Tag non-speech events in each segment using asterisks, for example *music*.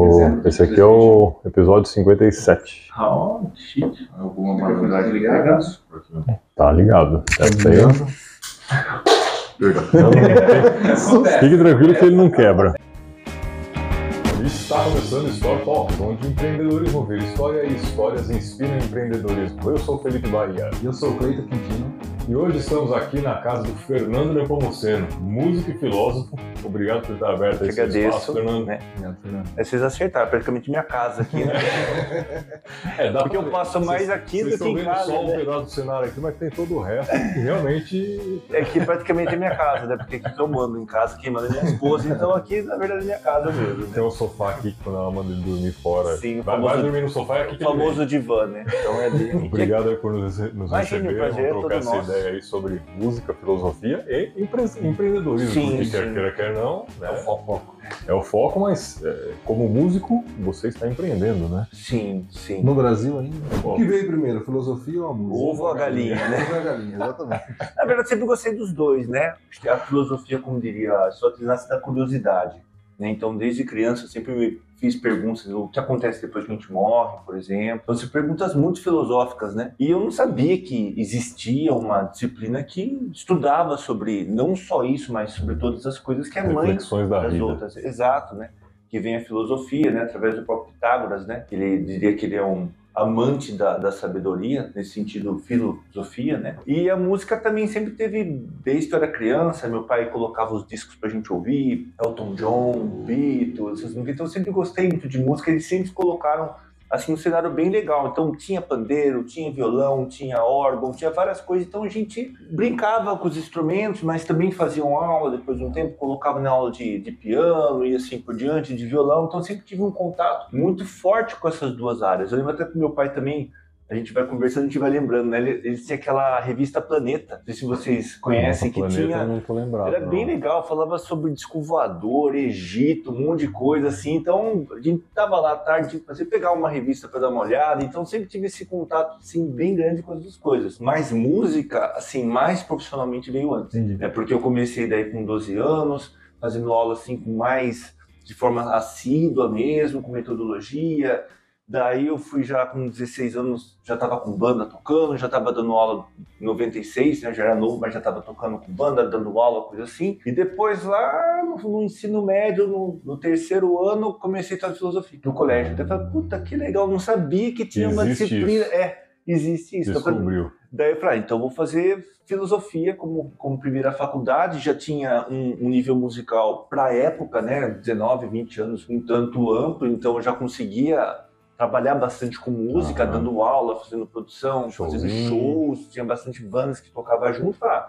Ótimo. Esse aqui é o episódio 57. Ah, chique. Alguma manualidade ligada? Tá ligado. Essa aí. Não tem- Fique tranquilo que ele não quebra. Está começando Store Talks, onde empreendedores vão ver história e histórias inspiram empreendedorismo. Eu sou o Felipe Bahia Eu sou o Cleito Quintino. E hoje estamos aqui na casa do Fernando Nepomuceno, músico e filósofo. Obrigado por estar aberto esse agradeço. espaço, Fernando. né? É, Vocês acertaram, praticamente minha casa aqui, né? *laughs* É, dá Porque eu ver. passo mais Vocês- aqui Vocês do que estão em vendo casa, só um né? pedaço do cenário aqui, mas tem todo o resto que realmente É que praticamente é minha casa, né? Porque aqui que eu mando em casa, quem manda é minha esposa, então aqui na verdade é minha casa mesmo. tem um sofá aqui que quando ela manda ele dormir fora. Sim, o vai, famoso- vai dormir no sofá e aqui O famoso divã, né? Então é dele. *laughs* Obrigado aí por nos, nos Imagine, o receber, prazer é vamos trocar todo nosso. ideia aí sobre música, filosofia e empre- empreendedorismo. Sim, porque sim. quer queira, quer não, né? É o foco. é o foco, mas é, como músico, você está empreendendo, né? Sim, sim. No Brasil ainda. O que veio primeiro, filosofia ou a música? Ovo ou a galinha, né? Ovo ou a galinha, exatamente. *laughs* Na verdade, sempre gostei dos dois, né? A filosofia, como diria, só nasce da curiosidade. Né? Então, desde criança, eu sempre me fiz perguntas, o que acontece depois que a gente morre, por exemplo. Então, são perguntas muito filosóficas, né? E eu não sabia que existia uma disciplina que estudava sobre, não só isso, mas sobre todas as coisas que é mãe das vida. outras. Exato, né? Que vem a filosofia, né? Através do próprio Pitágoras, né? Ele diria que ele é um amante da, da sabedoria, nesse sentido, filosofia, né? E a música também sempre teve, desde que eu era criança, meu pai colocava os discos pra gente ouvir, Elton John, Beatles, essas músicas. então eu sempre gostei muito de música, eles sempre colocaram assim um cenário bem legal. Então tinha pandeiro, tinha violão, tinha órgão, tinha várias coisas. Então a gente brincava com os instrumentos, mas também faziam aula depois de um tempo, colocava na aula de, de piano e assim por diante, de violão. Então sempre tive um contato muito forte com essas duas áreas. Eu lembro até que meu pai também. A gente vai conversando, a gente vai lembrando, né? Ele, ele tinha aquela revista Planeta, não sei se vocês conhecem, Nossa, que tinha não tô lembrado. era não. bem legal, falava sobre disco voador, Egito, um monte de coisa assim. Então, a gente tava lá à tarde, você pegar uma revista para dar uma olhada. Então, sempre tive esse contato assim bem grande com as duas coisas. Mas música, assim, mais profissionalmente veio antes. Entendi. É porque eu comecei daí com 12 anos, fazendo aula assim com mais de forma assídua mesmo, com metodologia. Daí eu fui já com 16 anos, já estava com banda tocando, já estava dando aula em 96, né? já era novo, mas já estava tocando com banda, dando aula, coisa assim. E depois lá no, no ensino médio, no, no terceiro ano, comecei a estudar filosofia no colégio. Até falei, puta, que legal, não sabia que tinha uma Existe disciplina. isso. É, existe isso. Então, eu Descobriu. Daí eu falei, ah, então vou fazer filosofia como, como primeira faculdade. Já tinha um, um nível musical para a época, né? 19, 20 anos, um tanto amplo, então eu já conseguia trabalhar bastante com música, Aham. dando aula, fazendo produção, fazendo Showzinho. shows, tinha bastante bandas que tocavam junto. Falei, ah,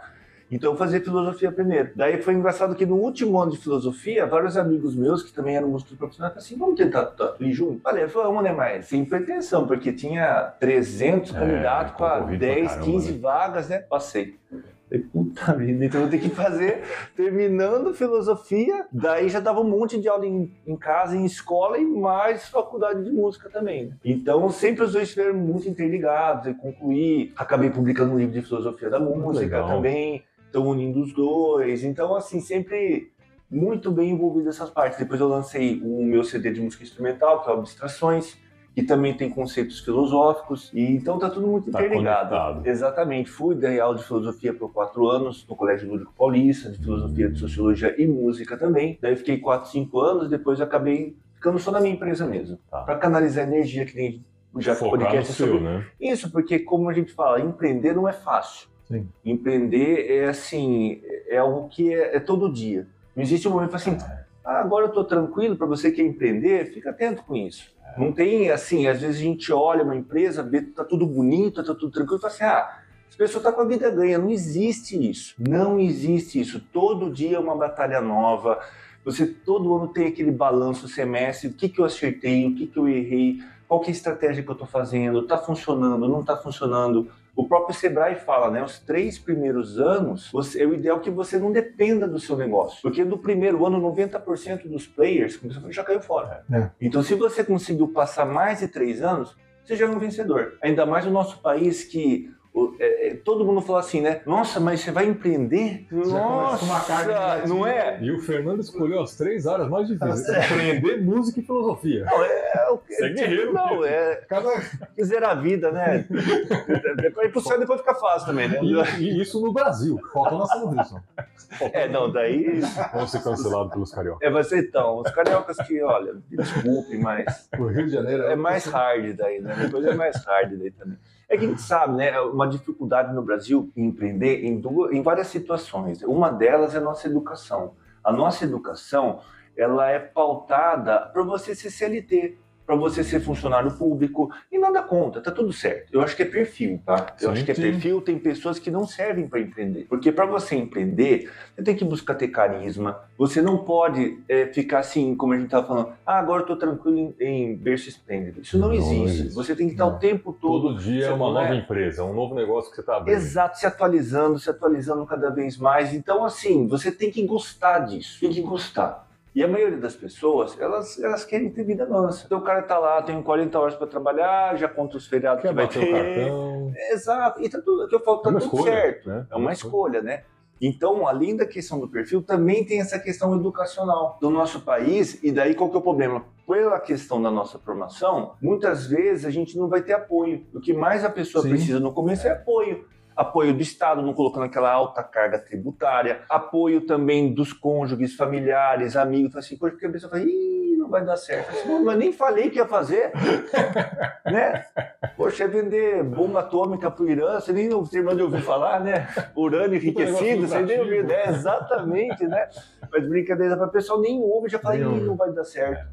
então eu fazia filosofia primeiro. Daí foi engraçado que no último ano de filosofia, vários amigos meus que também eram músicos profissionais falaram assim, vamos tentar tá, ir junto? Falei, vamos, né, mas sem pretensão, porque tinha 300 É, candidatos para concorrido pra 10, caramba, 15 né? vagas, né? Passei. Falei, puta vida, então eu vou ter que fazer, terminando filosofia, daí já dava um monte de aula em, em casa, em escola e mais faculdade de música também. né? Então sempre os dois estiveram muito interligados, eu concluí, acabei publicando um livro de filosofia da música legal. também, então unindo os dois, então assim, sempre muito bem envolvido nessas partes. Depois eu lancei o meu CD de música instrumental, que é o Abstrações, que também tem conceitos filosóficos, e então tá tudo muito Tá interligado. conectado. Exatamente. Fui dar aula de filosofia por quatro anos no Colégio Lúdico Paulista, de filosofia, de sociologia e música também. Daí fiquei quatro, cinco anos, depois acabei ficando só na minha empresa mesmo, Tá. para canalizar energia que nem já que podcast seu, sobre né? isso, porque como a gente fala, empreender não é fácil. Sim. Empreender é assim, é algo que é, é todo dia. Não existe um momento assim, ah, agora eu tô tranquilo, para você que empreender, fica atento com isso. Não tem assim, às vezes a gente olha uma empresa, vê tá tudo bonito, tá tudo tranquilo, e fala assim, ah, essa pessoa tá com a vida ganha. Não existe isso. Não existe isso. Todo dia é uma batalha nova. Você todo ano tem aquele balanço semestre, o que, que eu acertei, o que, que eu errei, qual que é a estratégia que eu estou fazendo, está funcionando, não está funcionando. O próprio Sebrae fala, né? Os três primeiros anos, você, é o ideal que você não dependa do seu negócio. Porque no primeiro ano, 90% dos players falou, já caiu fora. É. Então, se você conseguiu passar mais de três anos, você já é um vencedor. Ainda mais no nosso país que todo mundo fala assim, né? Nossa, mas você vai empreender? Nossa, uma carga não é? E o Fernando escolheu as três áreas mais difíceis: aprender música e filosofia. Não, é, o Você é guerreiro, Não, é Cada... zerar a vida, né? *laughs* Pro céu depois fica fácil também, né? E, e isso no Brasil. Faltou nossa Wilson. É, não, daí Vamos ser cancelados pelos cariocas. é você então, os cariocas que, olha, me desculpe, mas O Rio de Janeiro é mais hard daí, né? Depois é mais hard daí também. É que a gente sabe, né? Uma dificuldade no Brasil em empreender em, duas, em várias situações. Uma delas é a nossa educação. A nossa educação, ela é pautada para você ser CLT, para você ser funcionário público e nada contra, tá tudo certo. Eu acho que é perfil, tá? Eu Sim, acho que é sim. perfil, tem pessoas que não servem para empreender. Porque para você empreender, você tem que buscar ter carisma. Você não pode é, ficar assim, como a gente estava falando, ah, agora eu tô tranquilo em, em berço esplêndido. Isso não, Não existe. existe. Você tem que estar Não. o tempo todo. Todo dia é uma Não é? nova empresa, um novo negócio que você está abrindo. Exato, se atualizando, se atualizando cada vez mais. Então, assim, você tem que gostar disso, tem que gostar. E a maioria das pessoas, elas, elas querem ter vida mansa. Então o cara tá lá, tem 40 horas para trabalhar, já conta os feriados Quer que vai bater o ter. cartão. Exato, e tá tudo, que eu falo, tá É tudo escolha, certo. né? É uma escolha, né? Então, além da questão do perfil, também tem essa questão educacional do nosso país. E daí qual que é o problema? Pela questão da nossa formação, muitas vezes a gente não vai ter apoio. O que mais a pessoa Sim. precisa no começo é apoio. Apoio do Estado, não colocando aquela alta carga tributária. Apoio também dos cônjuges, familiares, amigos. Assim, porque a pessoa fala, ih, não vai dar certo. Assim, "Pô, mas nem falei que ia fazer. *laughs* né? Poxa, é vender bomba atômica pro Irã, você nem terminou de ouvir falar, né? Urânio enriquecido, você nem ouviu ideia, exatamente, né? Mas brincadeira, para o pessoal nem ouve, já fala, ih, não vai dar certo.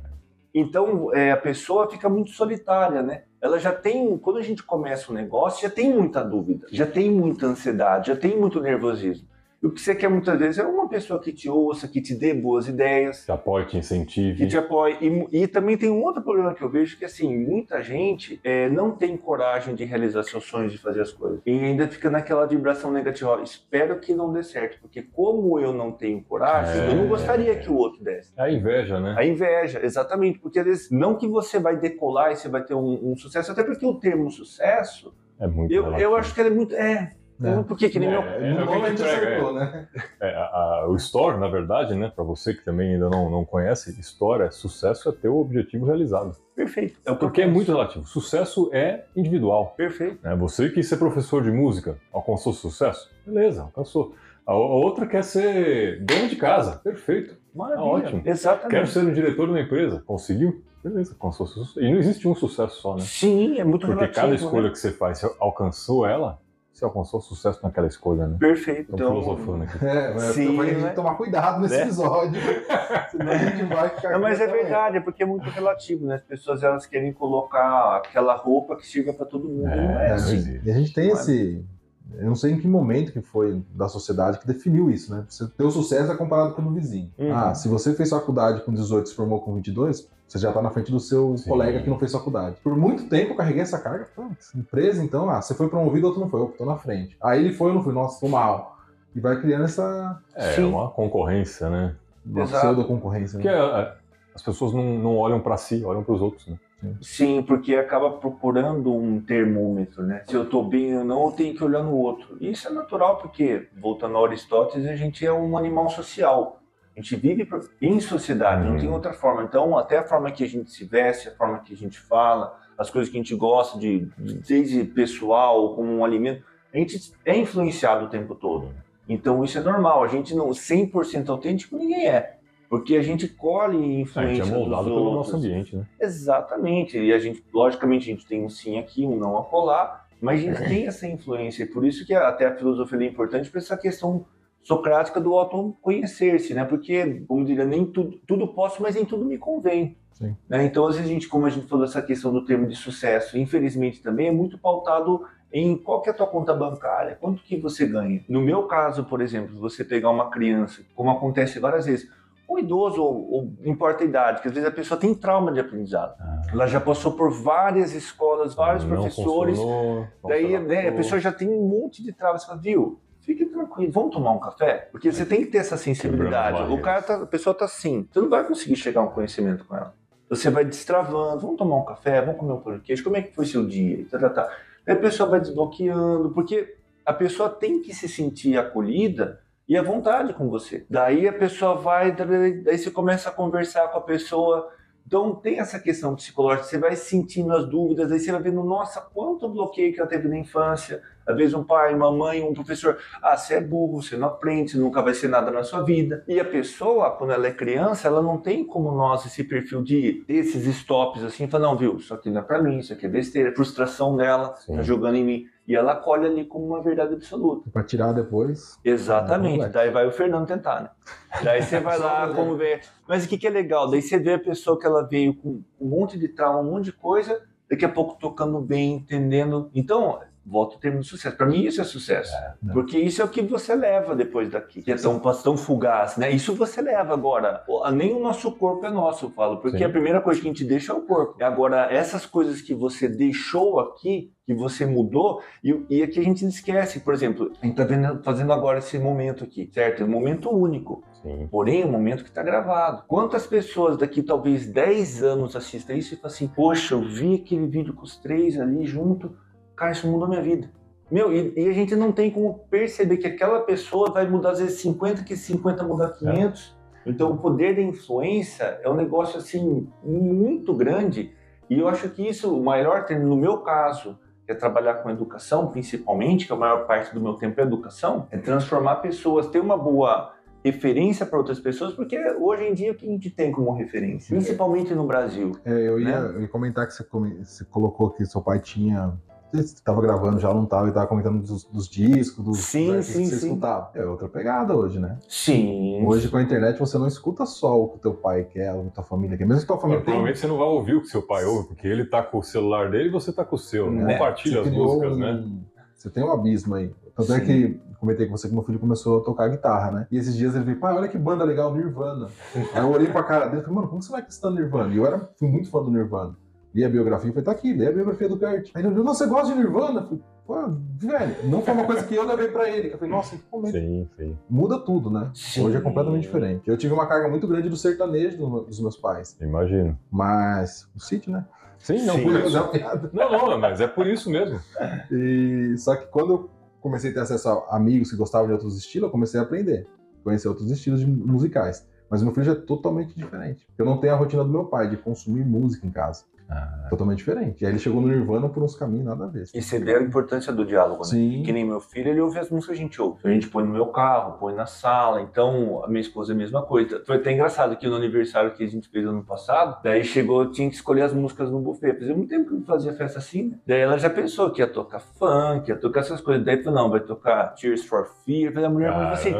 Então, é, a pessoa fica muito solitária, né? Ela já tem, quando a gente começa um negócio, já tem muita dúvida, já tem muita ansiedade, já tem muito nervosismo. O que você quer muitas vezes é uma pessoa que te ouça, que te dê boas ideias, Te apoie, te incentive. que te apoie. E, e também tem um outro problema que eu vejo que assim, muita gente é, não tem coragem de realizar seus sonhos de fazer as coisas. E ainda fica naquela vibração negativa. ó, espero que não dê certo, porque como eu não tenho coragem, É. eu não gostaria que o outro desse. É a inveja, né? A inveja, exatamente, porque às vezes não que você vai decolar e você vai ter um, um sucesso, até porque o termo sucesso, É muito eu, relativo. eu acho que ele é muito. É, É. porque que nem É, meu. é, no que nome a gente acertou, né? É, a- a- o Store, na verdade, né, para você que também ainda não, não conhece, Store é sucesso é ter o objetivo realizado. Perfeito. É o que Porque é muito relativo. Sucesso é individual. Perfeito. né? Você quis ser professor de música, alcançou sucesso? Beleza, alcançou. A, a outra quer ser dono de casa. Perfeito. Maravilha. ótimo. Exatamente. Quero ser um diretor de uma empresa. Conseguiu? Beleza, alcançou sucesso. E não existe um sucesso só, né? Sim, é muito Porque relativo. cada né? escolha que você faz, você alcançou ela, você alcançou sucesso naquela escolha, né? Perfeito. Estamos filosofando aqui. É, mas Sim, falei, a gente né? tem que tomar cuidado nesse Né? episódio. *laughs* Senão a gente vai ficar. Não, mas é verdade, é porque é muito relativo, né? As pessoas elas querem colocar aquela roupa que sirva para todo mundo. É, não é assim. E a gente tem Não é? esse. Eu não sei em que momento que foi da sociedade que definiu isso, né? Você, teu sucesso é comparado com o do vizinho. Uhum. Ah, se você fez faculdade com 18 e se formou com 22, você já tá na frente do seu Sim. colega que não fez faculdade. Por muito tempo eu carreguei essa carga. Putz, empresa, então, ah, você foi promovido, outro não foi. Eu tô na frente. Aí ele foi, eu não fui. Nossa, tô mal. E vai criando essa, É Sim. uma concorrência, né? uma Exato. pseudo-concorrência. Porque Né? é, as pessoas não, não olham para si, olham para os outros, né? Sim, porque acaba procurando um termômetro, né? Se eu tô bem ou não, eu tenho que olhar no outro. E isso é natural, porque, voltando a Aristóteles, a gente é um animal social. A gente vive em sociedade, não Uhum. tem outra forma. Então, até a forma que a gente se veste, a forma que a gente fala, as coisas que a gente gosta de, de- desde pessoal, como um alimento, a gente é influenciado o tempo todo. Então, isso é normal. A gente não 100% autêntico, ninguém é. Porque a gente colhe A gente influência é moldado pelo nosso ambiente, né? Exatamente. E a gente, logicamente, a gente tem um sim aqui, um não a colar, mas a gente *laughs* tem essa influência. E por isso que até a filosofia é importante para essa questão socrática do autoconhecer-se, né? Porque, como diria, nem tudo, tudo posso, mas nem tudo me convém. Sim. Né? Então, às vezes, a gente, como a gente falou essa questão do termo de sucesso, infelizmente também é muito pautado em qual que é a tua conta bancária, quanto que você ganha. No meu caso, por exemplo, você pegar uma criança, como acontece várias vezes, um idoso, ou, ou importa a idade, que às vezes a pessoa tem trauma de aprendizado. Ah, Ela já passou por várias escolas, vários não professores, funcionou, daí né, a pessoa já tem um monte de travas. Você fala, viu, fique tranquilo, vamos tomar um café? Porque você tem que ter essa sensibilidade. O cara tá, a pessoa tá assim, você não vai conseguir chegar a um conhecimento com ela. Você vai destravando, vamos tomar um café, vamos comer um pão de queijo, como é que foi seu dia? Tá, tá, tá. Aí a pessoa vai desbloqueando, porque a pessoa tem que se sentir acolhida e à vontade com você. Daí a pessoa vai, daí você começa a conversar com a pessoa. Então tem essa questão psicológica, você vai sentindo as dúvidas, aí você vai vendo, nossa, quanto bloqueio que ela teve na infância. Às vezes um pai, uma mãe, um professor, ah, você é burro, você não aprende, você nunca vai ser nada na sua vida. E a pessoa, quando ela é criança, ela não tem como nós esse perfil de esses stops assim, falar, não, viu, isso aqui não é pra mim, isso aqui é besteira, é frustração dela, Sim. tá jogando em mim. E ela acolhe ali como uma verdade absoluta. Pra tirar depois. Exatamente. complexo. Daí vai o Fernando tentar, né? Daí você vai *laughs* lá, como vê. Mas o que, que é legal? Daí você vê a pessoa que ela veio com um monte de trauma, um monte de coisa, daqui a pouco tocando bem, entendendo. Então, volta o termo de sucesso. Para mim, isso é sucesso. né? Porque isso é o que você leva depois daqui, que é tão, tão fugaz, né? Isso você leva agora. Nem o nosso corpo é nosso, eu falo, porque Sim. a primeira coisa que a gente deixa é o corpo. Agora, essas coisas que você deixou aqui, que você mudou, e, e aqui a gente esquece, por exemplo, a gente tá vendo, fazendo agora esse momento aqui, certo? É um momento único. Sim. Porém, é um momento que está gravado. Quantas pessoas daqui talvez 10 anos assistem isso e falam assim: Poxa, eu vi aquele vídeo com os três ali junto, cara, isso mudou minha vida. Meu, e, e a gente não tem como perceber que aquela pessoa vai mudar às vezes 50, que 50 mudar 500. Então, o poder da influência é um negócio assim muito grande. E eu acho que isso, o maior termo, no meu caso, é trabalhar com educação, principalmente, que a maior parte do meu tempo é educação, é transformar pessoas, ter uma boa referência para outras pessoas, porque hoje em dia o que a gente tem como referência, principalmente no Brasil. É, eu, ia, Né? eu ia comentar que você, você colocou que seu pai tinha. Você estava gravando já, não estava, e estava comentando dos, dos discos, dos Sim, artistas sim, que você sim. escutava. É outra pegada hoje, né? Sim. Hoje com a internet você não escuta só o que teu pai quer, o que tua família quer. Mesmo que tua família tem. Provavelmente você não vai ouvir o que seu pai ouve, porque ele tá com o celular dele e você tá com o seu. Não É, compartilha as músicas, um- né? Você tem um abismo aí. Tanto é que comentei com você que meu filho começou a tocar guitarra, né? E esses dias ele veio, pai, olha que banda legal, Nirvana. Aí eu olhei pra cara dele e falei, mano, como você vai escutando Nirvana? E eu era, fui muito fã do Nirvana. Li a biografia e falei, tá aqui, lê a biografia do Kurt. Aí ele nossa, você gosta de Nirvana? Eu falei, pô, velho, não foi uma coisa que eu levei pra ele. Eu falei, nossa, que momento. Sim, sim. Muda tudo, né? Sim. Hoje é completamente diferente. Eu tive uma carga muito grande do sertanejo do- dos meus pais. Imagino. Mas, o sítio, né? Sim, não, Sim. por isso. *laughs* piada. Não, não, mas é por isso mesmo. E só que quando eu comecei a ter acesso a amigos que gostavam de outros estilos, eu comecei a aprender, conhecer outros estilos de musicais. Mas o meu filho já é totalmente diferente. Eu não tenho a rotina do meu pai de consumir música em casa. Totalmente diferente. E aí ele chegou no Nirvana por uns caminhos nada a ver. E você vê a importância do diálogo, né? Sim. Que nem meu filho, ele ouve as músicas que a gente ouve. A gente põe no meu carro, põe na sala. Então, a minha esposa é a mesma coisa. Foi até engraçado que no aniversário que a gente fez ano passado, daí chegou, eu tinha que escolher as músicas no buffet. Fazia muito tempo que não fazia festa assim, né? Daí ela já pensou que ia tocar funk, ia tocar essas coisas. Daí falou, não, vai tocar Tears for Fear. Daí a mulher falou assim,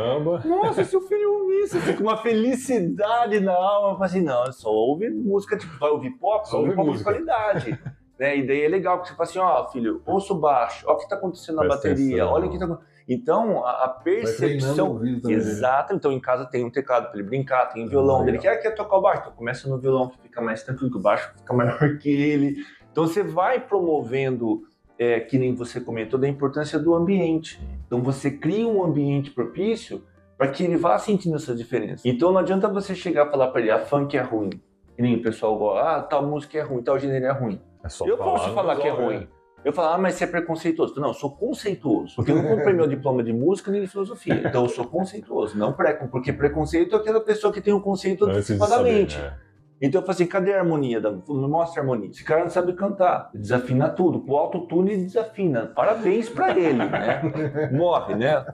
nossa, seu filho ouve isso, fica uma felicidade na alma. Eu falei assim, não, só ouve música, tipo, vai ouvir pop, Só ouve ouve de qualidade. *laughs* né? E daí é legal, porque você fala assim, ó, filho, ouça o baixo, ó o que tá acontecendo na Presta bateria, atenção. olha o que tá Então, a, a percepção... né? Exato, então em casa tem um teclado para ele brincar, tem um violão, legal. ele quer, quer tocar o baixo, então começa no violão que fica mais tranquilo, que o baixo fica *laughs* maior que ele. Então você vai promovendo, é, que nem você comentou, da importância do ambiente. Então você cria um ambiente propício para que ele vá sentindo essa diferença. Então não adianta você chegar e falar para ele, a funk é ruim. Que nem o pessoal gosta, ah, tal música é ruim, tal gênero é ruim. É só eu posso não falar que é ruim. Eu falo, ah, mas você é preconceituoso. Falo, Não, eu sou conceituoso. Porque eu não comprei *laughs* meu diploma de música nem de filosofia. Então eu sou conceituoso, não precon. Porque preconceito é aquela pessoa que tem um conceito antecipadamente. né? Então eu falei assim, cadê a harmonia? Da... Me mostra a harmonia. Esse cara não sabe cantar. Desafina tudo. Com o autotune ele desafina. Parabéns pra ele, né? *laughs* Morre, né?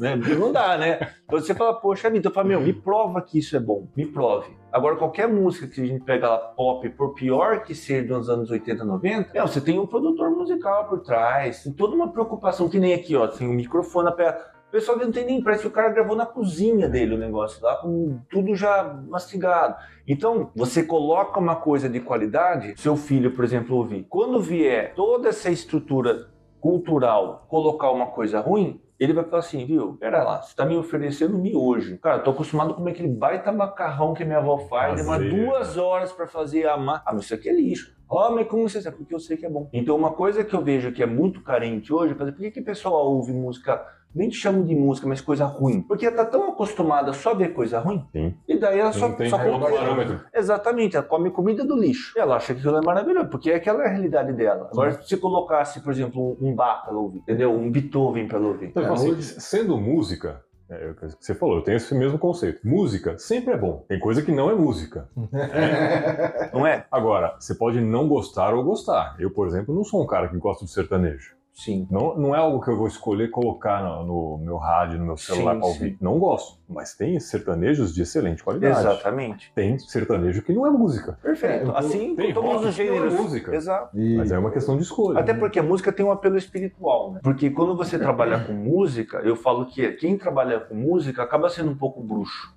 né? Não dá, né? Então você fala, poxa vida, eu falo, meu, me prova que isso é bom. Me prove. Agora, qualquer música que a gente pega lá pop, por pior que seja dos anos 80, 90, meu, você tem um produtor musical por trás, tem toda uma preocupação, que nem aqui, ó, tem um microfone na perna. O pessoal não tem nem, que o cara gravou na cozinha dele o negócio lá, com tudo já mastigado. Então, você coloca uma coisa de qualidade, seu filho, por exemplo, ouvir. Quando vier toda essa estrutura cultural colocar uma coisa ruim, ele vai falar assim, viu, pera lá, você tá me oferecendo miojo. Cara, eu tô acostumado a comer aquele baita macarrão que minha avó faz, demora duas horas pra fazer a massa. Ah, mas isso aqui é lixo. Ó, mas como você sabe? Porque eu sei que é bom. Então, uma coisa que eu vejo que é muito carente hoje, é fazer, por que, que o pessoal ouve música, nem te chamo de música, mas coisa ruim? Porque tá tão acostumada a só ver coisa ruim. Sim. E daí ela só, só come- parâmetro. Exatamente, ela come comida do lixo. Ela acha que aquilo é maravilhoso, porque aquela é a realidade dela. Agora, se você colocasse, por exemplo, um Bach pra ela ouvir, entendeu? Um Beethoven pra ela ouvir. Então, É, assim, hoje- sendo música, é o que você falou, eu tenho esse mesmo conceito. Música sempre é bom. Tem coisa que não é música. *laughs* Não é? Agora, você pode não gostar ou gostar. Eu, por exemplo, não sou um cara que gosta de sertanejo. Sim. Não, não é algo que eu vou escolher colocar no, no meu rádio, no meu celular para ouvir. Não gosto. Mas tem sertanejos de excelente qualidade. Exatamente. Tem sertanejo que não é música. Perfeito. É, assim, tem todos os é gêneros. música. Exato. E- Mas é uma questão de escolha. Até porque a música tem um apelo espiritual, né? Porque quando você trabalha com música, eu falo que quem trabalha com música acaba sendo um pouco bruxo.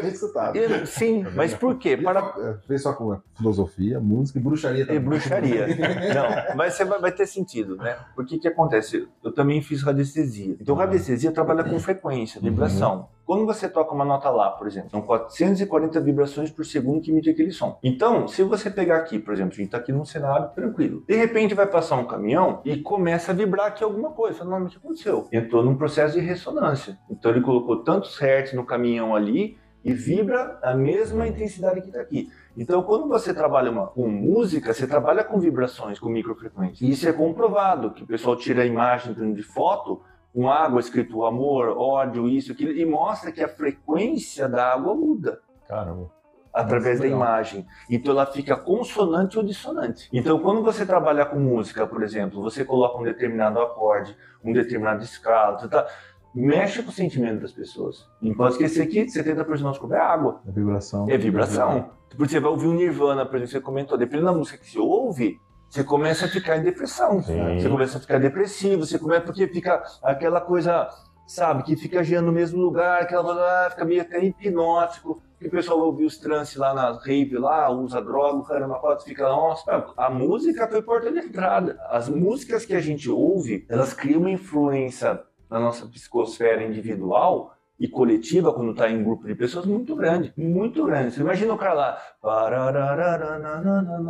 Tinha escutado. E- Sim, mas por quê? Para É, Fez só com filosofia, música e bruxaria E também. bruxaria. *laughs* Não, mas você vai, vai ter sentido, né? Porque que acontece? Eu também fiz radiestesia. Então, radiestesia trabalha com frequência, vibração. Quando você toca uma nota lá, por exemplo, são 440 vibrações por segundo que emite aquele som. Então, se você pegar aqui, por exemplo, a gente tá aqui num cenário tranquilo. De repente vai passar um caminhão e começa a vibrar aqui alguma coisa. Não, mas o que aconteceu? Entrou num processo de ressonância. Então ele colocou tantos hertz no caminhão ali e vibra a mesma intensidade que está aqui. Então, quando você trabalha uma- com música, você trabalha com vibrações, com microfrequências. E isso é comprovado, que o pessoal tira a imagem de foto com água escrito amor, ódio, isso, aquilo, e mostra que a frequência da água muda Caramba. através da imagem. Então ela fica consonante ou dissonante. Então quando você trabalha com música, por exemplo, você coloca um determinado acorde, um determinado escala, você tá- mexe com o sentimento das pessoas. Não pode esquecer que 70% do nosso corpo é água, É vibração. é vibração. Porque você vai ouvir um Nirvana, por exemplo, você comentou, dependendo da música que você ouve, você começa a ficar em depressão. Sim. Você começa a ficar depressivo, você começa porque fica aquela coisa, sabe, que fica girando no mesmo lugar, aquela coisa, ah, fica meio até hipnótico. Que o pessoal ouve os trance lá na rave, lá, usa droga, o caramba, quatro, fica, nossa, a música foi porta de entrada. As músicas que a gente ouve, elas criam uma influência na nossa psicosfera individual e coletiva, quando está em grupo de pessoas, muito grande, muito grande. Você imagina o cara lá,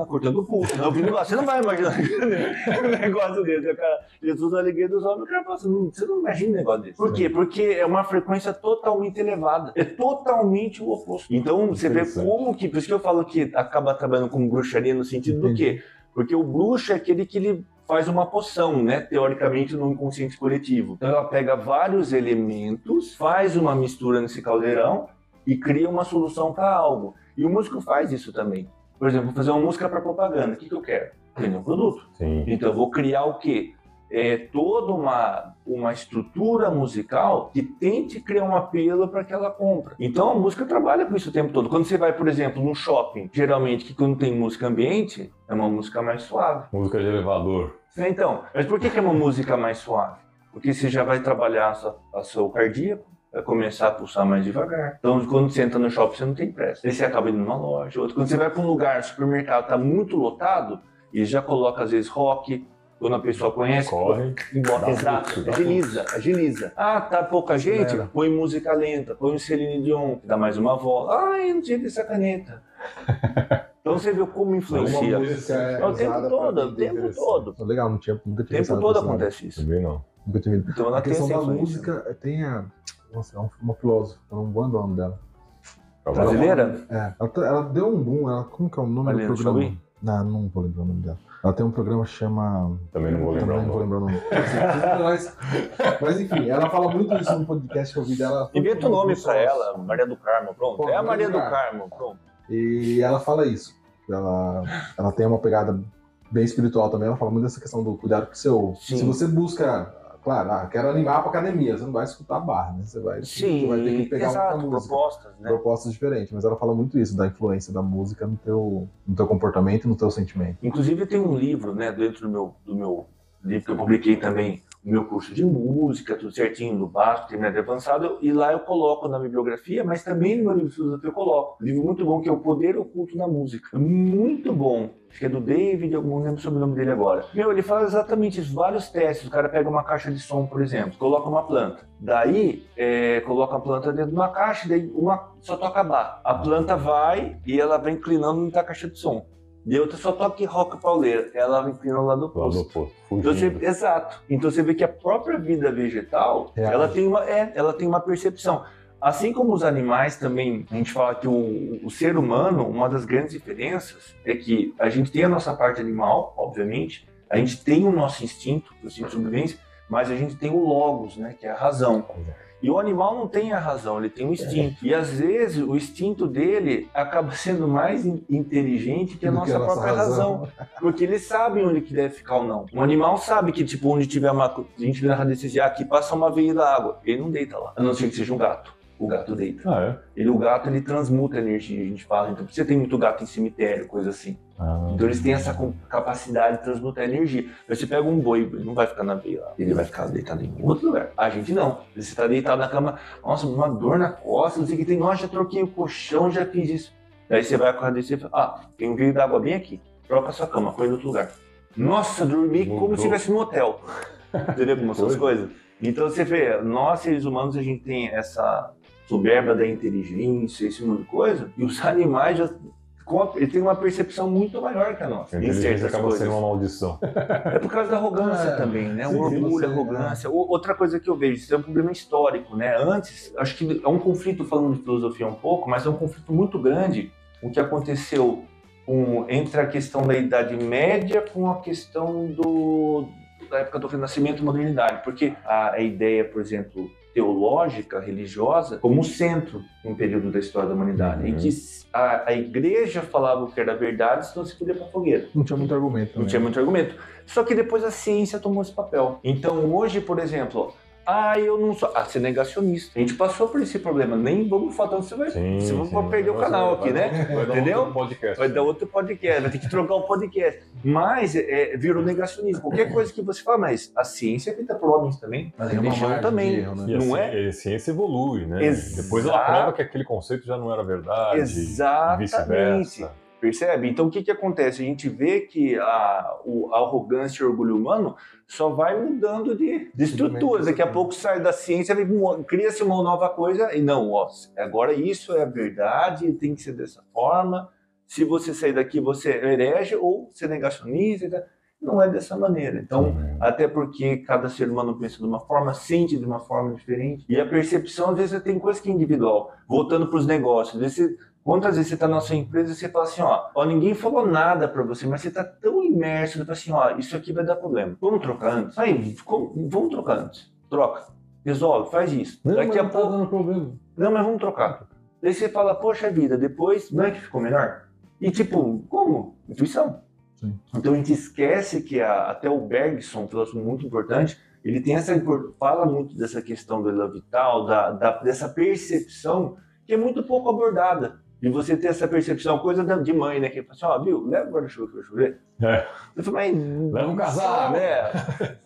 cortando o pulso, Não, ouvindo você não vai imaginar um negócio desse. O cara, Jesus, a alegria dos homens, o cara fala assim, você não imagina um negócio desse. Por quê? Porque é uma frequência totalmente elevada, é totalmente o oposto. Então, você vê como que, por isso que eu falo que acaba trabalhando com bruxaria no sentido do quê? Porque o bruxo é aquele que ele faz uma poção, né? Teoricamente no inconsciente coletivo. Então ela pega vários elementos, faz uma mistura nesse caldeirão e cria uma solução para algo. E o músico faz isso também. Por exemplo, vou fazer uma música para propaganda. O que, que eu quero? Vender um produto. Sim. Então eu vou criar o quê? É toda uma, uma estrutura musical que tente criar um apelo para aquela compra. Então a música trabalha com isso o tempo todo. Quando você vai, por exemplo, no shopping, geralmente que quando tem música ambiente, é uma música mais suave. Música de elevador. Então, mas por que, que é uma música mais suave? Porque você já vai trabalhar a sua, a seu cardíaco, vai começar a pulsar mais devagar. Então, quando você entra no shopping, você não tem pressa. Aí você acaba indo numa loja. Outro, quando você vai para um lugar, supermercado, está muito lotado, e já coloca, às vezes, rock. Quando a pessoa conhece, Corre. Dá exato, fluxo, dá agiliza, agiliza. Ah, tá pouca gente? Acelera. Põe música lenta, põe um Celine Dion, que dá mais uma volta. Ai, não tinha essa caneta. *laughs* Então você vê como influencia. Uma música é o tempo todo, pra o tempo todo. Legal, não tinha, nunca O tinha tempo pensado todo acontece isso. Também não. Nunca tinha visto. Então ela A tem questão essa da influência. música tem a. Nossa, é um- uma filósofa, eu não vou o nome dela. Brasileira? É, ela, tá- ela deu um boom, ela, como que é o nome Valendo do programa? Não, não vou lembrar o nome dela. Ela tem um programa que chama. Também não vou lembrar Também o não vou nome. lembrar o nome. mas, mas enfim, ela fala muito isso no podcast que eu vi dela. Inventa o nome pra ela, Maria do Carmo, pronto. Pô, É a Maria do Carmo, pronto. E ela fala isso. Ela, ela tem uma pegada bem espiritual também. Ela fala muito dessa questão do cuidado que você ouve. Sim. Se você busca, claro, ah, quero animar pra academia, você não vai escutar barra, né? Você vai, Sim, você vai ter que pegar exato, uma música. propostas, né? Propostas diferentes, mas ela fala muito isso, da influência da música no teu, no teu comportamento e no teu sentimento. Inclusive tem um livro, né, dentro do meu, do meu livro que eu publiquei também, meu curso de música, tudo certinho, do básico, terminado avançado, e lá eu coloco na bibliografia, mas também no meu livro de filosofia eu coloco. Um livro muito bom que é O Poder Oculto na Música. Muito bom. Acho que é do David, eu não lembro sobre o nome dele agora. Meu, ele fala exatamente isso, vários testes. O cara pega uma caixa de som, por exemplo, coloca uma planta. Daí, é, coloca a planta dentro de uma caixa, daí uma só toca bar. A planta vai e ela vai inclinando na caixa de som. E outra só toca rock pauleira, ela vai inclinando lá Lá do oposto. oposto. Então você- exato. Então você vê que a própria vida vegetal, Reage. ela tem uma, é, ela tem uma percepção. Assim como os animais também, a gente fala que o, o ser humano, uma das grandes diferenças é que a gente tem a nossa parte animal, obviamente, a gente tem o nosso instinto, o instinto de sobrevivência, mas a gente tem o logos, né, que é a razão. E o animal não tem a razão, ele tem o instinto. E às vezes o instinto dele acaba sendo mais in- inteligente que a nossa que a nossa própria razão. razão. Porque eles sabem onde que deve ficar ou não. Um animal sabe que, tipo, onde tiver uma. A gente vê na radiestesia, aqui passa uma veia da água. Ele não deita lá. A não ser que seja um gato. O gato deita. Ah, é? Ele, o gato, ele transmuta energia, a gente fala. Então, você tem muito gato em cemitério, coisa assim. Ah. Então, eles têm essa capacidade de transmutar energia. Aí você pega um boi, ele não vai ficar na veia lá. Ele vai ficar deitado em outro lugar. A gente não. Você está deitado na cama, nossa, uma dor na costa, não sei o que tem. Nossa, já troquei o colchão, já fiz isso. Daí você vai acordar e você fala, ah, tem um veio d'água bem aqui. Troca a sua cama, põe em outro lugar. Nossa, dormi como Mudou. se estivesse no hotel. *laughs* Entendeu como são as Coisa. coisas? Então você vê, nós seres humanos, a gente tem essa soberba da inteligência, esse monte de coisa, e os animais já eles têm uma percepção muito maior que a nossa. A em inteligência certas acaba coisas. sendo uma maldição. É por causa da arrogância É, também, né? o orgulho, a arrogância. O- Outra coisa que eu vejo, isso é um problema histórico, né? Antes, acho que é um conflito, falando de filosofia um pouco, mas é um conflito muito grande o que aconteceu com, entre a questão da Idade Média com a questão do, da época do Renascimento e modernidade. Porque a, a ideia, por exemplo, teológica, religiosa, como centro em um período da história da humanidade, em Uhum. que a, a igreja falava o que era verdade, senão se podia para fogueira. Não tinha muito argumento. Não também. tinha muito argumento. Só que depois a ciência tomou esse papel. Então hoje, por exemplo, ah, eu não sou. Ah, você é negacionista. A gente passou por esse problema. Nem vamos falar tanto, você vai, Sim, você sim. vai perder o Vai- canal vai- aqui, né? Vai dar Entendeu? outro podcast. Vai dar outro podcast, vai ter que trocar o podcast. Mas é, virou negacionismo. Qualquer coisa que você fala, mas a ciência é feita por homens também. A Tem uma religião também. erro, né? A Não é? a ciência evolui, né? Exato. Depois ela prova que aquele conceito já não era verdade. Exatamente. E vice-versa. Percebe? Então o que, que acontece? A gente vê que a, o- a arrogância e o orgulho humano só vai mudando de, de estrutura. Daqui a pouco sai da ciência, cria-se uma nova coisa e não, ó, agora isso é a verdade, tem que ser dessa forma. Se você sair daqui, você é herege ou você negacionista. Não é dessa maneira. Então, até porque cada ser humano pensa de uma forma, sente de uma forma diferente. E a percepção, às vezes, tem coisa que é individual. Voltando para os negócios. Às vezes, quantas vezes você está na sua empresa e você fala assim, ó, ó ninguém falou nada para você, mas você está tão imerso, fala assim, ó, isso aqui vai dar problema. Vamos trocar antes? Aí, vamos trocar antes. Troca. Resolve, faz isso. Não, Daqui mas a não tá pouco... dando problema. Não, mas vamos trocar. Daí você fala, poxa vida, depois não é que ficou melhor? E tipo, como? Intuição. Sim. Então a gente esquece que a- até o Bergson, um filósofo muito importante, ele tem essa fala muito dessa questão do elan vital, da, da- dessa percepção que é muito pouco abordada. De você ter essa percepção, coisa de mãe, né? Que fala assim, ó, viu, leva o guarda-chuva que vai chover. É. Eu falei, mas Leva um casaco. né?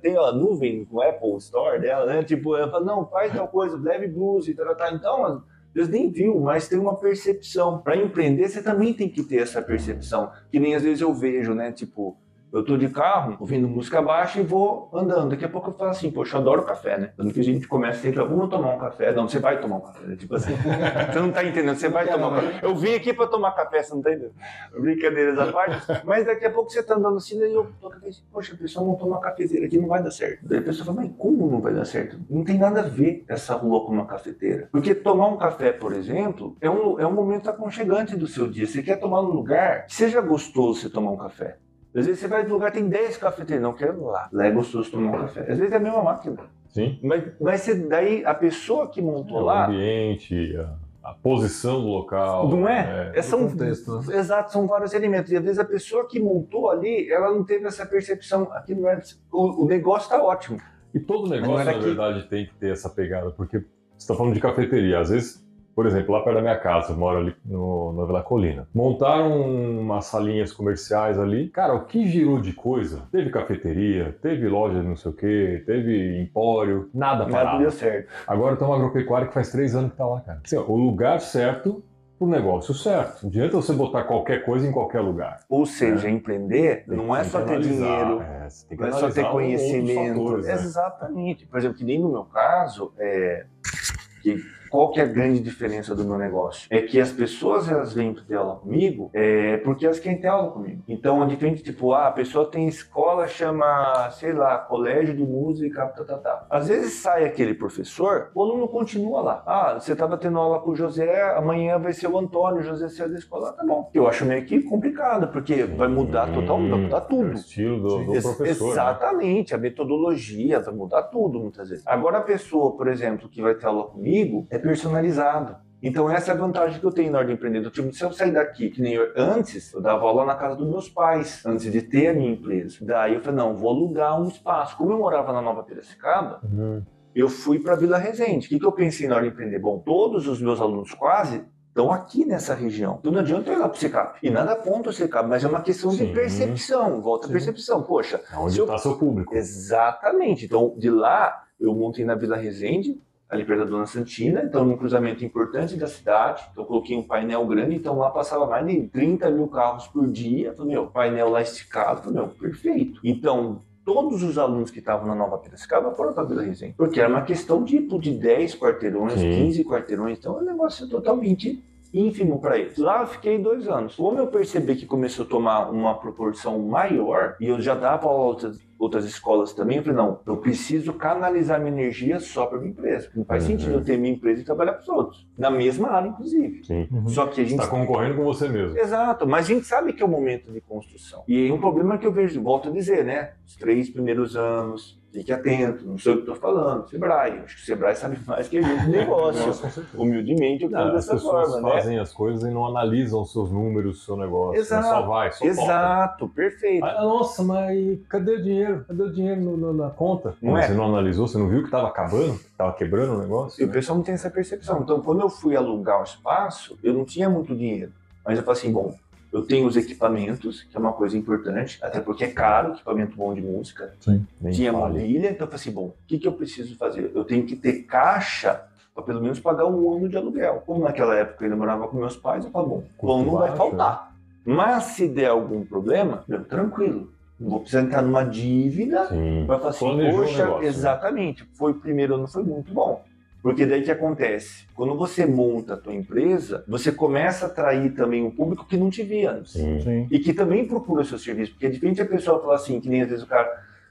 Tem a nuvem com o Apple Store dela, né? Tipo, ela fala, não, faz tal coisa, leve blusa e tal, tal. Então, vezes nem viu, mas tem uma percepção. Para empreender, você também tem que ter essa percepção. Que nem às vezes eu vejo, né? Tipo, eu tô de carro, ouvindo música baixa e vou andando. Daqui a pouco eu falo assim, poxa, eu adoro café, né? Quando que a gente começa, tem que, vamos tomar um café. Não, você vai tomar um café. né? Tipo assim, *laughs* você não tá entendendo, você vai tomar um café. Eu vim aqui para tomar café, você não tá entendendo? Brincadeiras à parte. Mas daqui a pouco você tá andando assim, daí eu tô assim, poxa, a pessoa montou uma cafeteira aqui, não vai dar certo. Daí a pessoa fala, mas como não vai dar certo? Não tem nada a ver essa rua com uma cafeteira. Porque tomar um café, por exemplo, é um, é um momento aconchegante do seu dia. Você quer tomar num lugar que seja gostoso você tomar um café. Às vezes você vai no lugar, tem 10 cafeteiros, não quero lá. Lá é gostoso tomar um café. Às vezes é a mesma máquina. Sim. Mas, mas você- daí a pessoa que montou O lá, ambiente, a, a posição do local. não é? é são, contexto, né? Exato, são vários elementos. E às vezes a pessoa que montou ali, ela não teve essa percepção. Aqui não é, o, o negócio está ótimo. E todo negócio, na que- verdade, tem que ter essa pegada, porque você está falando de cafeteria. Às vezes Por exemplo, lá perto da minha casa, eu moro ali no, na Vila Colina. Montaram umas salinhas comerciais ali. Cara, o que girou de coisa? Teve cafeteria, teve loja de não sei o quê, teve empório, nada Nada parado. deu certo. Agora tem uma agropecuária que faz três anos que tá lá, cara. Assim, ó, o lugar certo pro negócio certo. Não adianta você botar qualquer coisa em qualquer lugar. Ou seja, empreender Tem- não é só que ter dinheiro, é, que não é só ter conhecimento. fatores, né? Exatamente. Por exemplo, que nem no meu caso, é, que qual que é a grande diferença do meu negócio? É que as pessoas elas vêm ter aula comigo é, porque elas querem ter aula comigo. Então, é diferente, tipo, ah, a pessoa tem escola, chama, sei lá, colégio de música, tá, tá, tá. Às vezes sai aquele professor, o aluno continua lá. Ah, você estava tendo aula com o José, amanhã vai ser o Antônio, o José saiu da escola, tá bom. Eu acho meio que complicado, porque vai mudar totalmente, vai mudar É tudo. o estilo do, do professor. né? Exatamente, a metodologia vai mudar tudo muitas vezes. Agora a pessoa, por exemplo, que vai ter aula comigo é personalizado. Então essa é a vantagem que eu tenho na hora de empreender. Tipo, se eu sair daqui, que nem eu, antes, eu dava aula na casa dos meus pais, antes de ter a minha empresa. Daí eu falei, não, vou alugar um espaço. Como eu morava na Nova Piracicaba, Uhum. eu fui para Vila Resende. O que, que eu pensei na hora de empreender? Bom, todos os meus alunos quase estão aqui nessa região. Então não adianta eu ir lá para o Secap. E nada contra o Secap, mas é uma questão Sim. de percepção. Volta a percepção. Poxa, Onde Se eu- está seu público? Exatamente. Então, de lá, eu montei na Vila Resende, da Dona Santina, então num cruzamento importante da cidade. Então, eu coloquei um painel grande, então lá passava mais de 30 mil carros por dia. Falei, meu, painel lá esticado, falei, meu, perfeito. Então, todos os alunos que estavam na Nova Piracicaba foram para Vila Resende. Porque era uma questão tipo de 10 quarteirões, Sim. 15 quarteirões, então é um negócio totalmente ínfimo para eles. Lá eu fiquei dois anos. Como eu percebi que começou a tomar uma proporção maior, e eu já dava aula a outras, escolas também, eu falei, não, eu preciso canalizar minha energia só para minha empresa. Não faz Uhum. sentido eu ter minha empresa e trabalhar para os outros. Na mesma área, inclusive. Sim. Só que a gente Está concorrendo com você mesmo. Exato, mas a gente sabe que é o momento de construção. E aí um problema que eu vejo, volto a dizer, né? Os três primeiros anos, fique atento, não sei o que estou falando, Sebrae. Acho que o Sebrae sabe mais que a gente de negócio. Nossa. Humildemente eu falo as dessa pessoas forma, né? fazem as coisas e não analisam os seus números, o seu negócio. né? Exato. Só vai, só toca. Exato, perfeito. Ah, nossa, mas cadê o dinheiro? Cadê o dinheiro no- no- na conta? Não Mas é? Você não analisou? Você não viu que estava acabando? Que estava quebrando o negócio? E o né? pessoal não tem essa percepção. Então, quando eu fui alugar o espaço, eu não tinha muito dinheiro. Mas eu falei assim, bom, eu tenho os equipamentos, que é uma coisa importante, até porque é caro, equipamento bom de música. Nem tinha fale. mobília, então eu falei assim, bom, o que, que eu preciso fazer? Eu tenho que ter caixa para pelo menos pagar um ano de aluguel. Como naquela época eu ainda morava com meus pais, eu falei, bom, bom não vai faltar. Mas se der algum problema, meu, tranquilo. Não vou precisar entrar numa dívida Sim. Vai falar assim, Planejou poxa, negócio, né? exatamente, foi o primeiro ano foi muito bom. Porque daí que acontece? Quando você monta a tua empresa, você começa a atrair também um público que não te via antes. Sim. Sim. E que também procura o seu serviço. Porque é diferente a pessoa falar assim, que nem às vezes o cara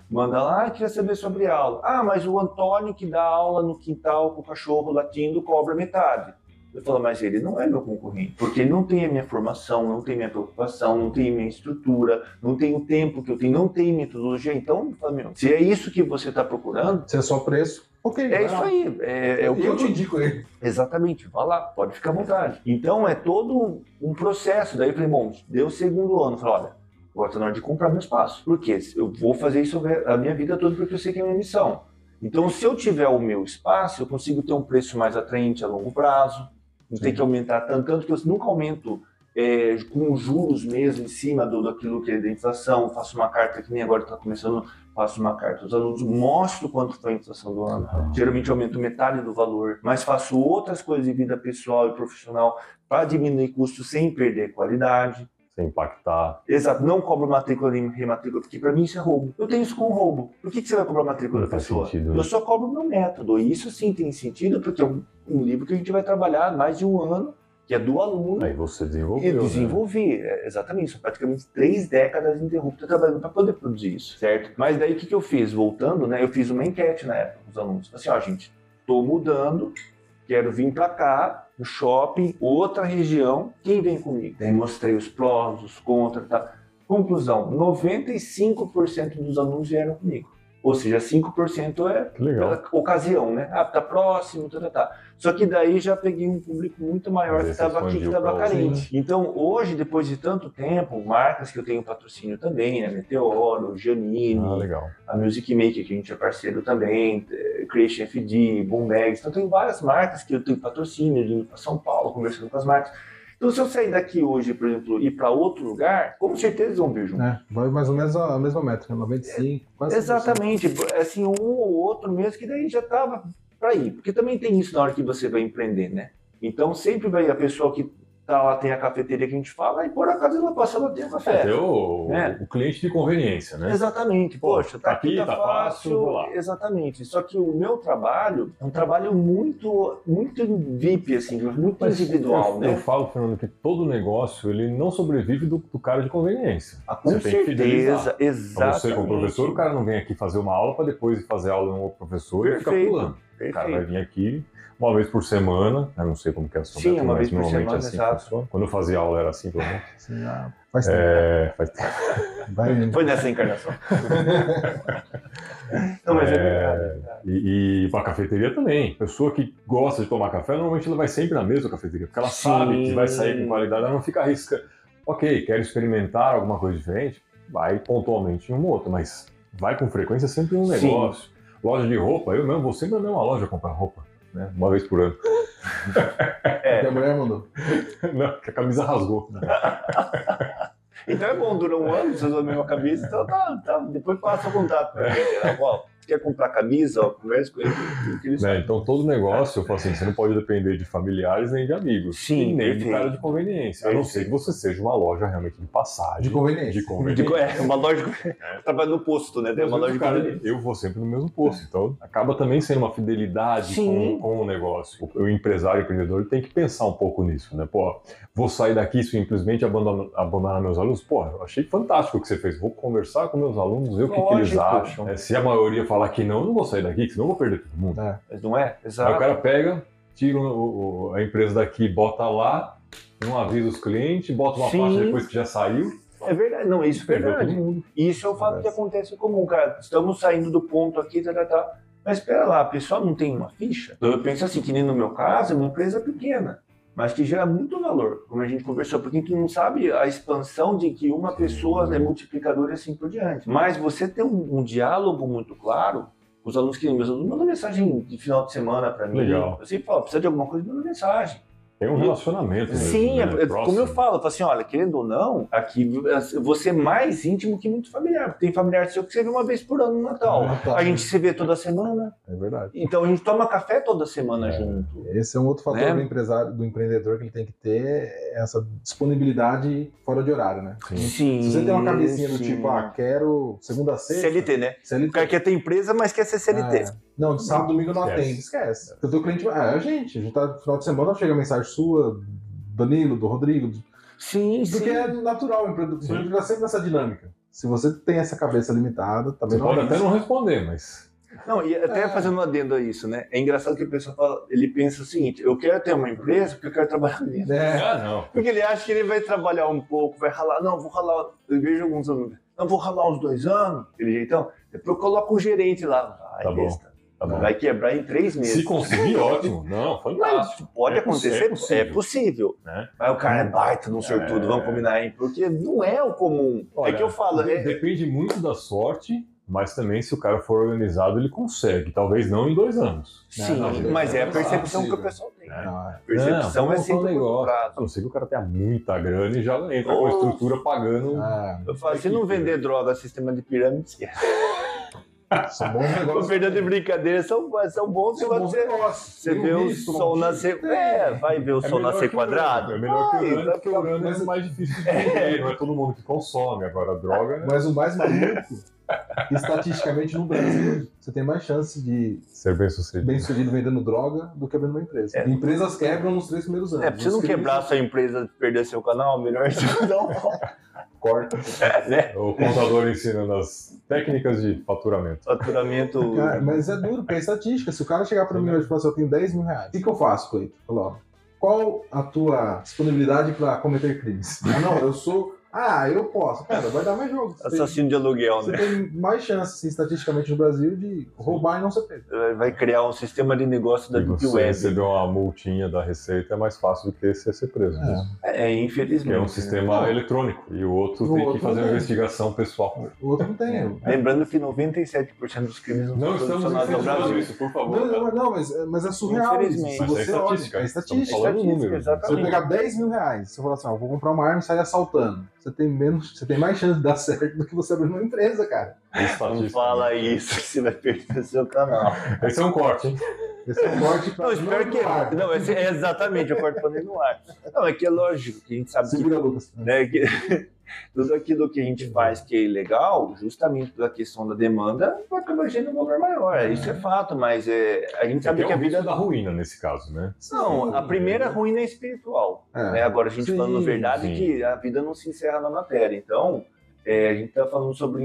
manda lá, ah, queria saber sobre aula. Ah, mas o Antônio que dá aula no quintal com o cachorro latindo cobra metade. Eu falo, mas ele não é meu concorrente, porque ele não tem a minha formação, não tem minha preocupação, não tem minha estrutura, não tem o tempo que eu tenho, não tem metodologia. Então, eu falo, meu, se é isso que você está procurando, Se é só preço, ok. é isso lá. aí. É, é o que eu eu te indico ele. Exatamente, vá lá, pode ficar à vontade. Então é todo um processo. Daí eu falei, bom, deu o segundo ano, falei, olha, agora está na hora de comprar meu espaço. Por quê? Eu vou fazer isso a minha vida toda porque eu sei que é minha missão. Então, se eu tiver o meu espaço, eu consigo ter um preço mais atraente a longo prazo, não tem que aumentar tanto, tanto que eu nunca aumento é, com juros mesmo em cima do, daquilo que é da inflação, faço uma carta que nem agora está começando, faço uma carta. Aos alunos, mostro quanto foi a inflação do ano, geralmente aumento metade do valor, mas faço outras coisas de vida pessoal e profissional para diminuir custos sem perder qualidade. Impactar. Exato, não cobro matrícula nem rematrícula, porque para mim isso é roubo. Eu tenho isso com roubo. Por que, que você vai cobrar matrícula Não da pessoa? sentido, né? Eu só cobro meu método. E isso sim tem sentido, porque é um, um livro que a gente vai trabalhar mais de um ano, que é do aluno. Aí você E desenvolveu. né? desenvolver, é, exatamente, são praticamente três décadas ininterruptas trabalhando para poder produzir isso, certo? Mas daí o que, que eu fiz? Voltando, né? Eu fiz uma enquete na época com os alunos. Assim, ó, gente, tô mudando, quero vir para cá, no shopping, outra região, quem vem comigo? Daí mostrei os prós, os contras, tá? Conclusão, 95% dos alunos vieram comigo. Ou seja, 5% é legal. pela ocasião, né? Ah, tá próximo, tá, tá, tá. Só que daí já peguei um público muito maior que estava aqui, que estava carente. Então, hoje, depois de tanto tempo, marcas que eu tenho patrocínio também, né? Meteoro, Giannini, Ah, legal. a Music Maker, que a gente é parceiro também, eh, Creation FD, Boom Bags. Então, tem várias marcas que eu tenho patrocínio, de ir para São Paulo, conversando com as marcas. Então, se eu sair daqui hoje, por exemplo, e ir para outro lugar, com certeza eles vão vir junto. É, vai mais ou menos a, mesma métrica, 95, quase 100%. Exatamente, assim, um ou outro mesmo que daí já estava para ir. Porque também tem isso na hora que você vai empreender, né? Então sempre vai a pessoa que tá lá, tem a cafeteria que a gente fala, e por acaso ela passa, ela tem o café. O, É. o cliente de conveniência, né? Exatamente, poxa, tá, tá aqui, tá, tá fácil, vou lá. Exatamente. Só que o meu trabalho é um trabalho muito, muito VIP, assim, muito Mas individual, eu, né? eu falo, Fernando, que todo negócio ele não sobrevive do, do cara de conveniência. Ah, Com você certeza, exatamente. você, como professor, o cara não vem aqui fazer uma aula para depois fazer aula em outro professor e ficar Perfeito. O cara vai vir aqui uma vez por semana, eu não sei como que é a sua Sim, uma mas vez por normalmente semana, é assim exato. funciona. Quando eu fazia aula era assim, pelo menos. *laughs* Assim, ah, faz tempo. É, faz *laughs* Vai, Foi nessa encarnação. *laughs* não, mas é, É, verdade. E, e para cafeteria também. Pessoa que gosta de tomar café, normalmente ela vai sempre na mesma cafeteria, porque ela Sim. sabe que vai sair com qualidade, ela não fica arrisca. Ok, quer experimentar alguma coisa diferente? Vai pontualmente em uma ou outra, mas vai com frequência sempre em um Sim. Loja de roupa, eu mesmo vou sempre na mesma loja comprar roupa, né? Uma vez por ano. *laughs* que a mulher mandou. *laughs* Não, que a camisa rasgou. Então é bom, dura um ano, você usa a mesma camisa, então tá, tá. Depois passa o contato mim. né? Ó, quer comprar camisa, ó, conversa com ele. que ele Né? Então todo negócio, eu falo assim, você não pode depender de familiares nem de amigos. Sim, e nem de cara de conveniência. A não ser que você seja uma loja realmente de passagem. De conveniência. De conveniência. Digo, é, uma loja. *laughs* Trabalha no posto, né? Tem uma loja de Cara, conveniência. eu vou sempre no mesmo posto, então acaba também sendo uma fidelidade com, com o negócio. O, o empresário, o empreendedor, tem que pensar um pouco nisso, né? Pô, vou sair daqui e simplesmente abandonar, abandonar meus alunos? Pô, eu achei fantástico o que você fez. Vou conversar com meus alunos, ver o que, que eles acham. É, se a maioria falar que não, eu não vou sair daqui, senão eu vou perder todo mundo. É. Mas não é? Aí Exato. o cara pega, tira o- o- a empresa daqui, bota lá, não avisa os clientes, bota uma Sim. faixa depois que já saiu, É verdade, não, isso é verdade. Isso é o fato que acontece em comum, cara. Estamos saindo do ponto aqui, tá, tá, tá. Mas espera lá, a pessoa não tem uma ficha? Eu penso assim, que nem no meu caso, é uma empresa pequena, mas que gera muito valor, como a gente conversou, porque gente não sabe a expansão de que uma pessoa é multiplicadora e assim por diante. Mas você tem um, um diálogo muito claro, os alunos que meus alunos mandam mensagem de final de semana para mim. Legal. Eu sempre falo, precisa de alguma coisa, manda mensagem. Tem um relacionamento mesmo, Sim, né? é- é como eu falo, eu falo assim, olha, querendo ou não, aqui você é mais íntimo que muito familiar. Tem familiar seu que você vê uma vez por ano no Natal. Ah, tá. A gente se vê toda semana. É verdade. Então a gente toma café toda semana É. junto. Esse é um outro fator Né? do empresário, do empreendedor que ele tem que ter, essa disponibilidade fora de horário, né? Sim. Sim. Se você tem uma cabecinha do tipo, ah, quero segunda a sexta. CLT, né? O CLT. cara quer ter empresa, mas quer ser CLT. É. Não, de sábado domingo eu não Esquece. atende, esquece. Porque o teu cliente vai, ah, é a gente, a gente tá no final de semana, chega a mensagem sua, do Danilo, do Rodrigo, do- Sim, sim. porque é natural, o empreendedor o Sim. tá sempre nessa dinâmica. Se você tem essa cabeça limitada, Você também não pode é até isso. não responder, mas Não, e até É. fazendo um adendo a isso, né? É engraçado que a pessoa fala, ele pensa o seguinte, eu quero ter uma empresa porque eu quero trabalhar nisso. É, Ah, não. Porque ele acha que ele vai trabalhar um pouco, vai ralar. Não, vou ralar. Eu vejo alguns alunos. Não, vou ralar uns dois anos, aquele jeitão. Depois eu coloco um gerente lá. Ai, Tá bom. besta. Tá. Vai quebrar em três meses. Se conseguir, ótimo. Não, Mas fantástico. pode É acontecer, é é possível. possível. Né? Mas o cara é baita num sortudo, É. vamos combinar aí. Porque não é o comum. Olha, é que eu falo, é, Depende muito da sorte, mas também se o cara for organizado, ele consegue. Talvez não em dois anos. sim, não, não, mas é a não, percepção não, que o não. pessoal tem. É. não, é. Percepção Não, é sempre um negócio. prazo. A não ser que o cara tenha muita grana e já entra com a Nossa. estrutura pagando. Ah, Eu falo, se não vender droga, sistema de pirâmide, esquece. São bons *laughs* negócios. perdendo de brincadeira, são, são bons se São bons você. negócios. Você vê o sol nascer. É, vai ver o É sol nascer quadrado. É melhor que o vai porque o é mais difícil de vender. Não é todo mundo que consome. Agora, a droga. né? Mas o mais maluco, estatisticamente no Brasil, você tem mais chance de Ser bem sucedido. bem sucedido vendendo droga do que abrindo uma empresa. É. Empresas quebram nos três primeiros anos. É, pra você não quebrar a sua empresa e perder seu canal, melhor *laughs* você um corta. né? *laughs* O contador ensinando as técnicas de faturamento. faturamento. Cara, mas é duro, porque é estatística. Se o cara chegar pra mim hoje e falar assim, eu tenho 10 mil reais, o que, que eu faço, Cleiton? Falou, qual a tua disponibilidade pra cometer crimes? Ah, não, eu sou Ah, eu posso. Cara, vai dar mais jogo. Você tem- Assassino de aluguel, Você né? tem mais chance, assim, estatisticamente, no Brasil, de roubar e não ser pego. Vai criar um sistema de negócio da Deep você Web. receber uma multinha da Receita é mais fácil do que você ser preso. mesmo. É, Que é um infelizmente. sistema Não. eletrônico. E o outro O tem que outro fazer uma tem. investigação pessoal. O outro não tem. É. Lembrando que 97% dos crimes não, Não são estamos no Brasil. isso, por favor. Não, não, não, mas, mas é surreal. Infelizmente. Se é você olha, estatística. é Estamos estatística. falando Estatística, números. Se você exatamente. pegar 10 mil reais, você falar assim, ó, vou comprar uma arma e sair assaltando. Você tem menos, você tem mais chance de dar certo do que você abrir uma empresa, cara. Não fala isso, que *laughs* você vai perder seu canal. Esse é um corte, hein? Esse é um corte pra Não, espero não que. doar. Não, esse- é exatamente, eu corto pra no ar. Não, é que é lógico que a gente sabe Se que Lucas. né, que tudo aquilo que a gente faz que é ilegal, justamente pela questão da demanda, vai acabar gerando um valor maior. Isso é fato, mas é, a gente sabe É que a vida. da ruína nesse caso, né? Não, a primeira ruína é espiritual. É. né? Agora a gente Sim, falando verdade sim. que a vida não se encerra na matéria. Então, é, a gente está falando sobre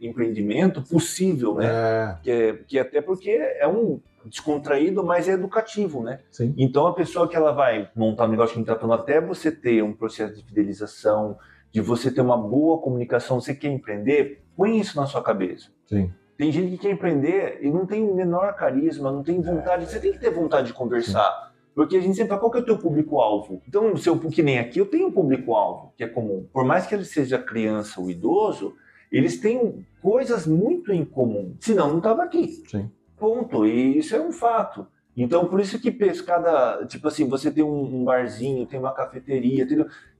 empreendimento possível, né? É, Que, é- que até porque é um descontraído, mas é educativo, né? sim. Então a pessoa que ela vai montar um negócio que a gente está falando, até você ter um processo de fidelização, de você ter uma boa comunicação, você quer empreender, põe isso na sua cabeça. Sim. Tem gente que quer empreender e não tem o menor carisma, não tem vontade. Você tem que ter vontade de conversar. Porque a gente sempre fala, qual que é o teu público-alvo? Então, se eu, que nem aqui, eu tenho um público-alvo, que é comum. Por mais que ele seja criança ou idoso, eles têm coisas muito em comum. Senão, não estava aqui. Sim. Ponto. E isso é um fato. Então, por isso que pescada, tipo assim, você tem um, barzinho, tem uma cafeteria?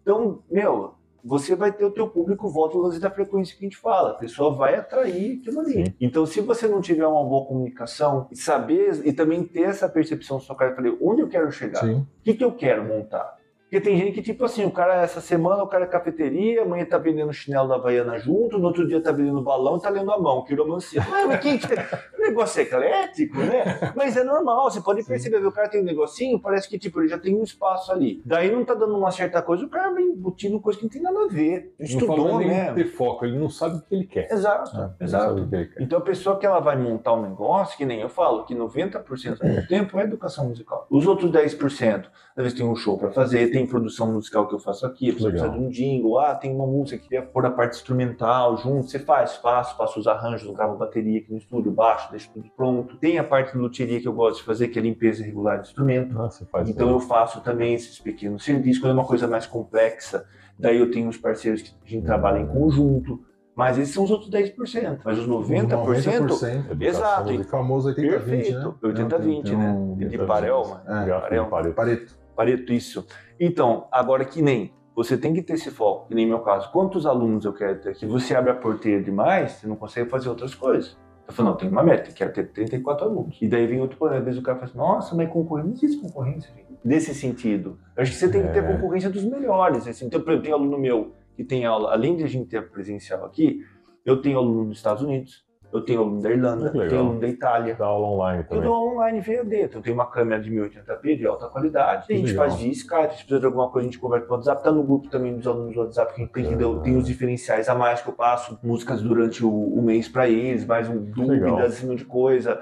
Então, meu, você vai ter o teu público, volta ao lance da frequência que a gente fala. A pessoa vai atrair aquilo ali. Sim. Então, se você não tiver uma boa comunicação, e saber e também ter essa percepção sua cara, falei, onde eu quero chegar? Sim. O que, que eu quero montar? Porque tem gente que, tipo assim, o cara, essa semana o cara é cafeteria, amanhã tá vendendo chinelo da Havaiana junto, no outro dia tá vendendo balão e tá lendo a mão, quiromancia. Mas, mas quem que... O negócio é eclético, né? Mas é normal, você pode perceber, o cara tem um negocinho, parece que, tipo, ele já tem um espaço ali. Daí não tá dando uma certa coisa, o cara vem embutindo coisa que não tem nada a ver. Estudou, né? ter foco, ele não sabe o que ele quer. Exato, Ele não exato. que ele quer. Então a pessoa que ela vai montar um negócio, que nem eu falo, que 90% do tempo é educação musical. Os outros 10%, às vezes tem um show para fazer, tem produção musical que eu faço aqui, a pessoa Legal. precisa de um jingle, ah, tem uma música que queria pôr a parte instrumental junto, você faz, faço, faço os arranjos, gravo bateria aqui no estúdio, baixo, deixo tudo pronto. Tem a parte de luteria que eu gosto de fazer, que é limpeza regular de instrumento. Ah, Então eu faço também esses pequenos serviços, quando é uma coisa mais complexa, daí eu tenho os parceiros que a gente trabalha em conjunto, mas esses são os outros 10%, mas os 90%, 90%. exato, O famoso 80-20, Perfeito. né? 80-20, Tem né? um- De 80-20. Parelma. É, Gato Parel. de Pareto. Pareto. Pareto, isso. Então, agora que nem você tem que ter esse foco, que nem meu caso. Quantos alunos eu quero ter? Se você abre a porteira demais, você não consegue fazer outras coisas. Eu falo, não, tem uma meta, quero ter 34 alunos. E daí vem outro problema. Às vezes o cara fala assim, nossa, mas concorrência, não existe concorrência, gente. Nesse sentido. Eu acho que você tem que ter É. concorrência dos melhores. Assim. Então, por exemplo, tem aluno meu que tem aula, além de a gente ter presencial aqui, eu tenho aluno dos Estados Unidos, eu tenho aluno da Irlanda, eu tenho aluno da Itália. Dá aula online Eu também. dou online VAD, então tem uma câmera de 1080p de alta qualidade, a gente Legal. faz via Skype, se precisa de alguma coisa a gente conversa pelo WhatsApp, tá no grupo também dos alunos do WhatsApp, que a gente tem, dar- tem os diferenciais a mais que eu passo, músicas durante o, o mês para eles, mais um dúvidas, monte de coisa.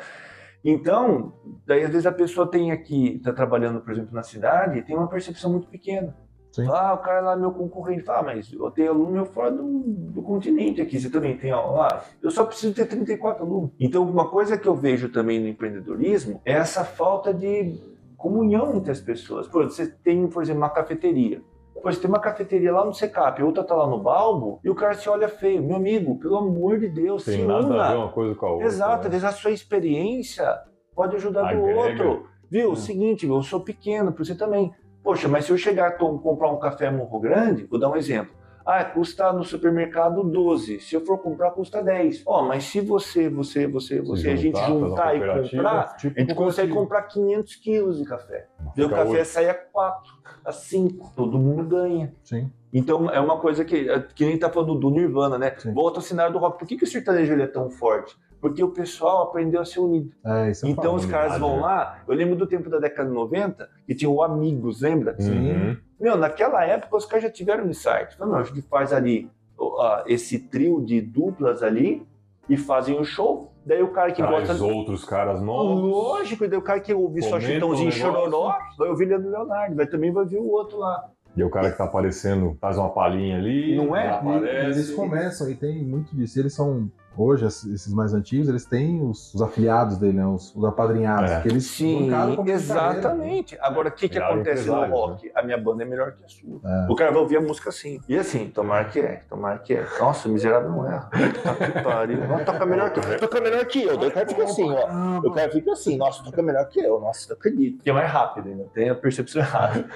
Então, daí às vezes a pessoa tem aqui, tá trabalhando, por exemplo, na cidade, e tem uma percepção muito pequena. Sim. Ah, o cara lá é meu concorrente. Ah, mas eu tenho aluno meu fora do, do continente aqui, você também tem aula lá. Eu só preciso ter 34 alunos. Então, uma coisa que eu vejo também no empreendedorismo é essa falta de comunhão entre as pessoas. Por exemplo, você tem, por exemplo, uma cafeteria. Você tem uma cafeteria lá no Secap, outra tá lá no Balbo, e o cara se olha feio. Meu amigo, pelo amor de Deus, Tem se nada una. a ver uma coisa com a outra. Exato, às né? vezes a sua experiência pode ajudar do Agrega. outro. Viu? É. Seguinte, eu sou pequeno, você também. Poxa, mas se eu chegar a comprar um café Morro Grande, vou dar um exemplo. Ah, custa no supermercado 12. Se eu for comprar, custa 10. Ó, mas se você, você, você, você, a gente juntar, e comprar, Tipo a gente consegue comprar 500 quilos de café. E o Fica café oito. sai a 4, a 5. Todo mundo ganha. Sim. Então é uma coisa que, que nem tá falando do Nirvana, né? Sim. Volta ao cenário do rock. Por que, que o sertanejo ele é tão forte? Porque o pessoal aprendeu a ser unido. É, isso é Então os caras vão lá. Eu lembro do tempo da década de 90, que tinha o Amigos, lembra? Uhum. Meu, naquela época os caras já tiveram um insight. Falaram, não, a gente faz ali ó, esse trio de duplas ali e fazem o show. Daí o cara que Traz gosta. outros caras novos. Lógico, e daí o cara que ouve só chitãozinho negócio. chororó vai ouvir Leandro Leonardo, vai também vai ver o outro lá. E o cara que tá aparecendo faz uma palhinha ali, Não é? Aparece. eles começam e tem muito disso. Eles são, hoje, esses mais antigos, eles têm os, os afiliados dele, né? Os, os apadrinhados. É. Que eles Sim, bancaram como exatamente. Agora, o que, que acontece no empresários, rock? A minha banda é melhor que a sua. É. O cara vai ouvir a música assim. E assim, tomar que é, tomar que é. Nossa, miserável não é. Tá que pariu. Toca melhor que eu. Toca melhor que eu. Daí o cara fica assim, ó. O cara fica assim, nossa, toca melhor que eu. Nossa, não acredito. Porque é mais rápido ainda, tem a percepção errada.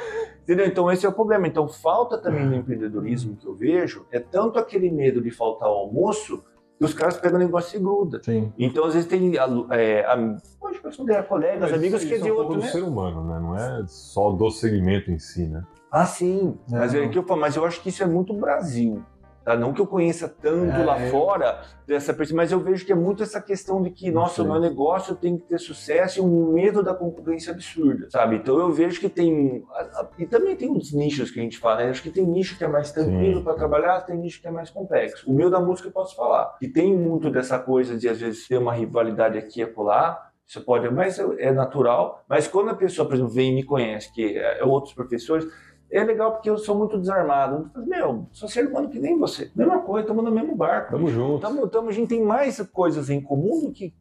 Entendeu? Então esse é o problema. Então falta também no empreendedorismo que eu vejo, é tanto aquele medo de faltar o almoço, que os caras pegam o negócio e gruda. Sim. Então, às vezes, tem é, am- hoje eu considero colegas, Mas amigos que é um de outro, do né? ser humano, né? Não é só do segmento em si, né? Ah, sim. É, mas é eu mas eu acho que isso é muito Brasil. Tá? Não que eu conheça tanto É, lá eu- fora dessa pessoa, mas eu vejo que é muito essa questão de que, nossa, o meu negócio tem que ter sucesso e um medo da concorrência absurda, sabe? Então eu vejo que tem. E também tem uns nichos que a gente fala, né? Acho que tem nicho que é mais tranquilo para trabalhar, tem nicho que é mais complexo. O meu da música eu posso falar. E tem muito dessa coisa de, às vezes, ter uma rivalidade aqui e acolá. Isso pode, mas é é natural. Mas quando a pessoa, por exemplo, vem e me conhece, que é outros professores, é legal porque eu sou muito desarmado. Meu, sou ser humano que nem você. Mesma coisa, estamos no mesmo barco. Tamo junto. Tamo, tamo, a gente tem mais coisas em comum do que,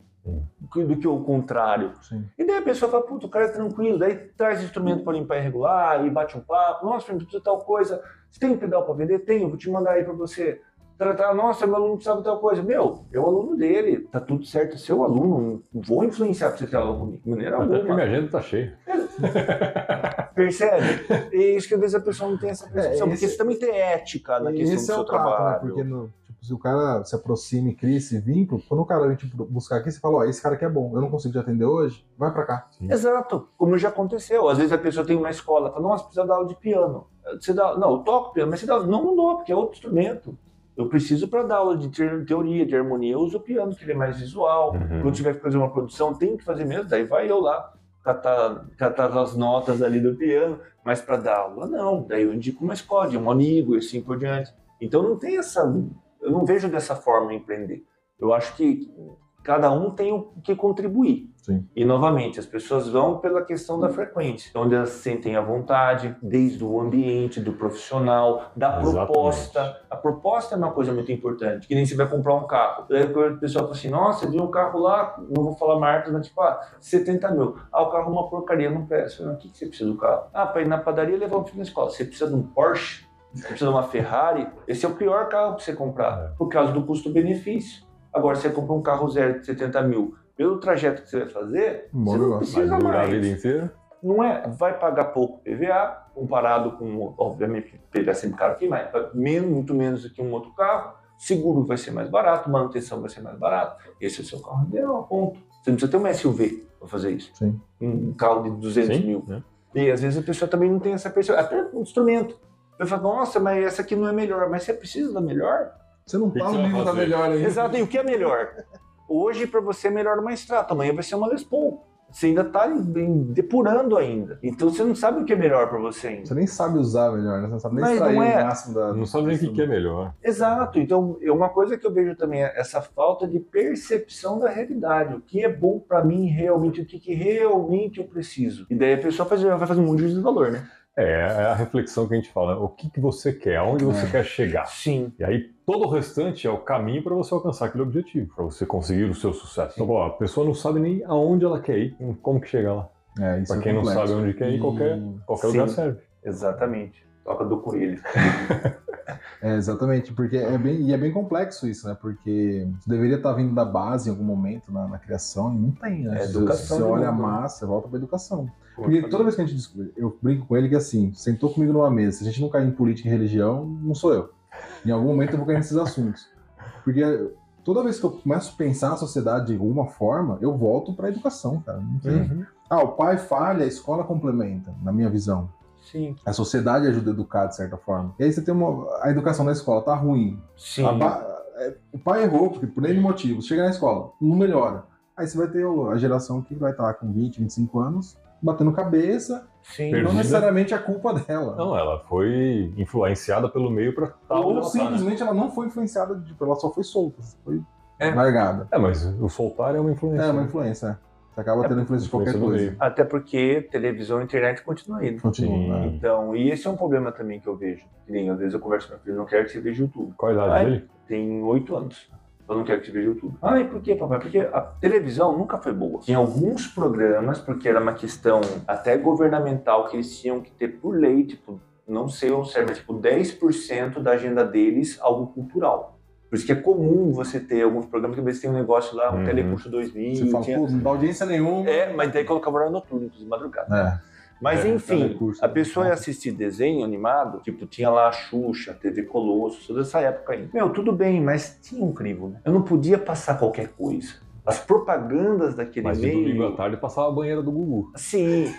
do que o contrário. Sim. E daí a pessoa fala, puta, o cara é tranquilo, daí traz instrumento para limpar e regular, e bate um papo, nossa, precisa de tal coisa, você tem pedal para vender? Tenho, vou te mandar aí para você. Tratar, nossa, meu aluno precisava de tal coisa. Meu, é o aluno dele, tá tudo certo, é seu aluno, não vou influenciar para você ter aula comigo, de maneira porque alguma. minha agenda tá cheia. *laughs* Percebe? E isso que às vezes a pessoa não tem essa percepção, É, porque esse- você também tem ética na questão do é seu o trato, né? trabalho. Porque no- tipo, se o cara se aproxima e cria esse vínculo, quando o cara vem tipo, buscar aqui, você fala, ó, esse cara aqui é bom, eu não consigo te atender hoje, vai pra cá. Exato, como já aconteceu. Às vezes a pessoa tem uma escola, fala, nossa, precisa dar aula de piano. Você dá, não, eu toco piano, mas você dá, não, não porque é outro instrumento. Eu preciso para dar aula de te- teoria, de harmonia, eu uso o piano, que ele é mais visual. Uhum. Quando tiver que fazer uma produção, tem que fazer mesmo, daí vai eu lá, catar, catar as notas ali do piano, mas para dar aula, não. Daí eu indico uma escola, um amigo e assim por diante. Então não tem essa. Eu não vejo dessa forma empreender. Eu acho que cada um tem o que contribuir. Sim. E novamente, as pessoas vão pela questão da frequência, onde elas se sentem à vontade, desde o ambiente, do profissional, da Exatamente. proposta. A proposta é uma coisa muito importante, que nem você vai comprar um carro. Aí o pessoal fala assim, nossa, vi um carro lá, não vou falar marcas, mas tipo, ah, 70 mil. Ah, o carro é uma porcaria, não. Eu falei, O que, você precisa do carro? Ah, para ir na padaria e levar o filho na escola. Você precisa de um Porsche? Você precisa de uma Ferrari? Esse é o pior carro para você comprar, por causa do custo-benefício. Agora, você compra um carro zero de 70 mil, pelo trajeto que você vai fazer, bom você não precisa durar a mais. vida inteira. Não é, vai pagar pouco PVA, comparado com, obviamente, PVA é sempre caro aqui, mas menos, muito menos do que um outro carro. Seguro vai ser mais barato, manutenção vai ser mais barato. Esse é o seu carro ideal, ponto. Você não precisa ter um SUV para fazer isso. Sim. Um carro de 200 Sim, mil. né? E às vezes a pessoa também não tem essa percepção. Até um instrumento. Eu falo, nossa, mas essa aqui não é melhor. Mas você precisa da melhor? Você não você vai nível da melhor aí. Exato. E o que é melhor? Hoje, para você, é melhor uma Strata. Amanhã vai ser uma Les Paul. Você ainda está depurando ainda. Então você não sabe o que é melhor para você ainda. Você nem sabe usar melhor, né? Você não sabe nem Mas extrair não é. o máximo da. Não sabe nem o que, que é melhor. Exato. Então, é uma coisa que eu vejo também é essa falta de percepção da realidade. O que é bom para mim realmente, o que, que realmente eu preciso. E daí a pessoa faz, vai fazer um monte de valor, né? É, é a reflexão que a gente fala. O que, que você quer? Aonde você É. quer chegar? Sim. E aí todo o restante é o caminho para você alcançar aquele objetivo, para você conseguir o seu sucesso. Então, ó, a pessoa não sabe nem aonde ela quer ir, como que chega lá. É, isso Para é quem não complexo. sabe onde quer ir, E- qualquer, qualquer Sim. lugar serve. Exatamente. Toca do coelho. *laughs* É, exatamente, porque é bem, e é bem complexo isso, né? Porque deveria estar vindo da base em algum momento na, na criação e não tem, né? É educação você olha a novo, né? massa, você volta pra educação. Porque toda vez que a gente discute, eu brinco com ele que assim, sentou comigo numa mesa, se a gente não cair em política e religião, não sou eu. Em algum momento eu vou cair nesses assuntos. Porque toda vez que eu começo a pensar a sociedade de alguma forma, eu volto pra educação, cara. Não tem. Uhum. Ah, o pai falha, a escola complementa, na minha visão. Sim. A sociedade ajuda a educar de certa forma. E aí você tem uma. A educação na escola tá ruim. Sim. Ba- é, O pai errou, porque por N motivos. Chega na escola, não melhora. Aí você vai ter a geração que vai estar com 20, 25 anos, batendo cabeça, Sim. Perdida. não necessariamente a culpa dela. Não, ela foi influenciada pelo meio para estar onde Ou ela tá, né? simplesmente ela não foi influenciada, tipo, ela só foi solta, foi É. largada. É, mas o soltar é uma influência. É uma influência. Você acaba tendo influência de qualquer coisa. meio. Até porque televisão e internet continuam indo. Continua. Sim. né? Então, e esse é um problema também que eu vejo. Que nem, às vezes eu converso com meu filho, não quero que você veja YouTube. Qual a idade Ai. dele? Tem oito anos. Eu não quero que você veja YouTube. Ai, por quê, papai? Porque a televisão nunca foi boa. Tinha alguns programas, porque era uma questão até governamental, que eles tinham que ter por lei, tipo, não sei ao certo, mas tipo, 10% da agenda deles algo cultural. Por isso que é comum você ter alguns programas que às vezes tem um negócio lá, um Uhum. Telecurso 2000. Você fala, tinha- pô, não dá audiência nenhuma. É, mas daí colocava horário noturno, inclusive madrugada. É. Mas É, enfim, telecurso, a né? pessoa ia assistir desenho animado, tipo, tinha lá a Xuxa, TV Colosso, toda essa época aí. Meu, tudo bem, mas tinha um crivo, né? Eu não podia passar qualquer coisa. As propagandas daquele Mas de domingo à meio. tarde passava a banheira do Gugu. Sim.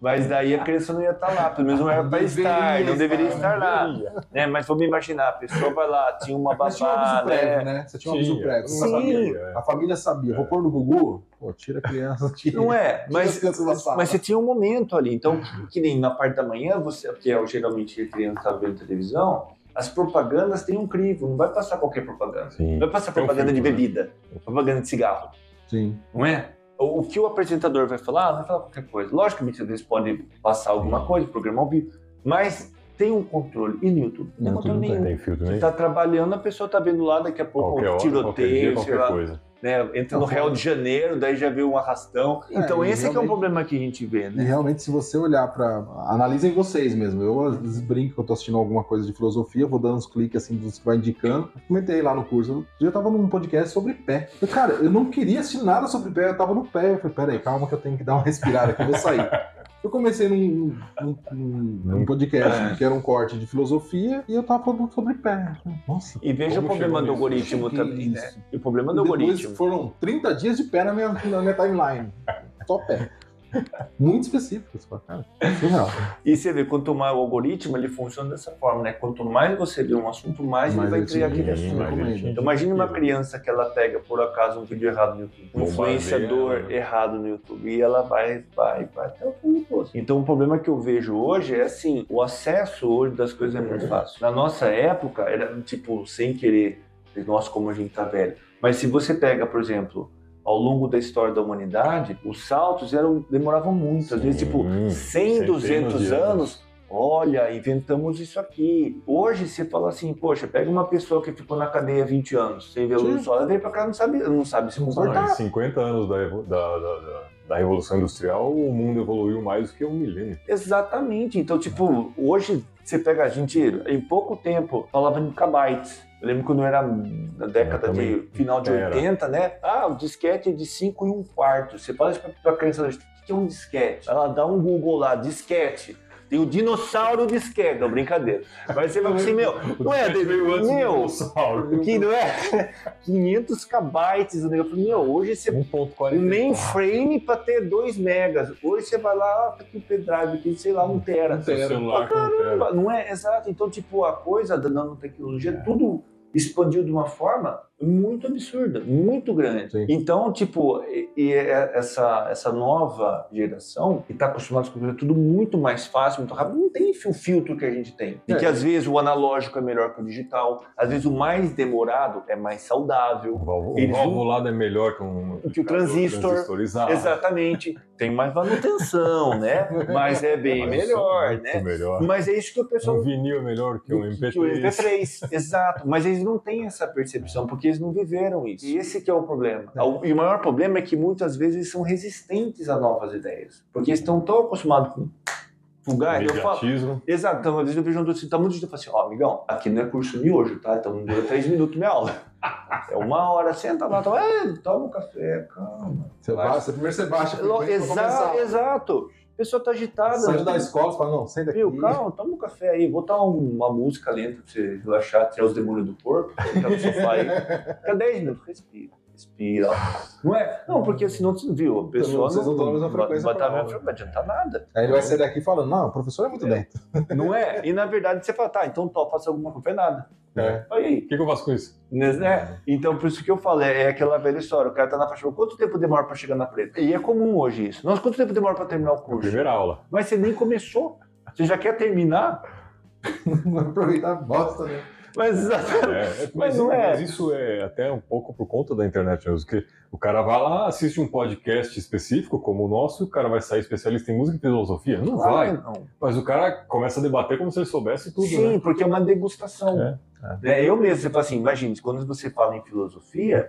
Mas daí a criança não ia estar lá, pelo menos não era para estar, não deveria estar lá. Né? Mas vamos imaginar, a pessoa vai lá, tinha uma Mas tinha um aviso babá, prévio, né? né? Você tinha um aviso prévio. Sim. A família, a família sabia. Vou pôr no Gugu? Pô, tira a criança. Tira. Não é, mas, crianças da sala. mas você tinha um momento ali. Então, que nem na parte da manhã, você, que é geralmente a criança está vendo televisão, as propagandas têm um crivo, não vai passar qualquer propaganda. Sim. Não vai passar Tem um propaganda de né? bebida, propaganda de cigarro, Sim. não é? O, o que o apresentador vai falar, vai falar qualquer coisa. Logicamente, às vezes pode passar alguma coisa, programa ao vivo, mas tem um controle. E no YouTube? Não tem controle nenhum. Tem filtro, Você né? tá trabalhando, a pessoa tá vendo lá, daqui a pouco Qualquer um hora, qualquer dia, tiroteio, sei qualquer lá, coisa. Né? Entra no Real fala- de Janeiro, daí já vê um arrastão. É, então e esse que é um realmente- problema que a gente vê, E né? realmente, se você olhar para. Analisem vocês mesmo. Eu às vezes brinco que eu tô assistindo alguma coisa de filosofia, vou dando uns cliques assim dos que vai indicando. Comentei lá no curso. Eu já tava num podcast sobre pé. Eu, cara, eu não queria assistir nada sobre pé, eu tava no pé. Eu falei, peraí, calma que eu tenho que dar uma respirada aqui, eu vou sair. *laughs* Eu comecei num, num, num- num podcast que era um corte de filosofia e eu tava falando sobre pé. Nossa. E veja o problema do algoritmo também, né? nisso. E o problema do Depois algoritmo. foram 30 dias de pé na minha, na minha timeline. Só pé. Muito fala, cara, surreal. E você vê, quanto mais o algoritmo, ele funciona dessa forma, né? Quanto mais você vê um assunto, mais ele Mais vai ele te criar aquele assunto. Então imagine uma criança que ela pega, por acaso, um vídeo errado no YouTube. Um influenciador né? errado no YouTube. E ela vai, vai, vai até o fundo do poço. Então o problema que eu vejo hoje é assim, o acesso hoje das coisas é muito fácil. Na nossa época, era tipo, sem querer, nossa, como a gente tá velho. Mas se você pega, por exemplo, ao longo da história da humanidade, os saltos eram, demoravam muito. Às vezes, tipo, Sim, 100, centenas 200 de anos. Olha, inventamos isso aqui. Hoje você fala assim, poxa, pega uma pessoa que ficou na cadeia 20 anos, sem ver luz Sim. sol, ela veio pra cá e não sabe, não sabe se Não Não, comportar. em 50 anos da, da, da, da- da Revolução Industrial, o mundo evoluiu mais do que um milênio. Exatamente. Então, tipo, hoje você pega a gente, em pouco tempo, falava em kbytes. Eu lembro quando era na década de final de Era. 80, né? Ah, o disquete é de 5 e um quarto. Você fala isso pra, pra criança hoje, o que é um disquete? Ela dá um Google lá, disquete. Tem o dinossauro disquete, não, brincadeira. Mas você vai assim, meu, *laughs* não é, meu, que não é *laughs* 500 kbytes o negócio. Meu, hoje você 1.40. um mainframe para ter 2 megas. Hoje você vai lá, tá aqui o pendrive, aqui, sei lá, 1 um tera. Um tera. celular com um tera. Não é exato. Então, tipo, a coisa da nanotecnologia, tudo expandiu de uma forma muito absurda, muito grande. Sim. Então, tipo, e, e é- essa, essa nova geração que está acostumada com tudo muito mais fácil, muito rápido, não tem o filtro que a gente tem. E É. que às vezes o analógico é melhor que o digital, às vezes o mais demorado é mais O saudável. valvo- o Eles não- valvulado é melhor que um Que o transistor. Exatamente. Tem mais manutenção, *laughs* né? Mas é bem Mas melhor, muito né? melhor. Mas é isso que o pessoal Um vinil é melhor que um MP3. que o MP3, exato. Mas eles não têm essa percepção, porque eles não viveram isso. E esse que é o problema. É. E o maior problema é que muitas vezes eles são resistentes a novas ideias. Porque eles estão tão acostumados com fugar, eu falo. Exato, então às vezes eu vejo um assim, tá muito difícil, eu falo assim, ó, amigão, aqui não é curso miojo, tá? Então dura três minutos minha aula. É uma hora, senta lá, toma, é, toma um café, calma. Você, baixa, primeiro você baixa. Exa exato. A pessoa tá agitada. Sai da escola, você fala, não, senta aqui. Viu, calma, toma um café aí, botar um- uma música lenta pra você relaxar, tirar os demônios do corpo, entrar no sofá aí. *laughs* Fica 10 minutos, respira, respira. Não é? Não, porque senão você viu, a pessoa vocês não na mesma frequência Vai mesma frequência, não adianta nada. Aí ele vai sair daqui falando, não, o professor é muito lento. *laughs* Não é? E na verdade você fala, tá, então top, faça alguma coisa, não faz nada. É. Aí, O que, que eu faço com isso? né? Então, por isso que eu falo, é, é aquela velha história. O cara tá na faixa, quanto tempo demora pra chegar na preta? E é comum hoje isso. Nossa, quanto tempo demora pra terminar o curso? Primeira aula. Mas você nem começou. Você já quer terminar? *laughs* Não vai aproveitar a bosta, né? Mas, É, é, mas, não é. mas isso é até um pouco por conta da internet mesmo, porque o cara vai lá, assiste um podcast específico como o nosso, e o cara vai sair especialista em música e filosofia? Não Claro vai. que não. Mas o cara começa a debater como se ele soubesse tudo, Sim, né? porque é uma degustação. É, Né, Eu mesmo, você fala assim, imagine, quando você fala em filosofia,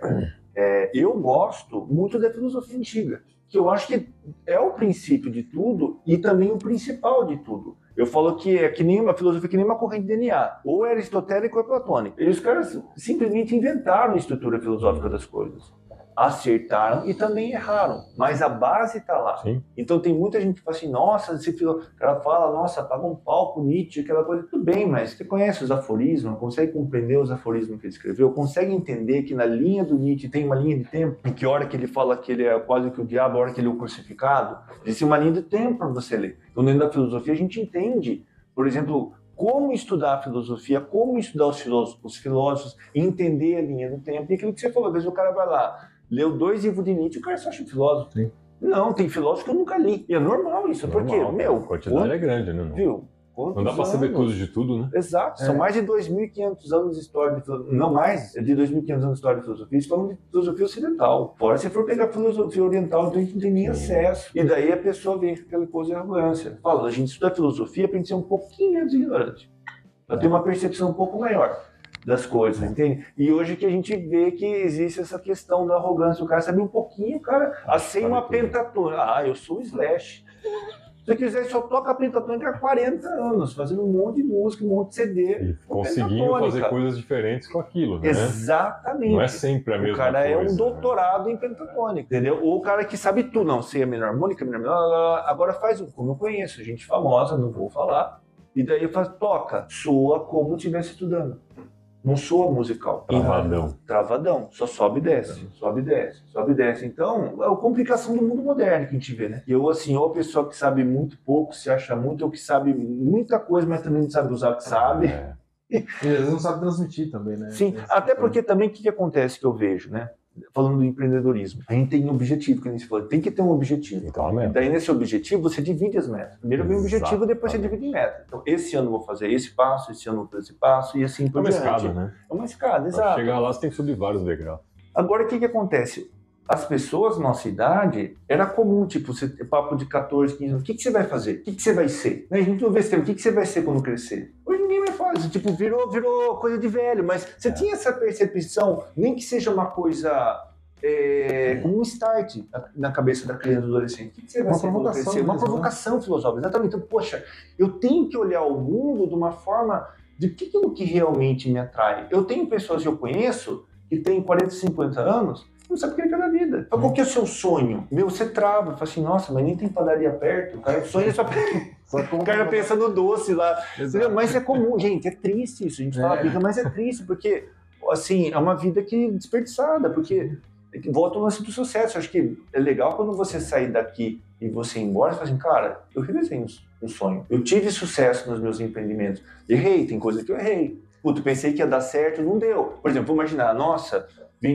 é, eu gosto muito da filosofia antiga, que eu acho que é o princípio de tudo e também o principal de tudo. Eu falo que é que nem uma filosofia, que nem uma corrente de DNA, ou é aristotélico ou é platônico. E os caras simplesmente inventaram a estrutura filosófica das coisas. Acertaram e também erraram, mas a base está lá. Sim. Então tem muita gente que fala assim, nossa, esse cara fala, nossa, paga um pau pro Nietzsche, aquela coisa. Tudo bem, mas você conhece os aforismos, consegue compreender os aforismos que ele escreveu, consegue entender que na linha do Nietzsche tem uma linha de tempo, em que hora que ele fala que ele é quase que o diabo, a hora que ele é o crucificado, existe uma linha de tempo para você ler. Então dentro da filosofia a gente entende, por exemplo, como estudar a filosofia, como estudar os filósofos, os filósofos, entender a linha do tempo. E aquilo que você falou, às vezes o cara vai lá, leu dois livros de Nietzsche, o cara só acha um filósofo. Sim. Não, tem filósofo que eu nunca li. E é normal isso, porque, Normal, meu, A quantidade é grande, né? Não, viu? não dá pra saber Quantos tudo de tudo, né? Exato, É. são mais de 2.500 anos de história de filosofia, não mais, é de 2.500 anos de história de filosofia, isso falando de filosofia ocidental. Fora se for pegar filosofia oriental, então a gente não tem nem acesso. E daí a pessoa vem com aquela coisa de arrogância. Fala, a gente estuda filosofia pra gente ser um pouquinho menos ignorante, pra ter uma percepção um pouco maior das coisas, entende? E hoje que a gente vê que existe essa questão da arrogância, o cara sabe um pouquinho, o cara acende uma pentatônica. Ah, eu sou o Slash. Se você quiser, só toca pentatônica há 40 anos, fazendo um monte de música, um monte de CD. E conseguindo fazer coisas diferentes com aquilo, né? Exatamente. Não é sempre a mesma o cara coisa. é um né? doutorado em pentatônica, entendeu? Ou o cara que sabe tudo, não, sei a menor harmônica, a blá. Agora faz, um- como eu conheço, gente famosa, não vou falar, e daí faz, toca, soa como estivesse estudando. Não soa musical. Travadão. Travadão, só sobe e desce, sobe e desce, sobe e desce. Então, é a complicação do mundo moderno que a gente vê, né? E eu, assim, ou a pessoa que sabe muito pouco, se acha muito, ou que sabe muita coisa, mas também não sabe usar o que sabe. É. E *laughs* às vezes não sabe transmitir também, né? Sim, Esse até tipo porque também o que, que acontece que eu vejo, né? Falando do empreendedorismo, a gente tem um objetivo, que a gente falou, tem que ter um objetivo. Então, é E daí, nesse objetivo, você divide as metas. Primeiro vem o objetivo, depois você divide em metas. Então, esse ano eu vou fazer esse passo, esse ano eu vou fazer esse passo, e assim É por uma diante. escada, né? É uma escada, Pra exato. chegar lá, você tem que subir vários degraus. Agora, o que, que acontece? As pessoas da nossa idade, era comum, tipo, você ter papo de 14, 15 anos. O que, que você vai fazer? O que, que você vai ser? Né, A gente não vê esse tempo. O que, que você vai ser quando crescer? Hoje ninguém mais faz. Tipo, virou, virou coisa de velho. Mas você É. tinha essa percepção, nem que seja uma coisa... É, como um start na- na cabeça da criança do adolescente. O que, você vai Uma ser quando provocação crescer? Uma né? provocação filosófica, exatamente. Então, poxa, eu tenho que olhar o mundo de uma forma de que aquilo que realmente me atrai. Eu tenho pessoas que eu conheço que têm 40, 50 anos não sabe o que ele quer da vida. Então, qual que é o seu sonho? Meu, você trava, fala assim, nossa, mas nem tem padaria perto. O cara sonha só Só *laughs* o cara pensa no doce lá. Entendeu? Mas é comum, gente, é triste isso. A gente fala É. briga, mas é triste, porque, assim, é uma vida que desperdiçada, porque volta ao lance do sucesso. Eu acho que é legal quando você sair daqui e você ir embora, você fala assim, cara, eu realizei um sonho. Eu tive sucesso nos meus empreendimentos. Errei, tem coisa que eu errei. Puta, eu pensei que ia dar certo, não deu. Por exemplo, vou imaginar, nossa,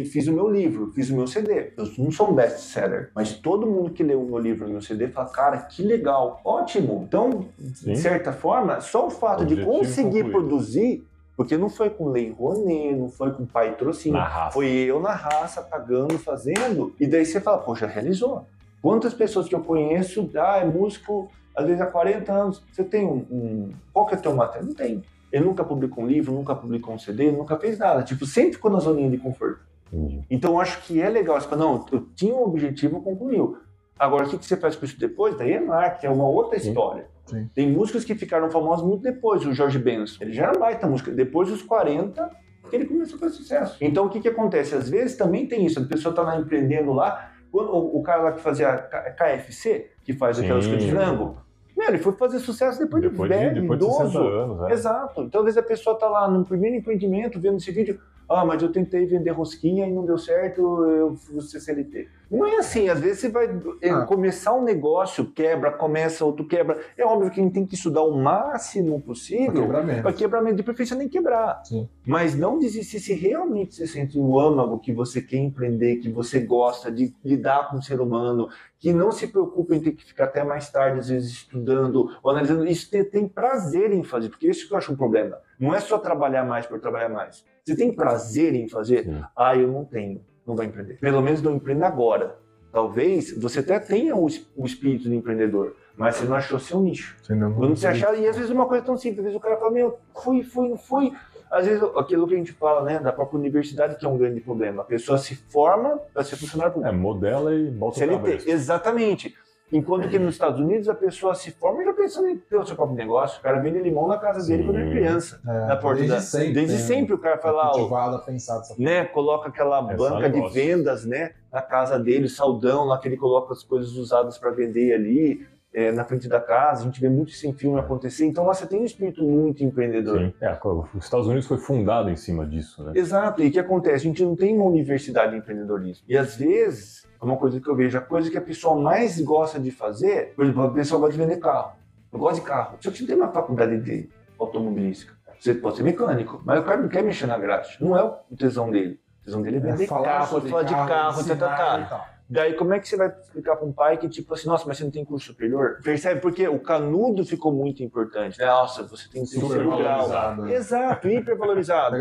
fiz o meu livro, fiz o meu CD. Eu não sou um best-seller, mas todo mundo que leu o meu livro, o meu CD, fala, cara, que legal, ótimo. Então, Sim. de certa forma, só o fato de Objetivo conseguir concluído. produzir, porque não foi com Lei Rouanet, não foi com pai raça. foi eu na raça, pagando, fazendo, e daí você fala, poxa, realizou. Quantas pessoas que eu conheço, ah, é músico, às vezes há 40 anos, você tem um... um qual que é o teu material? Não tem. Ele nunca publicou um livro, nunca publicou um CD, nunca fez nada. Tipo, sempre ficou na zoninha de conforto. Entendi. Então, acho que é legal. Você fala, não, eu tinha um objetivo, concluiu. Agora, o que que você faz com isso depois? Daí é marketing, é uma outra Sim. história. Sim. Tem músicos que ficaram famosos muito depois, o Jorge Benson. Ele já era baita música. Depois dos 40, que ele começou a fazer sucesso. Então, o que que acontece? Às vezes também tem isso. A pessoa tá lá empreendendo lá. Quando, o, o cara lá que fazia KFC, que faz aquelas coisas de frango, meu, ele foi fazer sucesso depois, Depois de de, velho, depois de idoso. 60 anos, é. Exato. Então, às vezes a pessoa tá lá no primeiro empreendimento, vendo esse vídeo, Ah, mas eu tentei vender rosquinha e não deu certo, eu fui CLT. Não é assim, às vezes você vai é, Ah. começar um negócio, quebra, começa, outro quebra. É óbvio que a gente tem que estudar o máximo possível quebrar menos. para quebrar, de preferência nem quebrar. Sim. Mas não desistir se realmente você sente o âmago que você quer empreender, que você gosta de lidar com o ser humano, que não se preocupa em ter que ficar até mais tarde, às vezes estudando ou analisando. Isso tem, tem prazer em fazer, porque isso que eu acho um problema. Não é só trabalhar mais por trabalhar mais. Você tem prazer em fazer? Sim. Ah, eu não tenho, não vai empreender. Pelo menos não empreenda agora. Talvez você até tenha o, o espírito de empreendedor, mas você não achou seu nicho. Você não- Quando você achar, e às vezes uma coisa tão simples, às vezes o cara fala, meu, fui, fui, não fui. Às vezes aquilo que a gente fala, né, da própria universidade, que é um grande problema. A pessoa se forma para ser funcionário É, público. modela e o CLT, cabeça. exatamente. Enquanto que nos Estados Unidos a pessoa se forma já pensando em ter o seu próprio negócio. O cara vende limão na casa dele Sim. quando é criança. É, na porta desde da... sempre. Desde né? sempre o cara fala, ó, Cultivado, a pensar dessa forma. né, coloca aquela É banca de vendas, né, na casa dele, saldão, lá que ele coloca as coisas usadas para vender ali, é, na frente da casa. A gente vê muito isso em filme acontecer. Então lá você tem um espírito muito empreendedor. Sim. É, os Estados Unidos foi fundado em cima disso, né? Exato. E o que acontece? A gente não tem uma universidade de empreendedorismo. E às vezes, é uma coisa que eu vejo, a coisa que a pessoa mais gosta de fazer, por exemplo, a pessoa gosta de vender carro. Eu gosto de carro. Só que você não tem uma faculdade de automobilística. Você pode ser mecânico, mas o cara não quer mexer na grade. Não é o tesão dele. O tesão dele é vender carro, sobre falar de carro, tá, tá, ensinar tá. Daí, como é que você vai explicar para um pai que, tipo assim, nossa, mas você não tem curso superior? Percebe? Porque o canudo ficou muito importante. Né? Nossa, você tem Super grau. valorizado. né? Exato, hipervalorizado.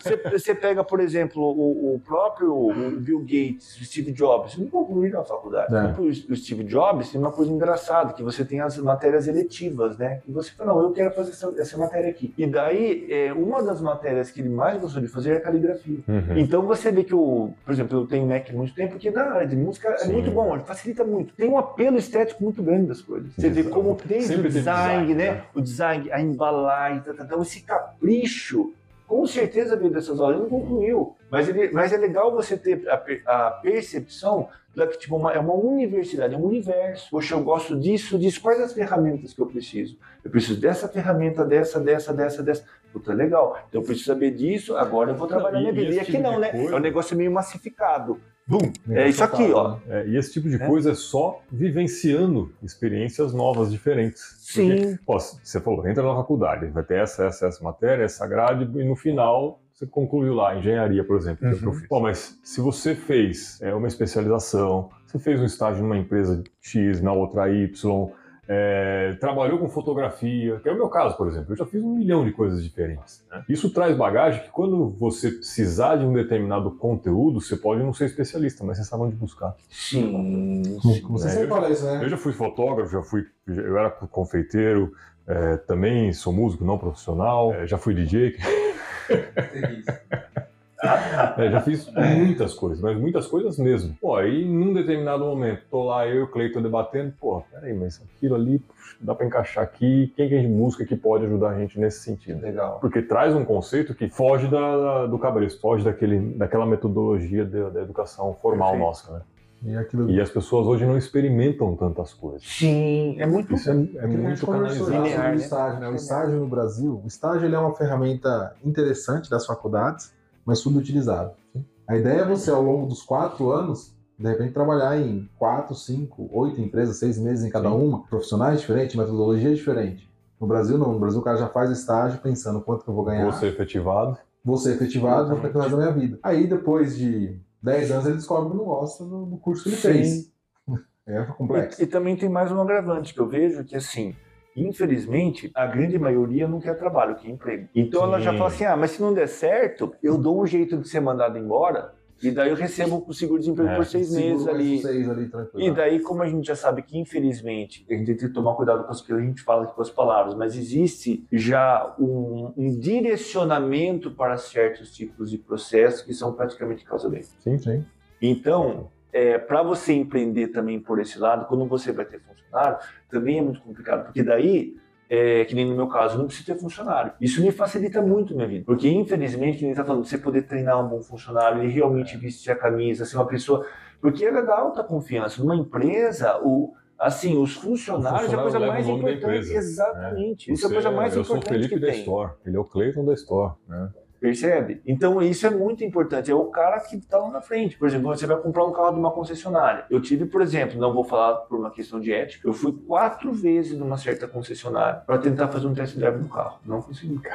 Você, você pega, por exemplo, o, o próprio o Bill Gates, o Steve Jobs, não concluíram a faculdade. É. O, Steve Jobs tem uma coisa engraçada, que você tem as matérias eletivas, né? E você fala, não, eu quero fazer essa, essa matéria aqui. E daí, é, uma das matérias que ele mais gostou de fazer é a caligrafia. Uhum. Então você vê que o, por exemplo, eu tenho Mac há muito tempo, na área de música é Sim. muito bom, facilita muito. Tem um apelo estético muito grande das coisas. Você vê como desde Sempre o design, design, né? né? O design, a embalagem, tá, tá, tá, esse capricho, com certeza veio dessas horas, ele não concluiu. Mas, ele, mas é legal você ter a, a percepção da que tipo, uma, é uma universidade, é um universo. Poxa, eu gosto disso, disso. Quais as ferramentas que eu preciso? Eu preciso dessa ferramenta, dessa, dessa, dessa, dessa. Puta, legal. Então eu preciso saber disso, agora eu vou trabalhar e- minha vida. E aqui tipo não, né? coisa- É um negócio meio massificado. Bum! É isso aqui, ó. né? É, e esse tipo de É. coisa é só vivenciando experiências novas, diferentes. Porque, Sim. pô, você falou, entra na faculdade, vai ter essa, essa, essa matéria, essa grade, e no final você concluiu lá, engenharia, por exemplo, que o que eu Uhum. fiz. Pô, mas se você fez é, uma especialização, você fez um estágio numa empresa X, na outra Y, é, trabalhou com fotografia, que é o meu caso, por exemplo. Eu já fiz um milhão de coisas diferentes. né? Isso traz bagagem que quando você precisar de um determinado conteúdo, você pode não ser especialista, mas você sabe onde buscar. Sim. Você É, sempre eu- fala isso, né? Eu já fui fotógrafo, já fui, eu era confeiteiro, é, também sou músico não profissional, é, já fui DJ, é, *laughs* já fiz muitas coisas, mas muitas coisas mesmo. Pô, aí num determinado momento, tô lá eu e o Cleiton debatendo, pô, peraí, mas aquilo ali puxa, dá pra encaixar aqui, quem que é de música que pode ajudar a gente nesse sentido? Legal. Porque traz um conceito que foge da, do cabresto, foge daquele, daquela metodologia da, da educação formal Perfeito. nossa, né? E aquilo E as pessoas hoje não experimentam tantas coisas. Sim, é muito. Isso é, é a gente muito canalizado. Linear, sobre o né? estágio, né? O estágio no Brasil, o estágio ele é uma ferramenta interessante das faculdades, mas subutilizado. A ideia é você, ao longo dos quatro anos, de repente trabalhar em quatro, cinco, oito empresas, seis meses em cada Sim. uma, profissionais diferentes, metodologia diferente. No Brasil não, no Brasil o cara já faz estágio pensando quanto que eu vou ganhar, Vou ser efetivado. vou ser efetivado, vou ficar resto da minha vida. Aí depois de 10 anos ele descobre que não gosta do do curso que ele Sim. fez. *laughs* É complexo. E, e também tem mais um agravante que eu vejo que assim. Infelizmente, a grande maioria não quer trabalho, quer emprego. Então ela já Sim. fala assim: ah, mas se não der certo, eu dou um jeito de ser mandado embora e daí eu recebo o seguro-desemprego É, por seis meses ali. Seis ali. E daí, como a gente já sabe que, infelizmente, a gente tem que tomar cuidado com as que a gente fala aqui com as palavras, mas existe já um, um direcionamento para certos tipos de processos que são praticamente causa bem. Sim, sim. Então, para você empreender também por esse lado, quando você vai ter funcionário, também é muito complicado, porque daí, é, que nem no meu caso, eu não preciso ter funcionário. Isso me facilita muito minha vida, porque infelizmente, que nem está falando, você poder treinar um bom funcionário, ele realmente vestir a camisa, ser uma pessoa. Porque ela dá alta confiança. Numa empresa, o. Assim, os funcionários é a coisa mais importante. empresa, Exatamente. Isso é a coisa mais eu sou o importante Felipe da tem. Store, ele é o Cleiton da Store, né? Percebe? Então isso é muito importante. É o cara que está lá na frente. Por exemplo, você vai comprar um carro de uma concessionária. Eu tive, por exemplo, não vou falar por uma questão de ética, eu fui quatro vezes numa certa concessionária para tentar fazer um test drive no carro. Não consegui. *laughs*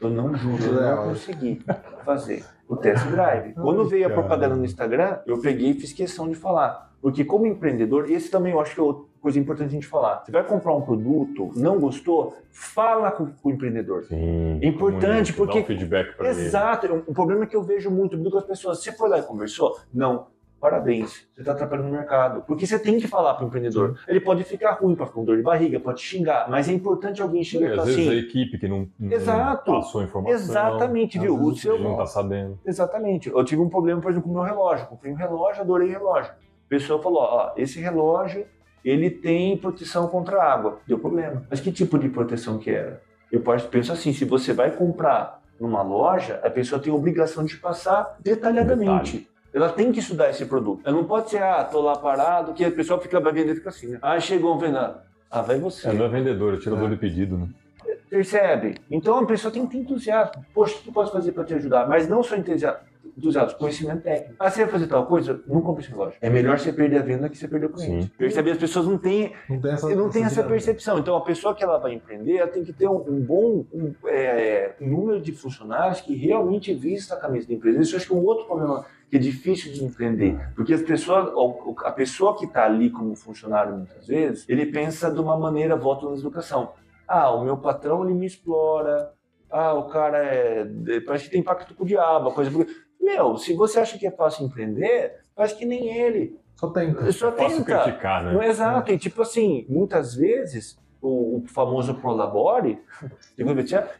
Eu não juro, eu não consegui fazer o test drive. Quando veio a propaganda no Instagram, eu peguei e fiz questão de falar. Porque como empreendedor, esse também eu acho que é outra coisa importante a gente falar. Você vai comprar um produto, não gostou, fala com, com o empreendedor. Sim, É importante, comunica, porque- Dá um feedback pra ele. Exato. O problema é que eu vejo muito do que as pessoas. Você foi lá e conversou? Não. Parabéns, você está atrapalhando o mercado. Porque você tem que falar para o empreendedor. Ele pode ficar ruim, pode ficar com dor de barriga, pode xingar, mas é importante alguém E chegar e às vezes a assim. equipe que não, não Exato. passou a informação. Exatamente, viu? O seu- não tá sabendo. Exatamente. Eu tive um problema, por exemplo, com o meu relógio. Comprei um relógio, adorei o relógio. A pessoa falou: ó, esse relógio ele tem proteção contra água. Deu problema. Mas que tipo de proteção que era? Eu penso assim: se você vai comprar numa loja, a pessoa tem a obrigação de passar detalhadamente. Ela tem que estudar esse produto. Ela não pode ser, ah, tô lá parado, que a pessoa fica vai vender fica assim, né? Ah, chegou um vendedor. Ah, vai você. É, não é vendedor, é tirador É. de pedido, né? Percebe? Então a pessoa tem que ter entusiasmo. Poxa, o que eu posso fazer para te ajudar? Mas não só entusiasmo, entusiasmo, conhecimento técnico. Ah, você vai fazer tal coisa? Não compre esse relógio. É melhor você perder a venda que você perder o cliente. Sim. Percebe? As pessoas não têm, Não tem essa, não têm essa percepção. Então a pessoa que ela vai empreender, ela tem que ter um, um bom um, é, número de funcionários que realmente vista a camisa da empresa. Isso eu acho que é um outro problema que é difícil de empreender. Porque as pessoas, a pessoa que está ali como funcionário muitas vezes, ele pensa de uma maneira, volta na educação. Ah, o meu patrão ele me explora. Ah, o cara é. Parece que tem pacto com o diabo, coisa. Meu, se você acha que é fácil empreender, faz que nem ele. Só tem. Só Posso tenta. criticar, né? Não é exato. E tipo assim, muitas vezes, o, o famoso prolabore,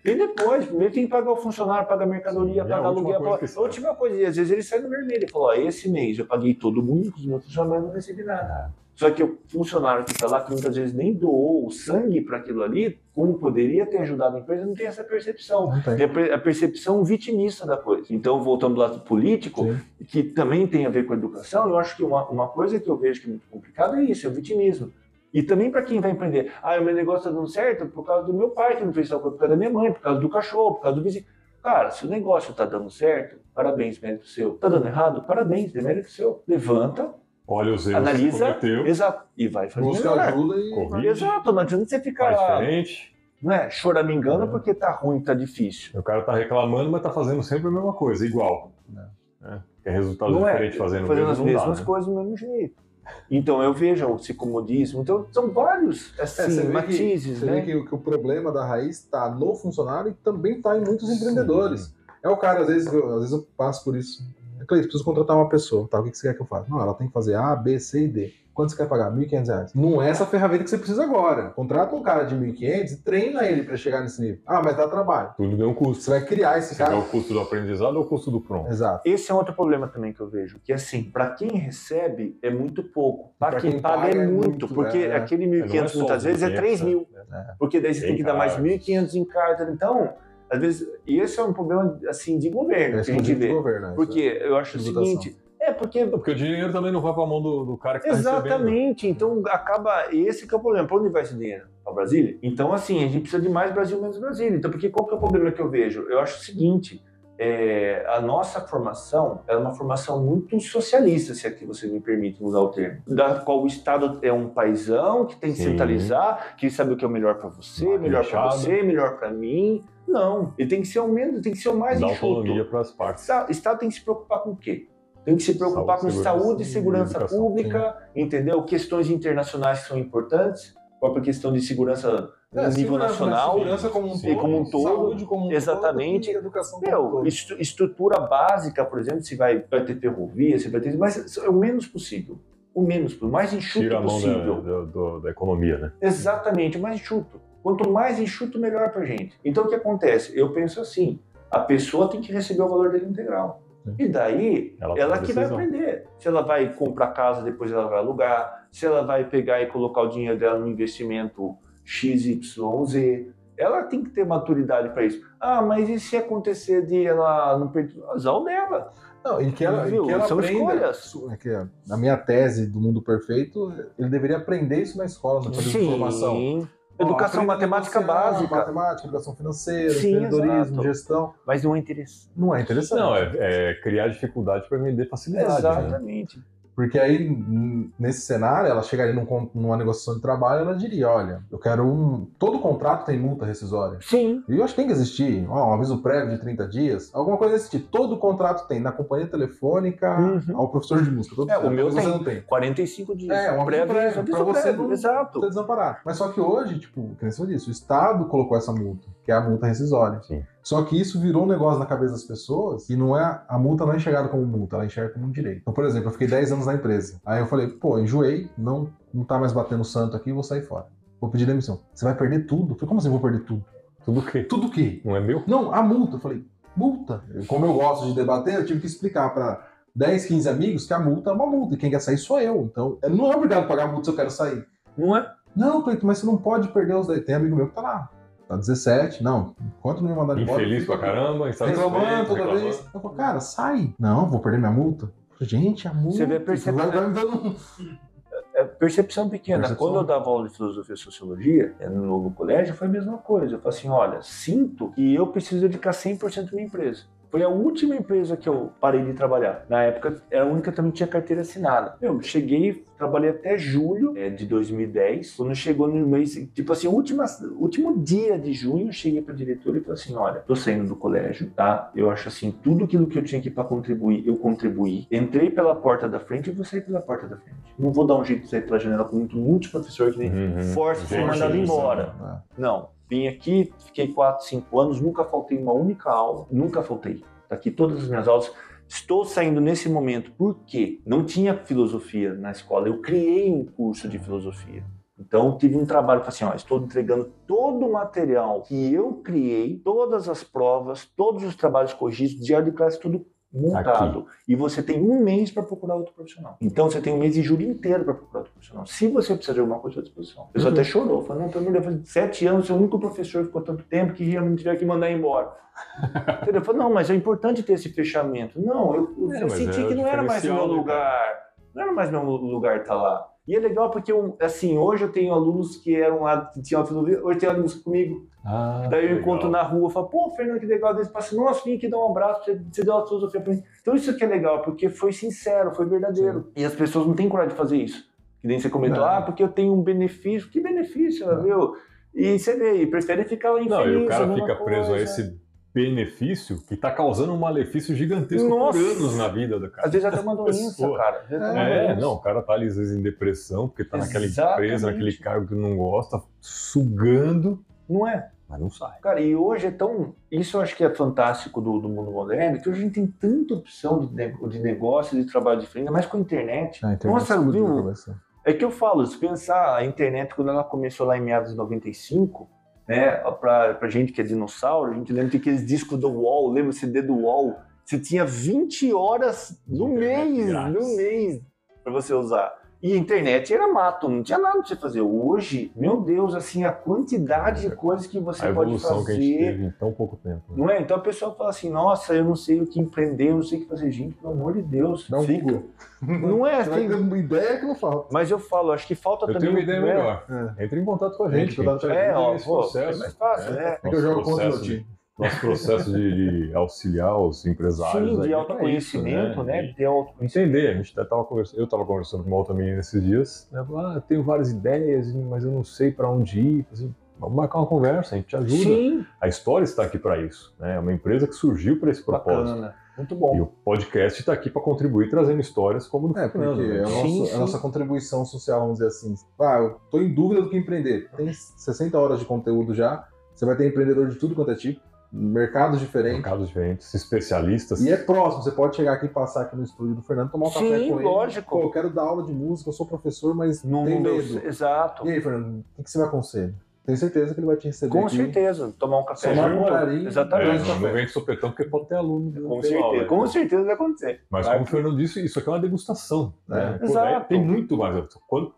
e depois, primeiro tem que pagar o funcionário, pagar a mercadoria, é pagar aluguel. coisa que A última coisa, e às vezes ele sai no vermelho e fala, ó, esse mês eu paguei todo mundo, os meus funcionários não recebi nada. Só que o funcionário que está lá, que muitas vezes nem doou o sangue para aquilo ali, como poderia ter ajudado a empresa, não tem essa percepção. Tem. A per- a percepção vitimista da coisa. Então, voltando do lado político, Sim. que também tem a ver com a educação, eu acho que uma, uma coisa que eu vejo que é muito complicado é isso, é o vitimismo. E também para quem vai empreender. Ah, o meu negócio está dando certo por causa do meu pai que não fez tal coisa, por causa da minha mãe, por causa do cachorro, por causa do vizinho. Cara, se o negócio está dando certo, parabéns, mérito seu. Está dando errado? Parabéns, é mérito seu. Levanta, Olha os erros analisa, que cometeu, exato, e vai fazer Busca melhor. ajuda e. corrige, Exato, não adianta você ficar diferente. não é, choramingando É. porque tá ruim, tá difícil. O cara tá reclamando, mas tá fazendo sempre a mesma coisa, igual. É. É resultado Não é, diferente fazendo, o fazendo mesmo, as não dá, mesmas né? coisas do mesmo jeito. Então eu vejo esse comodismo. Então são vários É, assim, você vê, que, matizes, você né? vê que, o- que o problema da raiz está no funcionário e também está em muitos empreendedores. É o cara, às vezes, eu, às vezes eu passo por isso. Cleiton, preciso contratar uma pessoa. Tá, o que que você quer que eu faça? Não, ela tem que fazer A, B, C e D. Quanto você quer pagar? 1.500 reais. Não é essa ferramenta que você precisa agora. Contrata um cara de 1.500 e treina ele para chegar nesse nível. Ah, mas dá trabalho. Tudo tem um custo. Você vai criar esse Se é cara. o custo do aprendizado ou o custo do pronto. Exato. Esse é outro problema também que eu vejo, que assim, para quem recebe é muito pouco, para Pra quem, quem paga, é é muito, muito, porque é. aquele Não é 1.500 só muitas vezes é 1.500, 3 mil, porque daí você tem Tem que dar mais cargos. 1.500 em carta. Então, às vezes, e esse é um problema assim de governo É que a gente vê. governo. né? Porque eu acho o seguinte, é porque Porque o dinheiro também não vai pra mão do, do cara que tá recebendo. Exatamente. Então acaba esse que é o problema. Para onde vai esse dinheiro? Para Brasília? Então assim a gente precisa de mais Brasil menos Brasília. Então porque qual que é o problema que eu vejo? Eu acho o seguinte. é, a nossa formação é uma formação muito socialista, se aqui você me permite usar o termo, da qual o Estado é um paizão que tem que Sim. centralizar, que sabe o que é o melhor para você, melhor para você, melhor para mim. Não, ele tem que ser o menos, tem que ser o mais Dá enxuto. autonomia para as partes. Estado, Estado tem que se preocupar com o quê? Tem que se preocupar Saúde, com segurança saúde e segurança educação, pública, entendeu? Questões internacionais que são importantes, a própria questão de segurança É, no nível segurança, né? nacional. Segurança como um Sim, todo. como um todo, Saúde como um exatamente. todo. educação como um Meu, todo. estru- estrutura básica, por exemplo, se vai, vai ter ferrovia, se vai ter. Mas é o menos possível. O menos, o mais enxuto Tira a mão da, possível. da- do- da economia, né? Exatamente, o mais enxuto. Quanto mais enxuto, melhor pra gente. Então o que acontece? Eu penso assim: a pessoa tem que receber o valor dele integral. Sim. E daí, Ela ela que vai decisão. aprender. Se ela vai comprar casa, depois ela vai alugar. Se ela vai pegar e colocar o dinheiro dela no investimento XYZ. Ela tem que ter maturidade para isso. Ah, mas e se acontecer de ela não perder? Azar dela. Não, e que ela, e Viu? que ela São aprenda. escolhas. É que na minha tese do mundo perfeito, ele deveria aprender isso na escola, no período de formação. Educação matemática básica. Matemática, educação financeira, Sim, empreendedorismo, exato. gestão. Mas não é interessante. Não é interessante. Não, é, é criar dificuldade para vender facilidade. né? Porque aí, nesse cenário, ela chegaria num numa negociação de trabalho, ela diria, olha, eu quero um... Todo contrato tem multa rescisória. Sim. E eu acho que tem que existir, ó, um aviso prévio de 30 dias, alguma coisa desse tipo. Todo contrato tem, na companhia telefônica, Uhum. ao professor de música. Todo É, o meu você tem. não tem. 45 dias. É, um aviso Prévio, prévio, aviso pra você prévio, não- Exato. Você desamparar. Mas só que hoje, tipo, você disse, o Estado colocou essa multa, que é a multa rescisória. Sim. Só que isso virou um negócio na cabeça das pessoas e não é a multa não é enxergada como multa, ela é enxergada como um direito. Então, por exemplo, eu fiquei 10 anos na empresa. Aí eu falei, pô, enjoei, não, não tá mais batendo santo aqui, vou sair fora. Vou pedir demissão. Você vai perder tudo? Eu falei, como assim vou perder tudo? Tudo que Tudo o quê? não é meu? Não, a multa. Eu falei, multa. Como eu gosto de debater, eu tive que explicar para 10, 15 amigos que a multa é uma multa e quem quer sair sou eu. Então, eu não é obrigado a pagar a multa se eu quero sair. Não é? Não, Cleiton, mas você não pode perder os 10. Tem amigo meu que tá lá. Tá 17. Não, enquanto não me mandar embora. Infeliz pra caramba, insatisfeito, Reclamando toda reclamando. vez. Eu falo, cara, sai. Não, vou perder minha multa. Gente, a multa. Você vê a percepção. Vai, vai. É percepção pequena. Percepção. Quando eu dava aula de filosofia e sociologia é, no, no colégio, foi a mesma coisa. Eu falei assim: olha, sinto que eu preciso dedicar 100% da minha empresa. Foi a última empresa que eu parei de trabalhar. Na época, era a única que também tinha carteira assinada. Eu cheguei, trabalhei até julho é, de 2010. Quando chegou no mês, tipo assim, última, último dia de junho, eu cheguei para diretora e falei assim: olha, tô saindo do colégio, tá? Eu acho assim, tudo aquilo que eu tinha aqui para contribuir, eu contribuí. Entrei pela porta da frente e vou sair pela porta da frente. Não vou dar um jeito de sair pela janela com muito, muito professor que nem Uhum. força ser Gente, mandado embora. Ah, Não. Vim aqui, fiquei 4, 5 anos, nunca faltei uma única aula, nunca faltei. Tá aqui todas as minhas aulas. Estou saindo nesse momento porque não tinha filosofia na escola. Eu criei um curso de filosofia. Então tive um trabalho, assim, ó, estou entregando todo o material que eu criei, todas as provas, todos os trabalhos corrigidos, diário de classe, tudo montado. E você tem um mês para procurar outro profissional. Então você tem um mês de julho inteiro para procurar outro profissional. Se você precisar de alguma coisa à disposição. A pessoa Uhum. até chorou, falou, não, Deus, faz sete anos, o único professor ficou tanto tempo que realmente tiver que mandar embora. *laughs* Eu falei, não, mas é importante ter esse fechamento. Não, eu, eu É, mas senti é que não era mais meu lugar. Não era mais meu lugar estar lá. E é legal porque, eu, assim, hoje eu tenho alunos que eram lá, que tinham filosofia, hoje tem alunos comigo. Ah, Daí eu encontro na rua, falo, pô, Fernando, que legal. Daí eles passam, nossa, vim aqui dar um abraço, você, você deu a filosofia pra mim. Então isso que é legal, porque foi sincero, foi verdadeiro. E as pessoas não têm coragem de fazer isso. Que nem você comentou, Não. ah, porque eu tenho um benefício. Que benefício, Não. viu? E você vê, e prefere ficar lá infeliz. Não, e o cara fica preso a coisa. esse benefício que tá causando um malefício gigantesco Nossa! por anos na vida do cara. Às vezes até uma *laughs* doença, cara. Uma É, doença. não, o cara tá ali às vezes em depressão, porque tá naquela Exatamente. empresa, naquele cargo que não gosta, sugando, Não é? Mas não sai. Cara, e hoje é tão. Isso eu acho que é fantástico do, do mundo moderno, que hoje a gente tem tanta opção de, de negócio, de trabalho diferente, ainda mais com a internet. a internet Nossa, viu? É que eu falo, se pensar a internet, quando ela começou lá em meados de 95, né, pra, pra gente que é dinossauro, a gente lembra de aqueles discos do UOL, lembra o CD do UOL? Você tinha 20 horas no mês, no mês, pra você usar. E a internet era mato, não tinha nada pra você fazer. Hoje, meu Deus, assim, a quantidade de coisas que você a pode fazer. que a gente teve em tão pouco tempo. né? Não é? Então a pessoa fala assim, nossa, eu não sei o que empreender, eu não sei o que fazer. Gente, pelo amor de Deus, um fica. Google. *laughs* Não é assim. ter uma ideia que não falta. Mas eu falo, acho que falta Eu também. tenho uma ideia né? melhor. É. Entre em contato com a gente. a gente É, ó, pô, é mais fácil, né? É que eu jogo contra o time. Nosso processo de, de auxiliar os empresários. Sim, de é autoconhecimento, isso, né? E De autoconhecimento. Entender, a gente até tava conversando, eu estava conversando com uma outra menina esses dias, né? falou, Ah, eu tenho várias ideias, mas eu não sei para onde ir. Assim, vamos marcar uma conversa, a gente te ajuda. Sim, A história está aqui para isso, né? É uma empresa que surgiu para esse propósito. bacana. Muito E bom. o podcast está aqui para contribuir trazendo histórias como do É, porque né? é, o Sim, nosso- sim. a nossa contribuição social, vamos dizer assim. Ah, eu tô em dúvida do que empreender. Tem 60 horas de conteúdo já. Você vai ter empreendedor de tudo quanto é tipo, mercados diferentes. Mercados diferentes, especialistas. E é próximo, você pode chegar aqui e passar aqui no estúdio do Fernando, tomar um café Sim, com ele. lógico. Pô, eu quero dar aula de música, eu sou professor, mas Não, tenho não deu- medo. Exato. E aí, Fernando, o que que você me aconselha? Tenho certeza que ele vai te receber Com aqui. certeza. Tomar um café Somar um horarinho. É, Exatamente. Dois não, vem de sopetão porque pode ter aluno. Com pela certeza. aula, Com né? certeza vai acontecer. Mas Vai. como o Fernando disse, isso aqui é uma degustação. Né? É. Pô, Exato. é, tem muito mais.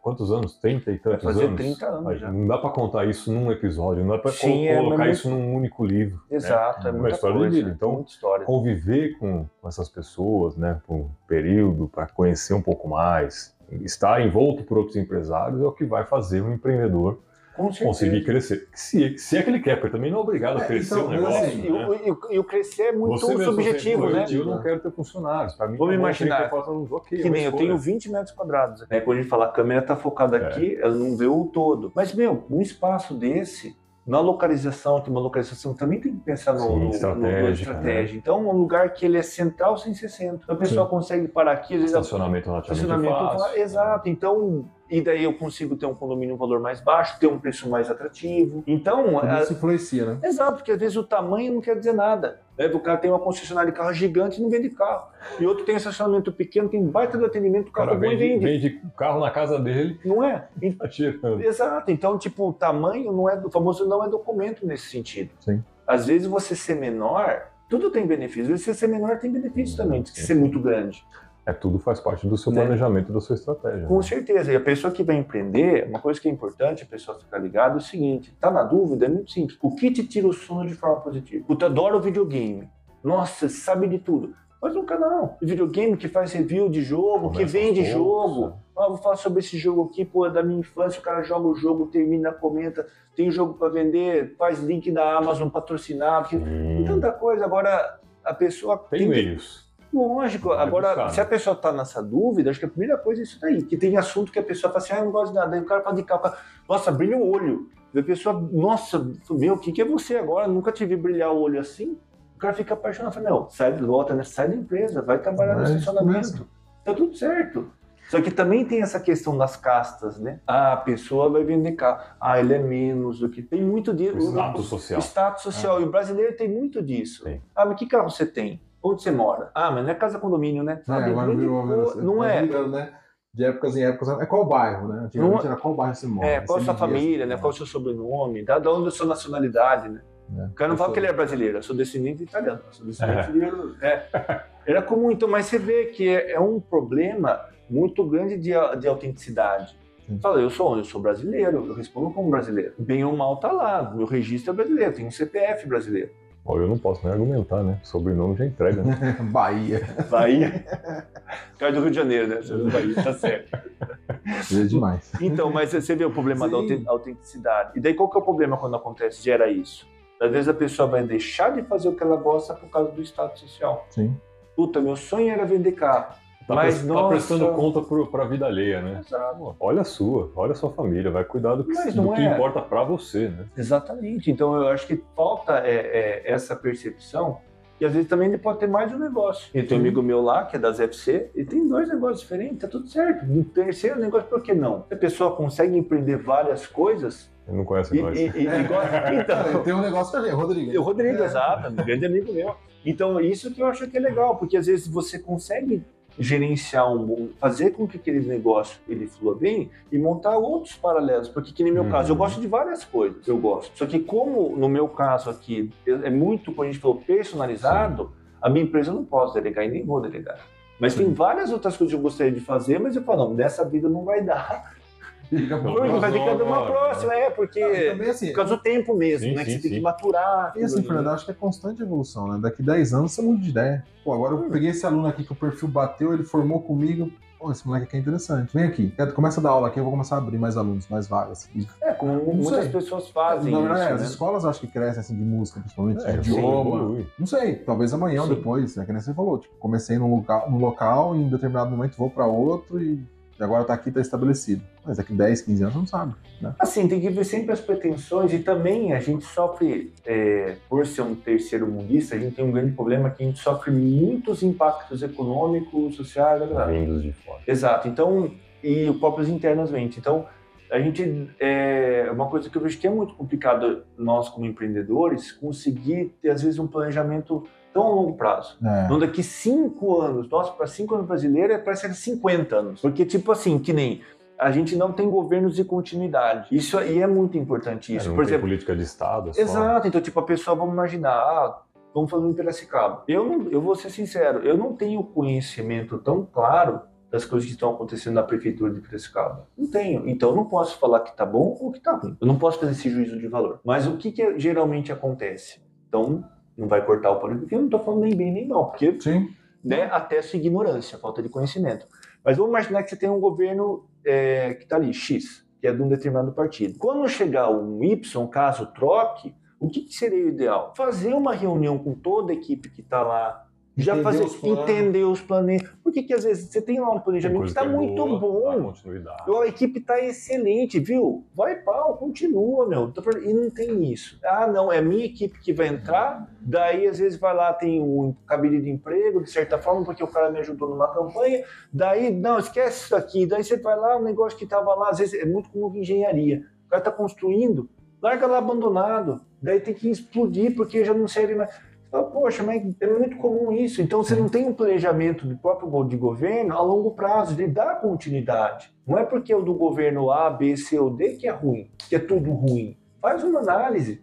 Quantos, anos? 30 e Vai tantos fazer anos? 30 anos já. Não dá para contar isso num episódio, não dá para é, colocar isso num único livro. né? Exato. É Uma história de coisa. vida. Então, muita história. Conviver com, com essas pessoas, né, por um período, para conhecer um pouco mais, estar envolto por outros empresários é o que vai fazer um empreendedor Com. Conseguir crescer. Se, se é que ele quer, porque também não é obrigado a É, crescer então, o negócio. assim, E né? o, e o- e o crescer é muito Você mesmo, subjetivo, você, né? Eu não quero ter funcionários. Pra mim, Vamos tá imaginar. um- ok, Que nem eu tenho 20 metros quadrados. Né? Quando a gente fala, a câmera tá focada É. aqui, ela não vê o todo. Mas, meu, um espaço desse, na localização, que uma localização também tem que pensar no, Sim, no- no- na estratégica, estratégia. Então, um lugar que ele é central sem ser centro. Então, a pessoa consegue parar aqui, às vezes Estacionamento relativamente estacionamento fácil. exato então e daí eu consigo ter um condomínio um valor mais baixo ter um preço mais atrativo. Então Tudo a- Isso influencia, né? exato porque às vezes o tamanho não quer dizer nada né? o cara tem uma concessionária de carro gigante e não vende carro. E outro tem um estacionamento pequeno tem baita do atendimento o O cara carro bom e vende, vende. vende carro na casa dele. Não é? *laughs* Tá tirando. exato então tipo o tamanho não é do famoso não é documento nesse sentido. Sim. às vezes você ser menor tudo tem benefício. Às vezes você ser menor tem benefício também de ser muito grande É, tudo faz parte do seu Né? planejamento, da sua estratégia. Com né? certeza. E a pessoa que vai empreender, uma coisa que é importante a pessoa ficar ligada é o seguinte: tá na dúvida? É muito simples. O que te tira o sono de forma positiva? Puta, adoro videogame. Nossa, sabe de tudo. Faz um canal de videogame que faz review de jogo, que vende jogo. Ah, vou falar sobre esse jogo aqui, pô, é da minha infância. O cara joga o jogo, termina, comenta, tem jogo para vender, faz link da Amazon patrocinado. que- Hum, Tanta coisa. Agora, a pessoa tem que meios. Lógico. Vai Agora, buscar, se a pessoa está nessa dúvida, acho que a primeira coisa é isso daí. Que tem assunto que a pessoa fala assim, ah, eu não gosto de nada. Aí o cara fala de o cara, nossa, brilha o olho. E a pessoa, nossa, meu, o que, que é você agora? Nunca te vi brilhar o olho assim. O cara fica apaixonado. Fala, não, sai, volta, né? sai da empresa, vai trabalhar no Vai, estacionamento. Tá tudo certo. Só que também tem essa questão das castas, né? Ah, a pessoa vai vender carro. Ah, ele é menos do que. Tem muito disso. O status social. Status social. E o brasileiro tem muito disso. Tem. Ah, mas que carro você tem? Onde você mora? Ah, mas não é casa condomínio, né? É, Sabe? agora Grande virou assim, Não é. virando, né? De épocas em épocas. É qual bairro, né? Antigamente Não- era qual bairro você mora. É, qual a sua família, assim, né? Qual o seu sobrenome, da da onde a sua nacionalidade, né? É. O cara não fala sou- que ele é brasileiro, eu sou descendente de italiano, sou descendente de... É. Era comum, então, mas você vê que é, é um problema muito grande de, de autenticidade. Fala, eu sou onde? Eu sou brasileiro, eu respondo como brasileiro. Bem ou mal tá lá, meu registro é brasileiro, tem um CPF brasileiro. Bom, eu não posso nem argumentar, né? Sobrenome já entrega, né? *laughs* Bahia. Bahia. Cara do Rio de Janeiro, né? Você é do Bahia, tá certo. É demais. Então, mas você vê o problema da Sim. auten- autenticidade. E daí qual que é o problema quando acontece, gera isso? Às vezes a pessoa vai deixar de fazer o que ela gosta por causa do status social. Sim. Puta, meu sonho era vender carro. Tá, Mas, pres- tá nossa- prestando conta pro, pra vida alheia, né? Exato. Olha a sua, olha a sua família, vai cuidar do que, do que é. importa pra você, né? Exatamente. Então eu acho que falta é, é, essa percepção. E às vezes também ele pode ter mais de um negócio. E tem um amigo meu lá, que é das FC, e tem dois negócios diferentes, tá tudo certo. Um terceiro negócio, por que não? A pessoa consegue empreender várias coisas, Ele não conhece e, nós. e, e, e *laughs* gosta- então, tem um negócio ali, Rodrigo. O Rodrigo, É. exato, um grande amigo meu. Então, isso que eu acho que é legal, porque às vezes você consegue gerenciar um bom, fazer com que aquele negócio ele flua bem e montar outros paralelos, porque que no meu Uhum. caso, eu gosto de várias coisas, eu gosto. Só que como no meu caso aqui é muito, como a gente falou, personalizado, a minha empresa eu não posso delegar e nem vou delegar. Mas tem Sim. várias outras coisas que eu gostaria de fazer, mas eu falo, não, nessa vida não vai dar. Fica Porque vai ficar de uma próxima, é, porque também assim, por causa do tempo mesmo, Sim, né? que sim, você tem sim. que maturar. E assim. Fernando, acho que é constante evolução, né? Daqui 10 anos você muda de ideia. Pô, agora eu peguei esse aluno aqui que o perfil bateu, ele formou comigo. Pô, esse moleque aqui é interessante. Vem aqui, começa a dar aula aqui, eu vou começar a abrir mais alunos, mais vagas. E, É, como Não muitas sei. pessoas fazem na verdade, isso, as né? escolas acho que crescem assim de música, principalmente, É, de idioma. Não sei, talvez amanhã ou depois, é que nem você falou. Tipo, comecei num local, num local e em determinado momento vou pra outro e e agora tá aqui, tá estabelecido. Mas daqui 10, 15 anos não sabe, né? Assim, tem que ver sempre as pretensões e também a gente sofre, é, por ser um terceiro mundista, a gente tem um grande problema que a gente sofre muitos impactos econômicos, sociais. Vindos de fora. Exato. Então, e próprios internamente. Então, a gente é uma coisa que eu vejo que é muito complicado nós como empreendedores conseguir ter às vezes um planejamento tão a longo prazo. É. Não daqui cinco anos. Nossa, para cinco anos brasileiro é parece que é 50 anos. Porque, tipo assim, que nem a gente não tem governos de continuidade. Isso aí é muito importante. Isso, É, não por tem exemplo. política de Estado. é só- Exato. Então, tipo, a pessoa, vamos imaginar, ah, vamos fazer um Piracicaba. Eu, não, eu vou ser sincero, eu não tenho conhecimento tão claro das coisas que estão acontecendo na prefeitura de Piracicaba. Não tenho. Então, eu não posso falar que tá bom ou que tá ruim. Eu não posso fazer esse juízo de valor. Mas o que, que geralmente acontece? Então, não vai cortar o pano, porque eu não tô falando nem bem nem mal, porque Sim. né, até a sua ignorância, falta de conhecimento. Mas vamos imaginar que você tem um governo é, que está ali, X. que é de um determinado partido. Quando chegar um Y, caso troque, o que, que seria o ideal? Fazer uma reunião com toda a equipe que está lá, já Entender fazer os entender os planejamentos. Por que, às vezes você tem lá um planejamento que está é muito boa, bom, a equipe está excelente, viu? Vai pau, continua, meu. E não tem isso. Ah, não, é a minha equipe que vai entrar, daí às vezes vai lá, tem o cabide de emprego, de certa forma, porque o cara me ajudou numa campanha, daí, não, esquece isso aqui, daí você vai lá, o negócio que estava lá, às vezes é muito como engenharia. O cara está construindo, larga lá abandonado, daí tem que explodir porque já não serve mais. Fala, Poxa, mas é muito comum isso. Então você não tem um planejamento do próprio de governo a longo prazo, de dar continuidade. Não é porque o do governo A, B, C ou D que é ruim, que é tudo ruim. Faz uma análise.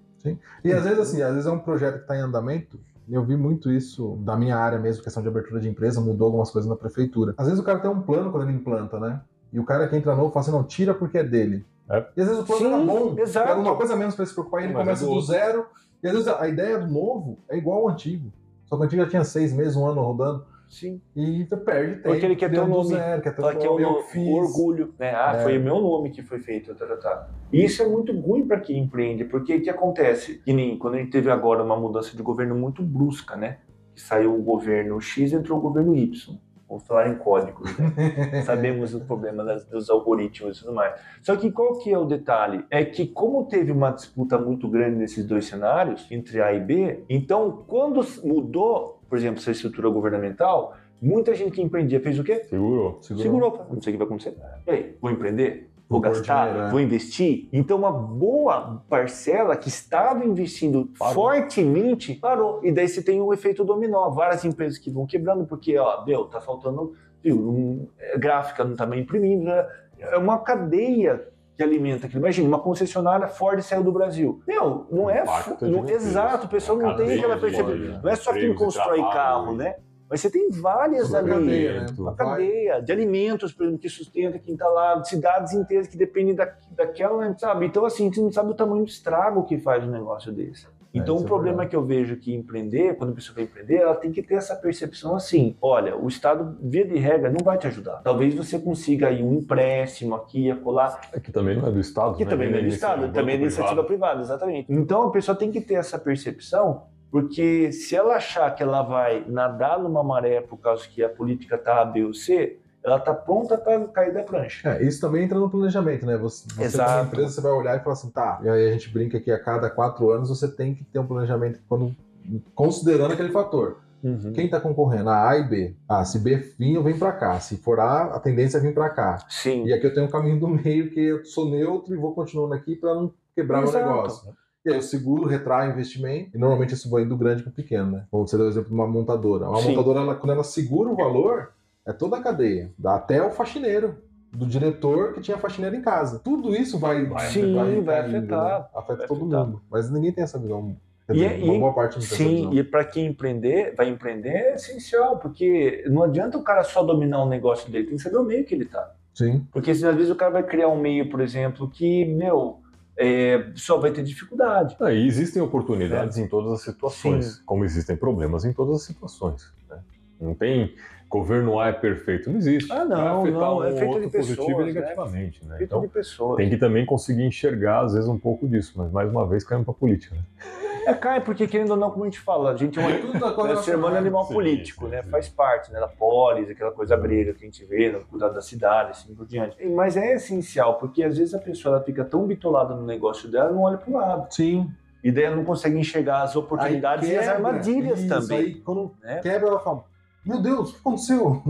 E às vezes, assim, às vezes é um projeto que está em andamento. e Eu vi muito isso da minha área mesmo, questão de abertura de empresa, mudou algumas coisas na prefeitura. Às vezes o cara tem um plano quando ele implanta, né? E o cara que entra novo fala assim, não, tira porque é dele. É. E às vezes o plano Sim, era bom, exato. era uma coisa menos para se preocupar, e ele Mas é começa do do outro. zero. E às vezes a ideia do novo é igual ao antigo. Só que o antigo já tinha seis meses, um ano rodando. Sim. E você perde tempo. Porque ele quer ter um nome. Zero, quer ter um que é o, nome, eu no- fiz. orgulho, né? Ah, É. foi o meu nome que foi feito. Tá, tá, tá. E Isso é muito ruim para quem empreende, porque o que acontece? Que nem quando a gente teve agora uma mudança de governo muito brusca, né? Que saiu o governo X e entrou o governo Y. Vamos falar em códigos, né? *laughs* Sabemos o problema das- dos algoritmos e tudo mais. Só que qual que é o detalhe? É que como teve uma disputa muito grande nesses dois cenários, entre A e B, então quando mudou, por exemplo, essa estrutura governamental, muita gente que empreendia fez o quê? Segurou. Segurou. Não sei o que vai acontecer. E aí, vou empreender? Vou gastar? dinheiro, é. Vou investir? Então, uma boa parcela que estava investindo Parou. fortemente parou. E daí você tem o efeito dominó. Várias empresas que vão quebrando porque, ó, meu, tá faltando, viu, um, é, gráfica não tá bem imprimindo. né? É uma cadeia que alimenta aquilo. Imagina, uma concessionária Ford saiu do Brasil. Meu, não é. Não- exato, o pessoal não tem aquela percepção. Não é só quem constrói trabalho. carro, né? Mas você tem várias a ali. cadeia, né? Uma cadeia de alimentos, por exemplo, que sustenta quem está lá, cidades inteiras que dependem da, daquela, sabe? Então, assim, você não sabe o tamanho do estrago que faz um negócio desse. Então, isso o é problema verdade. que eu vejo que empreender, quando a pessoa vai empreender, ela tem que ter essa percepção assim: olha, o Estado, via de regra, não vai te ajudar. Talvez você consiga aí um empréstimo aqui e acolá, É que também não é do Estado. que né? também não é do da Estado, também é iniciativa privada, exatamente. Então a pessoa tem que ter essa percepção, porque se ela achar que ela vai nadar numa maré por causa que a política está A, B ou C, ela está pronta para cair da prancha. É, isso também entra no planejamento, né? Você, você Exato. como empresa, você vai olhar e falar assim, tá, e aí a gente brinca que a cada quatro anos você tem que ter um planejamento quando, considerando aquele fator. Quem está concorrendo? A A e B. Ah, se B vir, venho para cá. Se for A, a tendência é vir para cá. Sim. E aqui eu tenho um caminho do meio que eu sou neutro e vou continuando aqui para não quebrar Exato. meu negócio. E aí eu seguro, retraio investimento, e normalmente isso vai do grande para o pequeno, né? Vamos você deu o exemplo de uma montadora. Uma Sim. montadora, ela- quando ela segura o valor, é toda a cadeia, dá até o faxineiro, do diretor que tinha faxineiro em casa. Tudo isso vai, Vai, Sim, vai caindo, afetar. né? Afeta Vai todo afetar. mundo. Mas ninguém tem essa visão. E- dizer, e- uma boa parte não tem essa Sim, visão. e para quem empreender, vai empreender é essencial, porque não adianta o cara só dominar o negócio dele, tem que saber o meio que ele tá. Sim. Porque às vezes o cara vai criar um meio, por exemplo, que, meu, é, só vai ter dificuldade. Ah, e existem oportunidades em todas as situações, Sim. como existem problemas em todas as situações. né? Não tem governo A é perfeito, não existe. Ah, não, Vai afetar não, é um feito outro de positivo pessoas, e negativamente. Né? Feito Então de pessoas. tem que também conseguir enxergar, às vezes, um pouco disso, mas mais uma vez caímos para política. Né? É, cai, porque querendo ou não, como a gente fala, a gente é um Tudo da é coisa um ser humano é animal Sim, político, sim, né? sim. Faz parte né, da polis, aquela coisa grega que a gente vê, no cuidado da cidade, assim por diante. Mas é essencial, porque às vezes a pessoa ela fica tão bitolada no negócio dela, não olha pro lado. Sim. E daí ela não consegue enxergar as oportunidades Aí e as quebra. armadilhas Isso, também. Aí quando né? quebra, ela fala: Meu Deus, o que aconteceu?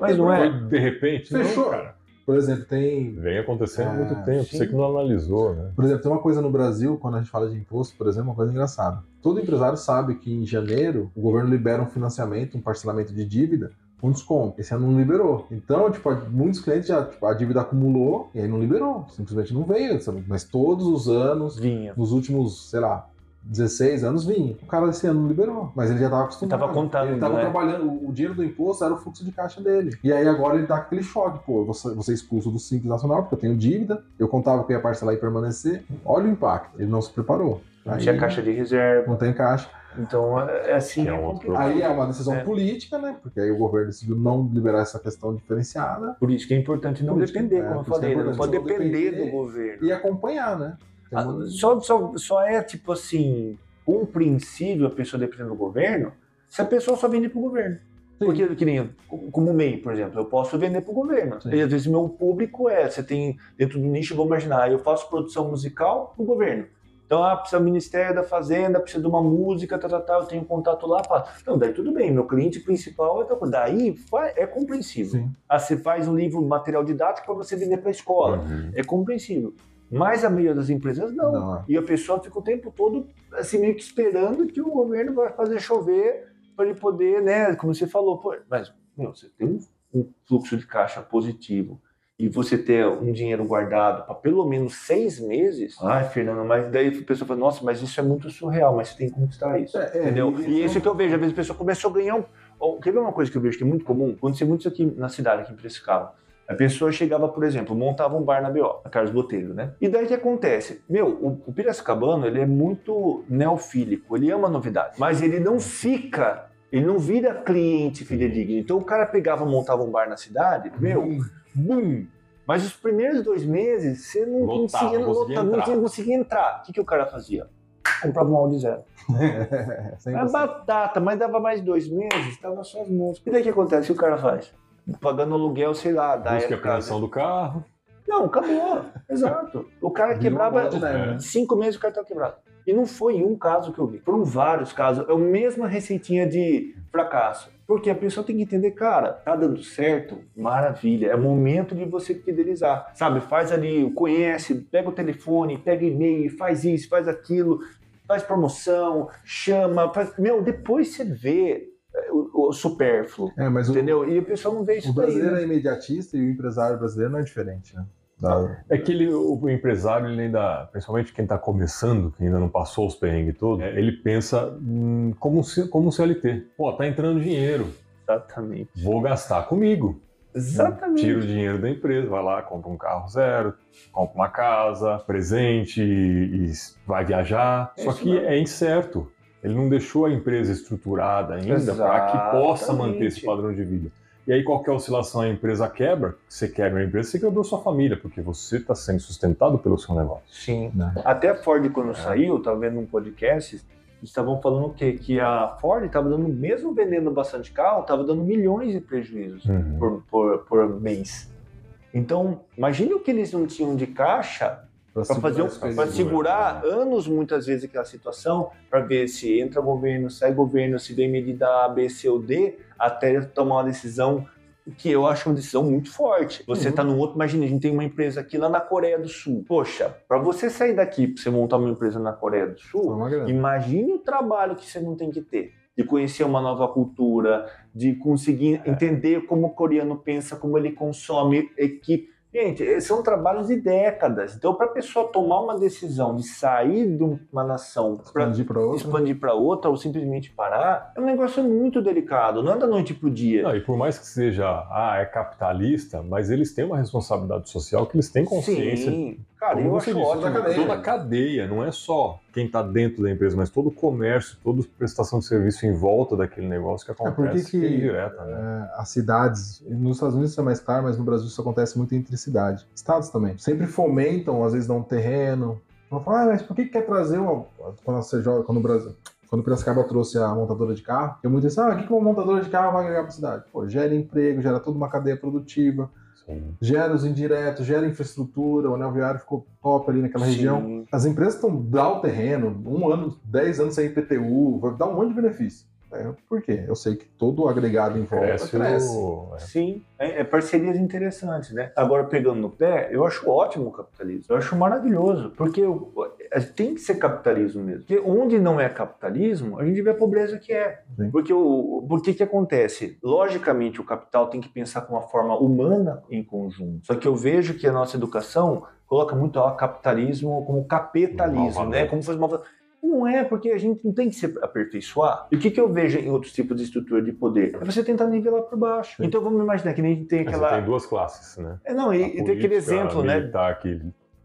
Mas não é. de repente, Fechou. não, cara. Por exemplo, tem. Vem acontecendo há Ah, muito tempo, sim. você que não analisou, né? Por exemplo, tem uma coisa no Brasil, quando a gente fala de imposto, por exemplo, uma coisa engraçada. Todo empresário sabe que em janeiro o governo libera um financiamento, um parcelamento de dívida com desconto. Esse ano não liberou. Então, tipo, muitos clientes já, tipo, a dívida acumulou e aí não liberou. Simplesmente não veio. sabe? Mas todos os anos, Vinha. nos últimos, sei lá, 16 anos vinha. O cara esse ano não liberou, mas ele já estava acostumado. Ele tava contando, Ele estava né? trabalhando, o- dinheiro do imposto era o fluxo de caixa dele. E aí agora ele com aquele choque, pô, ser- vou ser expulso do Simples Nacional porque eu tenho dívida, eu contava que eu ia parcelar e permanecer. Olha o impacto, ele não se preparou. Não Aí tinha caixa de reserva. Não tem caixa. Então, é é assim. É é um. Aí é uma decisão É. política, né? Porque aí o governo decidiu não liberar essa questão diferenciada Por isso que é importante não que- depender, é, como eu é falei, né? não pode depender depender do governo. e acompanhar, né? Ah, Só, só, só é, tipo assim, compreensível a pessoa depender do governo se a pessoa só vende pro governo. Sim. Porque, que nem, como MEI, por exemplo, eu posso vender pro governo. Sim. E às vezes meu público é, você tem, dentro do nicho, vamos imaginar, eu faço produção musical pro governo. Então, ah, precisa do Ministério da Fazenda, precisa de uma música, tal, tal, tal, eu tenho contato lá, faço. Não, daí tudo bem, meu cliente principal é tal coisa. Daí é compreensível. Sim. Ah, você faz um livro, material didático para você vender para a escola. Uhum. É compreensível. Mas a maioria das empresas não. Não, é. E a pessoa fica o tempo todo assim meio que esperando que o governo vai fazer chover para ele poder, né, como você falou, pô, mas meu, você tem um, fluxo de caixa positivo e você ter um dinheiro guardado para pelo menos seis meses. Ai, Fernando, mas daí a pessoa fala, nossa, mas isso é muito surreal, mas você tem que conquistar isso. É, é, entendeu? e- E isso que eu vejo, às vezes a pessoa começou a ganhar um. Quer ver uma coisa que eu vejo que é muito comum? Aconteceu muito isso aqui na cidade, aqui em Piracicaba. A pessoa chegava, por exemplo, montava um bar na BO, na Carlos Botelho, né? E daí o que acontece? Meu, o, o piracicabano, ele é muito neofílico, ele ama novidade, mas ele não fica, ele não vira cliente fidedigno. Então o cara pegava, montava um bar na cidade, meu, Hum, bum! Mas os primeiros dois meses, você não Lotava, conseguia, não conseguia lotar, não entrar. conseguia entrar. O que, que o cara fazia? Comprava um áudio zero. *laughs* é, É batata, mas dava mais dois meses, tava só as músicas. E daí o que acontece? O que o cara faz? Pagando aluguel, sei lá, da Busca a época. apreensão do carro. Não, acabou. Exato. O cara quebrava. né? Cinco meses o cara tava quebrado. E não foi um caso que eu vi. Foram vários casos. É a mesma receitinha de fracasso. Porque a pessoa tem que entender, cara, tá dando certo, maravilha. É momento de você fidelizar. Sabe, faz ali, conhece, pega o telefone, pega e-mail, faz isso, faz aquilo, faz promoção, chama, faz... Meu, depois você vê é, o, o supérfluo. É, mas o, Entendeu? E o pessoal não vê isso o daí. brasileiro né? é imediatista e o empresário brasileiro não é diferente, né? Da- É que ele, o, o empresário, ele ainda, principalmente quem está começando, que ainda não passou os perrengues todos, é, ele pensa hum, como, se- como um CLT. Pô, tá entrando dinheiro, Exatamente. vou gastar comigo. Exatamente. Tira o dinheiro da empresa, vai lá, compra um carro zero, compra uma casa, presente e, e vai viajar. É Só isso que mesmo. é incerto. Ele não deixou a empresa estruturada ainda para que possa manter esse padrão de vida. E aí, qualquer oscilação a empresa quebra, você quebra a empresa, você quebrou sua família, porque você está sendo sustentado pelo seu negócio. Sim. né? Até a Ford, quando É. saiu, estava vendo um podcast, eles estavam falando o quê? Que a Ford estava dando, mesmo vendendo bastante carro, estava dando milhões de prejuízos Uhum. por, por, por mês. Então, imagine o que eles não tinham de caixa para fazer um- para segurar anos muitas vezes aquela situação para ver se entra governo, sai governo, se vem medida A, B, C ou D, até tomar uma decisão que eu acho uma decisão muito forte. Você Uhum. tá no outro, imagina, a gente tem uma empresa aqui lá na Coreia do Sul. Poxa, para você sair daqui, para você montar uma empresa na Coreia do Sul, imagine o trabalho que você não tem que ter. De conhecer uma nova cultura, de conseguir entender como o coreano pensa, como ele consome equipe. Gente, são trabalhos de décadas. Então, para a pessoa tomar uma decisão de sair de uma nação para Expandir para outra. para outra ou simplesmente parar, é um negócio muito delicado. Não é da noite pro dia. Não, e por mais que seja, ah, é capitalista, mas eles têm uma responsabilidade social que eles têm consciência. Sim, cara, Como eu acho disse, ótimo. toda a cadeia. Toda a cadeia, não é só quem está dentro da empresa, mas todo o comércio, toda a prestação de serviço em volta daquele negócio que É, por que acontece que- que é direta, né? É, as cidades, nos Estados Unidos isso é mais claro, mas no Brasil isso acontece muito entre cidades. Estados também. Sempre fomentam, às vezes dão um terreno. Vão falar, ah, mas por que que quer trazer uma. Quando você joga, quando o Brasil. Quando o Piracicaba trouxe a montadora de carro, eu muito disse, ah, o que que uma montadora de carro vai agregar para a cidade? Pô, gera emprego, gera toda uma cadeia produtiva, Sim. gera os indiretos, gera infraestrutura, o anel viário ficou top ali naquela Sim. região. As empresas estão dá o terreno, um ano, dez anos sem IPTU, vai dar um monte de benefício. É, por quê? Eu sei que todo o agregado em volta Cresce, cresce. o... é. Sim, é, é parcerias interessantes, né? Agora, pegando no pé, eu acho ótimo o capitalismo. Eu acho maravilhoso, porque o- é, tem que ser capitalismo mesmo. Porque onde não é capitalismo, a gente vê a pobreza que é. Sim. Porque o por que acontece? Logicamente, o capital tem que pensar com uma forma humana em conjunto. Só que eu vejo que a nossa educação coloca muito o capitalismo como capitalismo, né? Como se fosse uma não é, porque a gente não tem que se aperfeiçoar. E o que, que eu vejo em outros tipos de estrutura de poder? É você tentar nivelar por baixo. Então vamos imaginar que nem tem aquela. Você tem duas classes, né? É, não, A e, e tem aquele política exemplo, né? militar que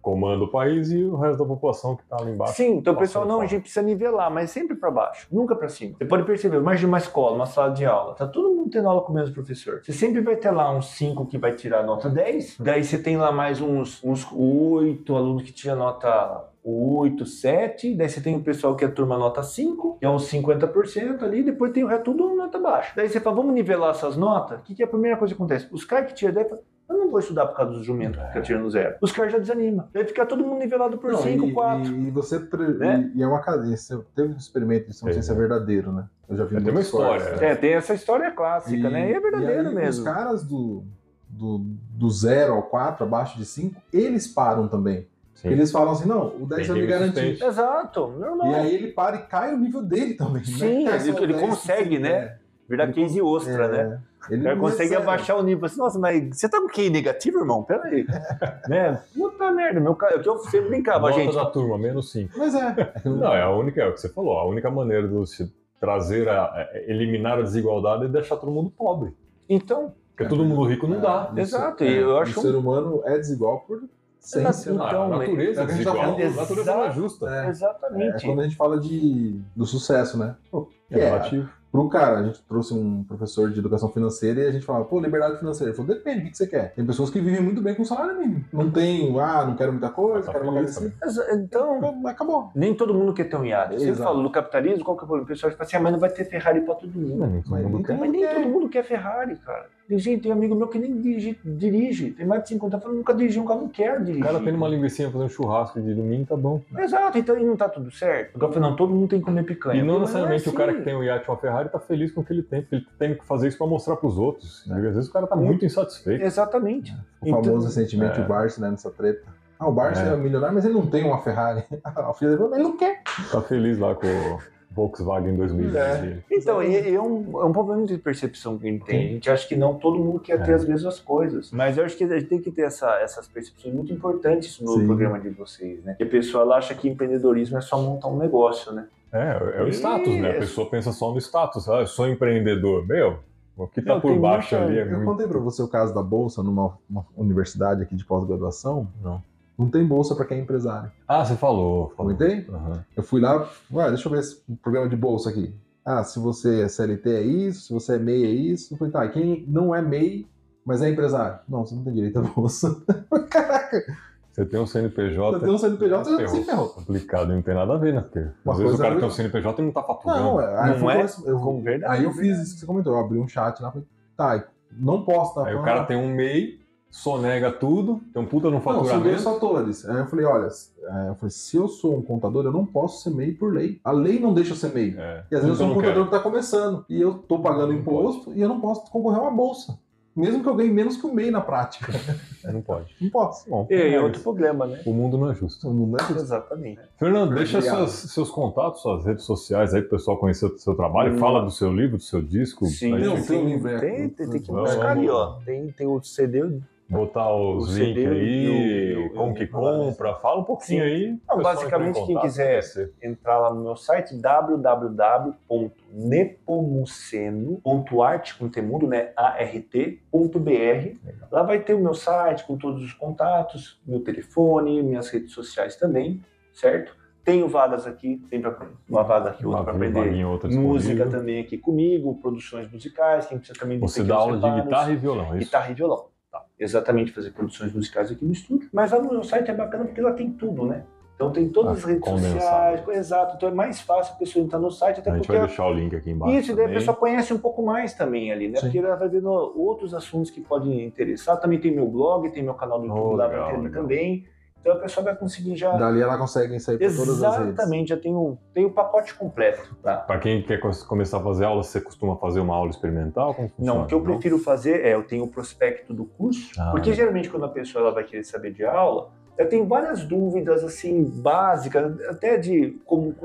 comanda o país e o resto da população que está lá embaixo. Sim, então o pessoal, não, a gente precisa nivelar, mas sempre para baixo, nunca para cima. Você pode perceber, imagina uma escola, uma sala de aula, tá todo mundo tendo aula com o mesmo professor. Você sempre vai ter lá uns 5 que vai tirar nota 10, daí você tem lá mais uns, uns 8 alunos que tiram nota 8, 7, daí você tem o pessoal que é turma nota 5, que é uns 50% ali, depois tem o resto tudo nota baixa. Daí você fala, vamos nivelar essas notas? O que, que é a primeira coisa que acontece? Os caras que tiram 10, falam, eu não vou estudar por causa dos jumentos que fica tirando zero. Os caras já desanimam. Daí fica todo mundo nivelado por Não, 5, e, 4. E, e você pre- Né? e, e é uma cadência. Teve um experimento, isso não sei se é verdadeiro, né? Eu já vi É, tem uma história, histórias, é. É, tem essa história clássica, né? E é verdadeiro e aí, mesmo. Os caras do, do, do 0 ao 4, abaixo de 5, eles param também. Sim. Eles falam assim: não, o 10 Tem é me garantir. resistente. Exato, normal. E aí ele para e cai o nível dele também. Sim, né? Ele- ele 10, consegue, né? é. Virar Ele case ostra, É, né? Ele O cara não consegue recebe. abaixar o nível assim, nossa, mas você tá com QI negativo, irmão? Pera aí. *laughs* né? Puta merda, meu cara, é o que eu sempre brincava, Nota gente. da turma, menos 5. Mas é. *laughs* Não, é a única, é o que você falou, a única maneira de você trazer, a, é, eliminar a desigualdade é deixar todo mundo pobre. Então, Porque todo mundo rico não dá. É, Exato, é, e eu O acho- ser humano é desigual por ciência. Exato. né? Ah, a Então, natureza é é o a gente tá desigual, a natureza não é Exato. justa. É, é exatamente. quando a gente fala de, do sucesso, né? Pô, É, que relativo. Pro cara, a gente trouxe um professor de educação financeira e a gente falava, pô, liberdade financeira. Ele falou, depende, o que você quer? Tem pessoas que vivem muito bem com salário mínimo. Não tem, ah, não quero muita coisa, Tá quero uma coisa assim. Então, Acabou. nem todo mundo quer ter um iate. Exato. falo, no capitalismo, qual que é o problema? O pessoal fala assim, ah, mas não vai ter Ferrari pra todo mundo. Mas quer. Mas nem quer. todo mundo quer Ferrari, cara. Tem gente, tem amigo meu que nem dirige, dirige. Tem mais de 50 anos, falando, nunca dirigi um carro, não quero O dirigir. cara tem uma linguiça fazer um churrasco de domingo, tá bom. Exato, então e não tá tudo certo. O cara falou, não, todo mundo tem que comer picanha. E não Mas necessariamente é o cara assim. que tem um iate ou uma Ferrari tá feliz com o que ele tem, porque ele tem que fazer isso pra mostrar pros outros. E às vezes o cara tá muito insatisfeito. Exatamente. O Então- famoso recentemente é. o Barça, né, nessa treta. Ah, o Barça É. é. milionário, mas ele não tem uma Ferrari. *laughs* A filha dele falou, ele não quer. Tá feliz lá com o Volkswagen 2020. Então, e, e é, um, é um problema de percepção que a gente tem. A gente acha que não todo mundo quer ter É. as mesmas coisas. Mas eu acho que a gente tem que ter essa- essas percepções muito importantes no Sim. programa de vocês, né? Porque a pessoa ela acha que empreendedorismo é só montar um negócio, né? É, é o status, né? A pessoa pensa só no status. Ah, eu sou empreendedor. Meu, o que tá por baixo muita- ali é Eu muito. contei pra você o caso da bolsa numa uma universidade aqui de pós-graduação. Não. Não tem bolsa pra quem é empresário. Ah, você falou. falou. Comentei? Aham. Eu fui lá, ué, deixa eu ver esse programa de bolsa aqui. Ah, se você é CLT é isso, se você é MEI é isso. Eu falei, tá, e quem não é MEI, mas é empresário? Não, você não tem direito à bolsa. *laughs* Caraca, Você tem um CNPJ. você tem um CNPJ, você já se ferrou. complicado, não tem nada a ver, né? Porque Uma às vezes o cara é- tem um CNPJ e não tá faturando. Não, é, aí eu, Não é? eu- Com verdade. aí eu fiz isso que você comentou, eu abri um chat lá, falei, tá, não posso, tá? Aí o falando, cara ah, tem um MEI, sonega tudo, tem um puta no Não, são dois faturamento. fatores. Aí eu falei, olha, é, eu falei, se eu sou um contador, eu não posso ser MEI por lei. A lei não deixa eu ser MEI. É. E às vezes eu sou um Então contador quero. que está começando. E eu tô pagando Não imposto e eu não posso concorrer a uma bolsa. Mesmo que eu ganhe menos que o MEI na prática. *laughs* Não pode. Não posso. Bom, E aí, é outro problema, né? o mundo não é justo. Não é justo. Exatamente. Fernando, deixa suas- seus contatos, suas redes sociais aí pro pessoal conhecer o seu trabalho. Hum. Fala do seu livro, do seu disco. Sim, Não, gente tem um livro, é. Tem, tem, tem que buscar ali, ó. Tem, tem o CD. Botar os links aí, o- como que né? compra. Fala um pouquinho Sim. aí. Não, basicamente, quem quiser-. Entrar lá no meu site www.nepomuceno.arte com temudo, né? art.br. Lá vai ter o meu site com todos os contatos, meu telefone, minhas redes sociais também, certo? Tenho vagas aqui, tem pra- uma vaga aqui, outra para aprender outra música também aqui comigo, produções musicais, quem precisa também de Você dá aula de guitarra e violão, é isso? Guitarra e violão. Tá. Exatamente, fazer produções musicais aqui no estúdio. Mas lá no meu site é bacana porque lá tem tudo, né? Então tem todas Ah, as redes condensado. sociais, exato. Então é mais fácil a pessoa entrar no site, até A gente porque vai deixar o link aqui embaixo. isso, daí a pessoa conhece um pouco mais também ali, né? Sim. Porque ela vai vendo outros assuntos que podem interessar. Também tem meu blog, tem meu canal do YouTube Oh, lá legal, legal. também. Então a pessoa vai conseguir já. Dali ela consegue sair por todas as redes. Exatamente, já tem o, tem o pacote completo. Tá? Para quem quer co- começar a fazer aula, você costuma fazer uma aula experimental? Como funciona? Não, o que eu prefiro fazer é, eu tenho o prospecto do curso, Ah, porque legal. geralmente quando a pessoa ela vai querer saber de aula, eu tenho várias dúvidas assim básicas, até de como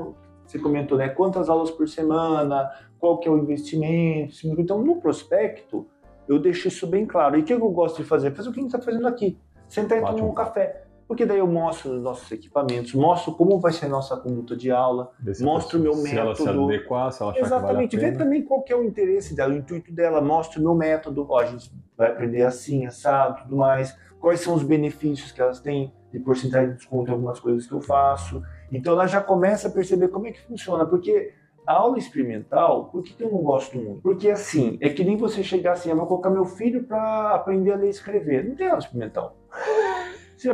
você comentou, né? Quantas aulas por semana, qual que é o investimento, assim, então no prospecto eu deixo isso bem claro. E o que eu gosto de fazer? Fazer o que a gente está fazendo aqui, sentar e tomar um um café. Porque daí eu mostro os nossos equipamentos, mostro como vai ser a nossa conduta de aula, Desse mostra o meu Se ela se método. adequar, se ela achar Exatamente, que vê vale pena. também qual que é o interesse dela, o intuito dela, mostra o meu método, ó, a gente vai aprender assim, assado, tudo mais, quais são os benefícios que elas têm de porcentagem de desconto em algumas coisas que eu faço. Então ela já começa a perceber como é que funciona, porque a aula experimental, por que, que eu não gosto muito? Porque assim, é que nem você chegar assim, eu vou colocar meu filho para aprender a ler e escrever. Não tem aula experimental. Você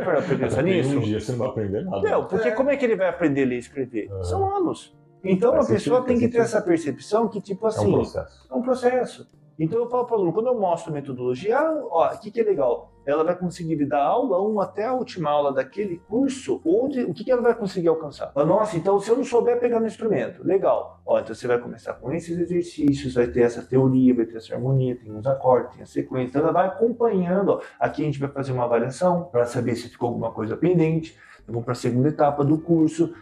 vai Tem nisso? Um dia você não vai aprender nada. Não, porque como é que ele vai aprender a ler e escrever? É. São anos. Então Faz a pessoa sentido, tem que ter sentido. essa percepção que, tipo É assim, um processo. é um processo. Então eu falo para o aluno, quando eu mostro metodologia, ah, ó, o que, que é legal? Ela vai conseguir dar aula 1 até a última aula daquele curso, onde o que, que ela vai conseguir alcançar? Fala, Nossa, então se eu não souber pegar no instrumento, legal. Ó, então você vai começar com esses exercícios, vai ter essa teoria, vai ter essa harmonia, tem os acordes, tem a sequência. Então ela vai acompanhando. Ó. Aqui a gente vai fazer uma avaliação para saber se ficou alguma coisa pendente. Vamos para a segunda etapa do curso.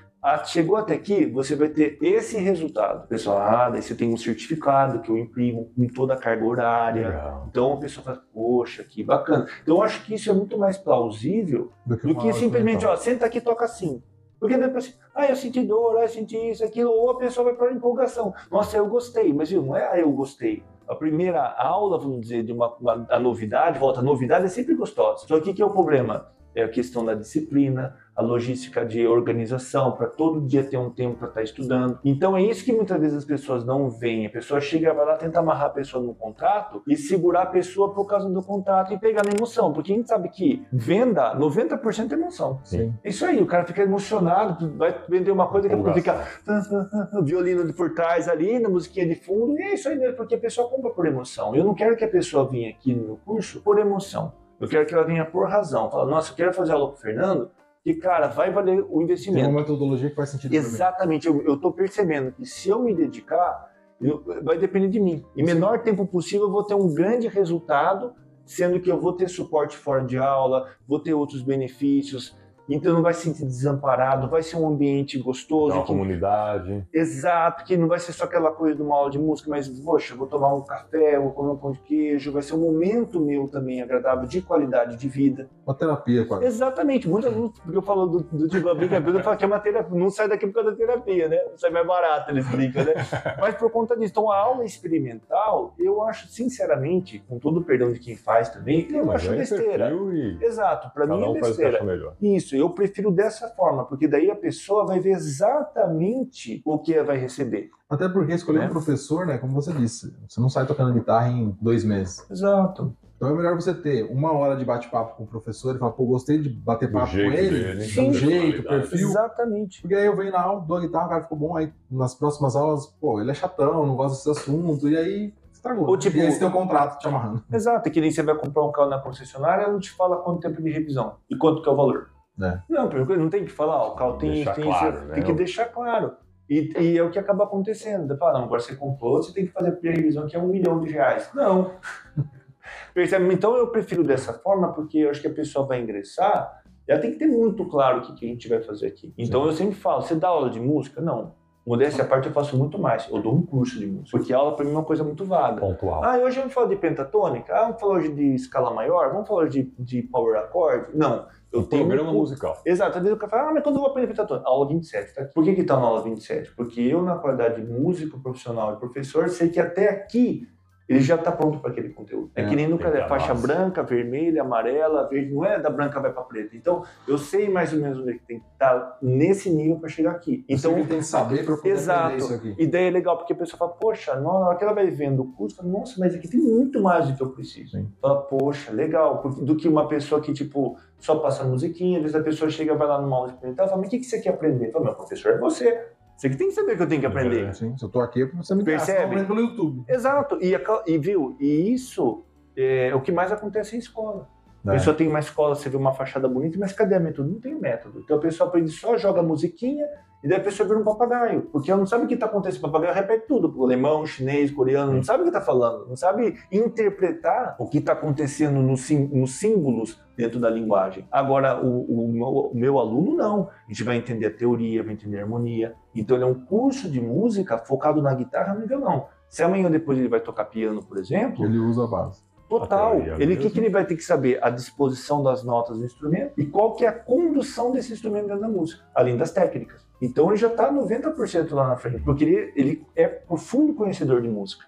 Chegou até aqui, você vai ter esse resultado. Pessoal, ah, daí você tem um certificado que eu imprimo com toda a carga horária. Legal. Então a pessoa fala, poxa, que bacana. Então eu acho que isso é muito mais plausível Do do uma que simplesmente, ó, senta aqui e toca assim. Porque depois assim, ah, eu senti dor, ah, eu senti isso, aquilo, ou a pessoa vai para empolgação. Nossa, eu gostei, mas viu, não é ah, eu gostei. A primeira aula, vamos dizer, de uma, uma a novidade, volta, a novidade é sempre gostosa. Só que o que é o problema? É a questão da disciplina, a logística de organização, para todo dia ter um tempo para estar estudando. Então é isso que muitas vezes as pessoas não veem. A pessoa chega, vai lá, tenta amarrar a pessoa no contrato e segurar a pessoa por causa do contrato e pegar na emoção. Porque a gente sabe que venda, 90% é emoção. Sim. É isso aí, o cara fica emocionado, vai vender uma coisa que a fica violino de por trás ali, na musiquinha de fundo, e é isso aí, porque a pessoa compra por emoção. Eu não quero que a pessoa venha aqui no meu curso por emoção. Eu quero que ela venha por razão. Fala, nossa, eu quero fazer aula com o Fernando, que, cara, vai valer o Tem uma investimento. metodologia que faz sentido. Exatamente, eu, tô percebendo que se eu me dedicar, eu- vai depender de mim. Em menor tempo possível, eu vou ter um grande resultado, sendo que eu vou ter suporte fora de aula, vou ter outros benefícios, então não vai se sentir desamparado, vai ser um ambiente gostoso, uma que comunidade. Exato, que não vai ser só aquela coisa de uma aula de música, mas, poxa, vou tomar um café, vou comer um pão de queijo, vai ser um momento meu também agradável, de qualidade de vida. Uma terapia, quase. Exatamente, muitos alunos, porque eu falo do, do tipo, a brincadeira, eu falo que é uma terapia, não sai daqui por causa da terapia, né? Sai mais barato, eles brincam, né? *laughs* Mas por conta disso, então a aula experimental, eu acho, sinceramente, com todo o perdão de quem faz também, eu Mas acho é besteira. e Exato, pra cada mim é faz o que besteira. acha melhor. Isso, eu prefiro dessa forma, porque daí a pessoa vai ver exatamente o que ela vai receber. Até porque escolher Né? um professor, né, como você disse, você não sai tocando guitarra em dois meses. Exato. Então é melhor você ter uma hora de bate-papo com o professor e falar, pô, gostei de bater Do papo com jeito ele, dele, do Sim. jeito, Personalidade. perfil. Exatamente. Porque aí eu venho na aula, dou a guitarra, o cara ficou bom, aí nas próximas aulas, pô, ele é chatão, não gosta desse assunto, e aí estragou. Ou tipo- e aí você tem um contrato te amarrando. Exato, é que nem você vai comprar um carro na concessionária, ela não te fala quanto tempo de revisão e quanto que é o valor. É. Não, não tem que falar, ó, o carro tem, tem, claro, isso, né? tem que deixar claro. E, e é o que acaba acontecendo. Fala, não, agora você comprou, você tem que fazer a primeira revisão que é um milhão de reais. Não. *laughs* Percebe? Então eu prefiro dessa forma, porque eu acho que a pessoa vai ingressar, ela tem que ter muito claro o que, que a gente vai fazer aqui. Então eu sempre falo, você dá aula de música? Não. Modéstia à parte, eu faço muito mais. Eu dou um curso de música. Porque aula pra mim é uma coisa muito vaga. Pontual. Ah, hoje vamos falar de pentatônica? Ah, vamos falar hoje de escala maior? Vamos falar de, de power accord? Não. Eu o tenho programa um- musical. Exato, às vezes o cara fala, ah, mas quando eu vou aprender pentatônica? Aula 27, tá? Por que que tá na aula 27? Porque eu, na qualidade de músico, profissional e professor, sei que até aqui ele já está pronto para aquele conteúdo. É, É, que nem no tem que caderno, faixa amar. branca, vermelha, amarela, verde, não é da branca vai para preta. Então, eu sei mais ou menos onde é que tem que estar nesse nível para chegar aqui. Então tem que saber pra poder Exato. isso aqui. Ideia é legal, porque a pessoa fala, poxa, na hora que ela vai vendo o curso, fala, nossa, mas aqui tem muito mais do que eu preciso. Sim. Fala, poxa, legal, do que uma pessoa que, tipo, só passa musiquinha, às vezes a pessoa chega, vai lá numa aula experimental, fala, mas o que, que você quer aprender? Fala, meu professor é você. Você que tem que saber que eu tenho que aprender. É. Sim, se eu tô aqui, você me Percebe? Ah, pelo YouTube. Exato, e, a- e viu, e isso é o que mais acontece em escola. A É. pessoa tem uma escola, você vê uma fachada bonita, mas cadê a método? Não tem método. Então a pessoa aprende só, joga musiquinha, e daí a pessoa vira um papagaio. Porque ela não sabe o que está acontecendo. O papagaio repete tudo. O alemão, chinês, coreano, não sabe o que está falando. Não sabe interpretar o que está acontecendo nos, nos símbolos dentro da linguagem. Agora, o, o meu, o meu aluno não. A gente vai entender a teoria, vai entender a harmonia. Então ele é um curso de música focado na guitarra no violão. Se amanhã ou depois ele vai tocar piano, por exemplo, Ele usa a base. Total. Ele, o que, que ele vai ter que saber? A disposição das notas do instrumento e qual que é a condução desse instrumento dentro da música, além das técnicas. Então ele já está 90% lá na frente, porque ele, ele é profundo conhecedor de música.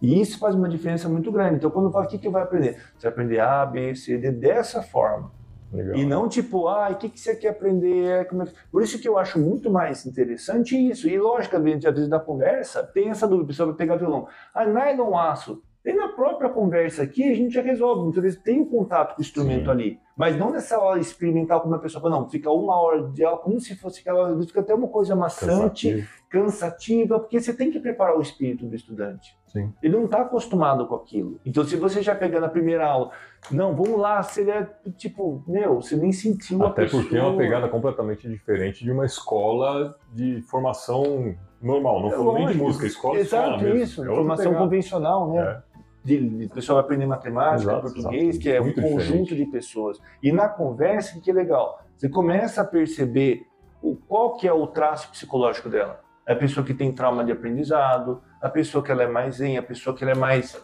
E isso faz uma diferença muito grande. Então, quando fala o que, que vai aprender? Você vai aprender A, B, C, D dessa forma. Legal. E não tipo, ah, o que, que você quer aprender? Como é que-" Por isso que eu acho muito mais interessante isso. E logicamente, às vezes na conversa, tem essa dúvida, a pessoa vai pegar violão. Ah, nylon aço. Tem na própria conversa aqui, a gente já resolve. Muitas vezes tem um contato com o instrumento Sim. ali. Mas não nessa hora experimental como a pessoa fala, não, fica uma hora de aula, como se fosse aquela, vezes fica até uma coisa maçante, Cansativo. cansativa, porque você tem que preparar o espírito do estudante. Sim. Ele não está acostumado com aquilo. Então, se você já pegar na primeira aula, não, vamos lá, você é tipo, meu, você nem sentiu a Até pessoa. porque é uma pegada completamente diferente de uma escola de formação normal. Não É nem de música, escola de escola Exato, mesmo. isso. É outra formação pegada. convencional, né? É. De, de pessoa vai aprender matemática, Exato, português, exato. que é um Muito conjunto diferente. de pessoas. E na conversa, que é legal, você começa a perceber o, qual que é o traço psicológico dela. É a pessoa que tem trauma de aprendizado, a pessoa que ela é mais zen, a pessoa que ela é mais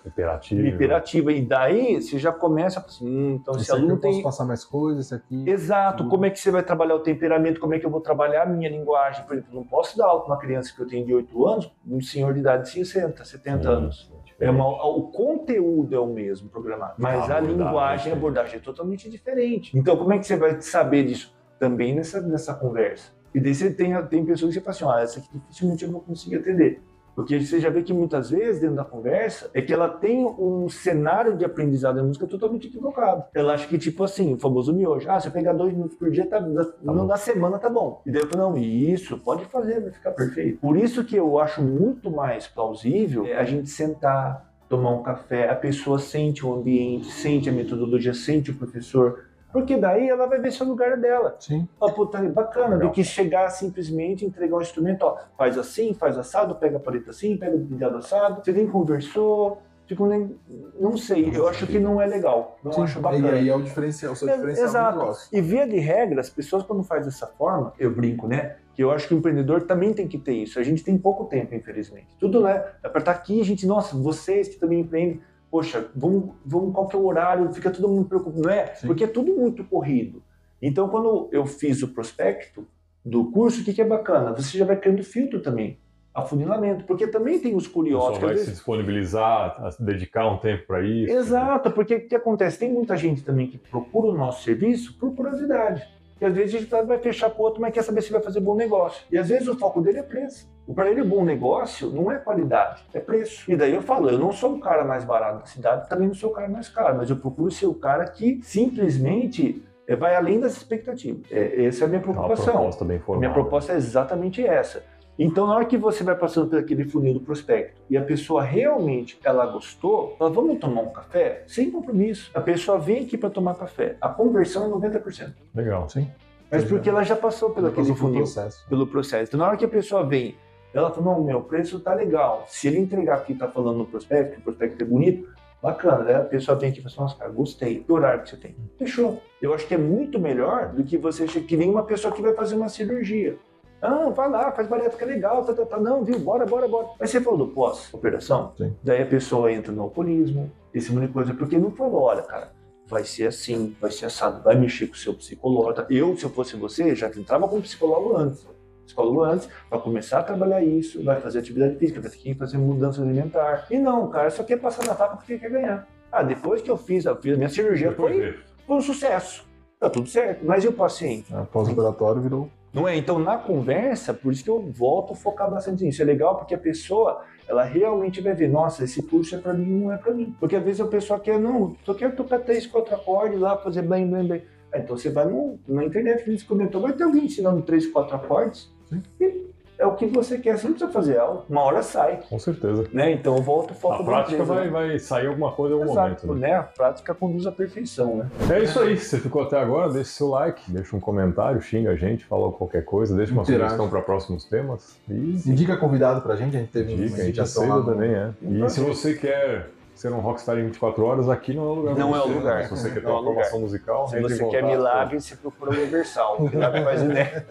hiperativa. E daí você já começa a falar assim, hum, então esse Esse aluno eu posso tem... passar mais coisas, esse aqui. Exato, Tudo. como é que você vai trabalhar o temperamento, como é que eu vou trabalhar a minha linguagem. Por exemplo, eu não posso dar aula para uma criança que eu tenho de 8 anos, um senhor de idade de 60, 70 anos. É uma, o conteúdo é o mesmo programado, mas A a, abordagem linguagem, a é abordagem é totalmente diferente. Então, como é que você vai saber disso? Também nessa, nessa conversa. E daí você tem, tem pessoas que você fala assim, ah, essa aqui dificilmente eu vou conseguir atender. Porque você já vê que muitas vezes, dentro da conversa, é que ela tem um cenário de aprendizado da música totalmente equivocado. Ela acha que, tipo assim, o famoso miojo. Ah, se eu pegar dois minutos por dia, tá, na, bom. na semana tá bom. E daí eu falo, não, isso, pode fazer, vai ficar perfeito. Por isso que eu acho muito mais plausível é a gente sentar, tomar um café, a pessoa sente o ambiente, sente a metodologia, sente o professor. Porque daí ela vai ver se é o lugar dela. Sim. Ó, puta, bacana, Legal. do que chegar simplesmente entregar um instrumento, ó, faz assim, faz assado, pega a paleta assim, pega o dedado assado, você nem conversou, tipo, nem, não sei, eu acho que não é legal, não Sim. acho E bacana. aí é o diferencial, o seu É, diferencial Exato. negócio. E via de regra, as pessoas quando faz dessa forma, eu brinco, né? Que eu acho que o empreendedor também tem que ter isso. A gente tem pouco tempo, infelizmente. Tudo, né? Pra estar aqui, a gente, nossa, vocês que também empreendem, poxa, vamos, vamos qual que é o horário? Fica todo mundo preocupado, não é? Sim. Porque é tudo muito corrido. Então, quando eu fiz o prospecto do curso, o que, que é bacana? Você já vai criando filtro também, afunilamento, porque também tem os curiosos. às vai vezes- se disponibilizar, a dedicar um tempo para isso. Exato, porque o que acontece? Tem muita gente também que procura o nosso serviço por curiosidade. E às vezes a gente vai fechar o outro, mas quer saber se vai fazer bom negócio. E às vezes o foco dele é preço. Para ele, o bom negócio não é qualidade, é preço. E daí eu falo, eu não sou o cara mais barato da cidade, também não sou o cara mais caro, mas eu procuro ser o cara que simplesmente eh, vai além das expectativas. É, essa é a minha É uma preocupação. proposta formada. Minha proposta é exatamente essa. Então, na hora que você vai passando por aquele funil do prospecto e a pessoa realmente ela gostou, ela vamos tomar um café sem compromisso. A pessoa vem aqui para tomar café. A conversão é 90%. Legal. Sim. Mas porque ela já passou pelo aquele passou funil, processo. pelo processo. Então, na hora que a pessoa vem, ela fala: não, meu, o preço tá legal. Se ele entregar aqui, tá falando no prospecto, que o prospecto é bonito, bacana. Daí a pessoa vem aqui e fala assim: nossa, cara, gostei. Que horário que você tem? Fechou. Eu acho que é muito melhor do que você que nem uma pessoa que vai fazer uma cirurgia. Ah, vai lá, faz bariátrica legal, tá, tá, tá. Não, viu? Bora, bora, bora. Mas você falou do pós-operação? Daí a pessoa entra no alcoolismo, esse monte de coisa, porque não falou, olha, cara, vai ser assim, vai ser assado, vai mexer com o seu psicólogo. Eu, se eu fosse você, já entrava com um psicólogo antes. Psicólogo antes, vai começar a trabalhar isso, vai fazer atividade física, vai ter que fazer mudança alimentar. E não, o cara só quer passar na etapa porque quer ganhar. Ah, depois que eu fiz a, fiz a minha cirurgia, foi, foi um sucesso. Tá tudo certo. Mas e o paciente? Ah, Pós-operatório virou. Não é? Então, na conversa, por isso que eu volto a focar bastante nisso. É legal porque a pessoa, ela realmente vai ver, nossa, esse curso é pra mim, não é pra mim. Porque às vezes a pessoa quer, não, só quero tocar três, quatro acordes lá, fazer bem, bem, bem. Aí, Então você vai no, na internet, que eles comentou, vai ter alguém ensinando três, quatro acordes. Sim. E é o que você quer, você não precisa fazer aula. Uma hora sai, Com certeza. né? Então eu volto o foco A prática empresa, vai, né? vai sair alguma coisa em algum Exato, momento. Né? né? A prática conduz à perfeição, né? É isso aí. Se você ficou até agora, deixa seu like, deixa um comentário, xinga a gente, fala qualquer coisa, deixa uma Interage. sugestão para próximos temas. E Indica convidado pra gente, a gente teve dica, uma a gente indicação lá no- também, é. E Então, se você quer ser um rockstar em 24 horas, aqui não é o lugar Não é o lugar. né? Se você quer ter Não é uma o lugar. formação musical, Se você quer milagre, você procura o Universal. que faz, né?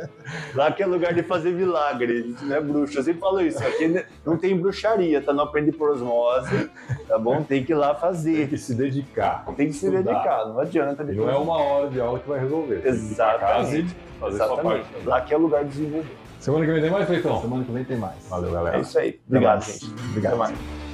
Lá que é lugar de fazer milagre, a gente não é bruxa. Eu sempre falo isso, aqui não tem bruxaria, tá? Não aprende por osmose, tá bom? Tem que ir lá Tem fazer. que se dedicar. Tem que se dedicar, não adianta. Não é uma hora de aula que vai resolver. Tem Exatamente. fazer sua Exatamente. parte. Lá que é lugar de desenvolver. Semana que vem tem mais, Feitão? Semana que vem tem mais. Valeu, É galera. isso aí. Obrigado, gente. Obrigado. Até mais.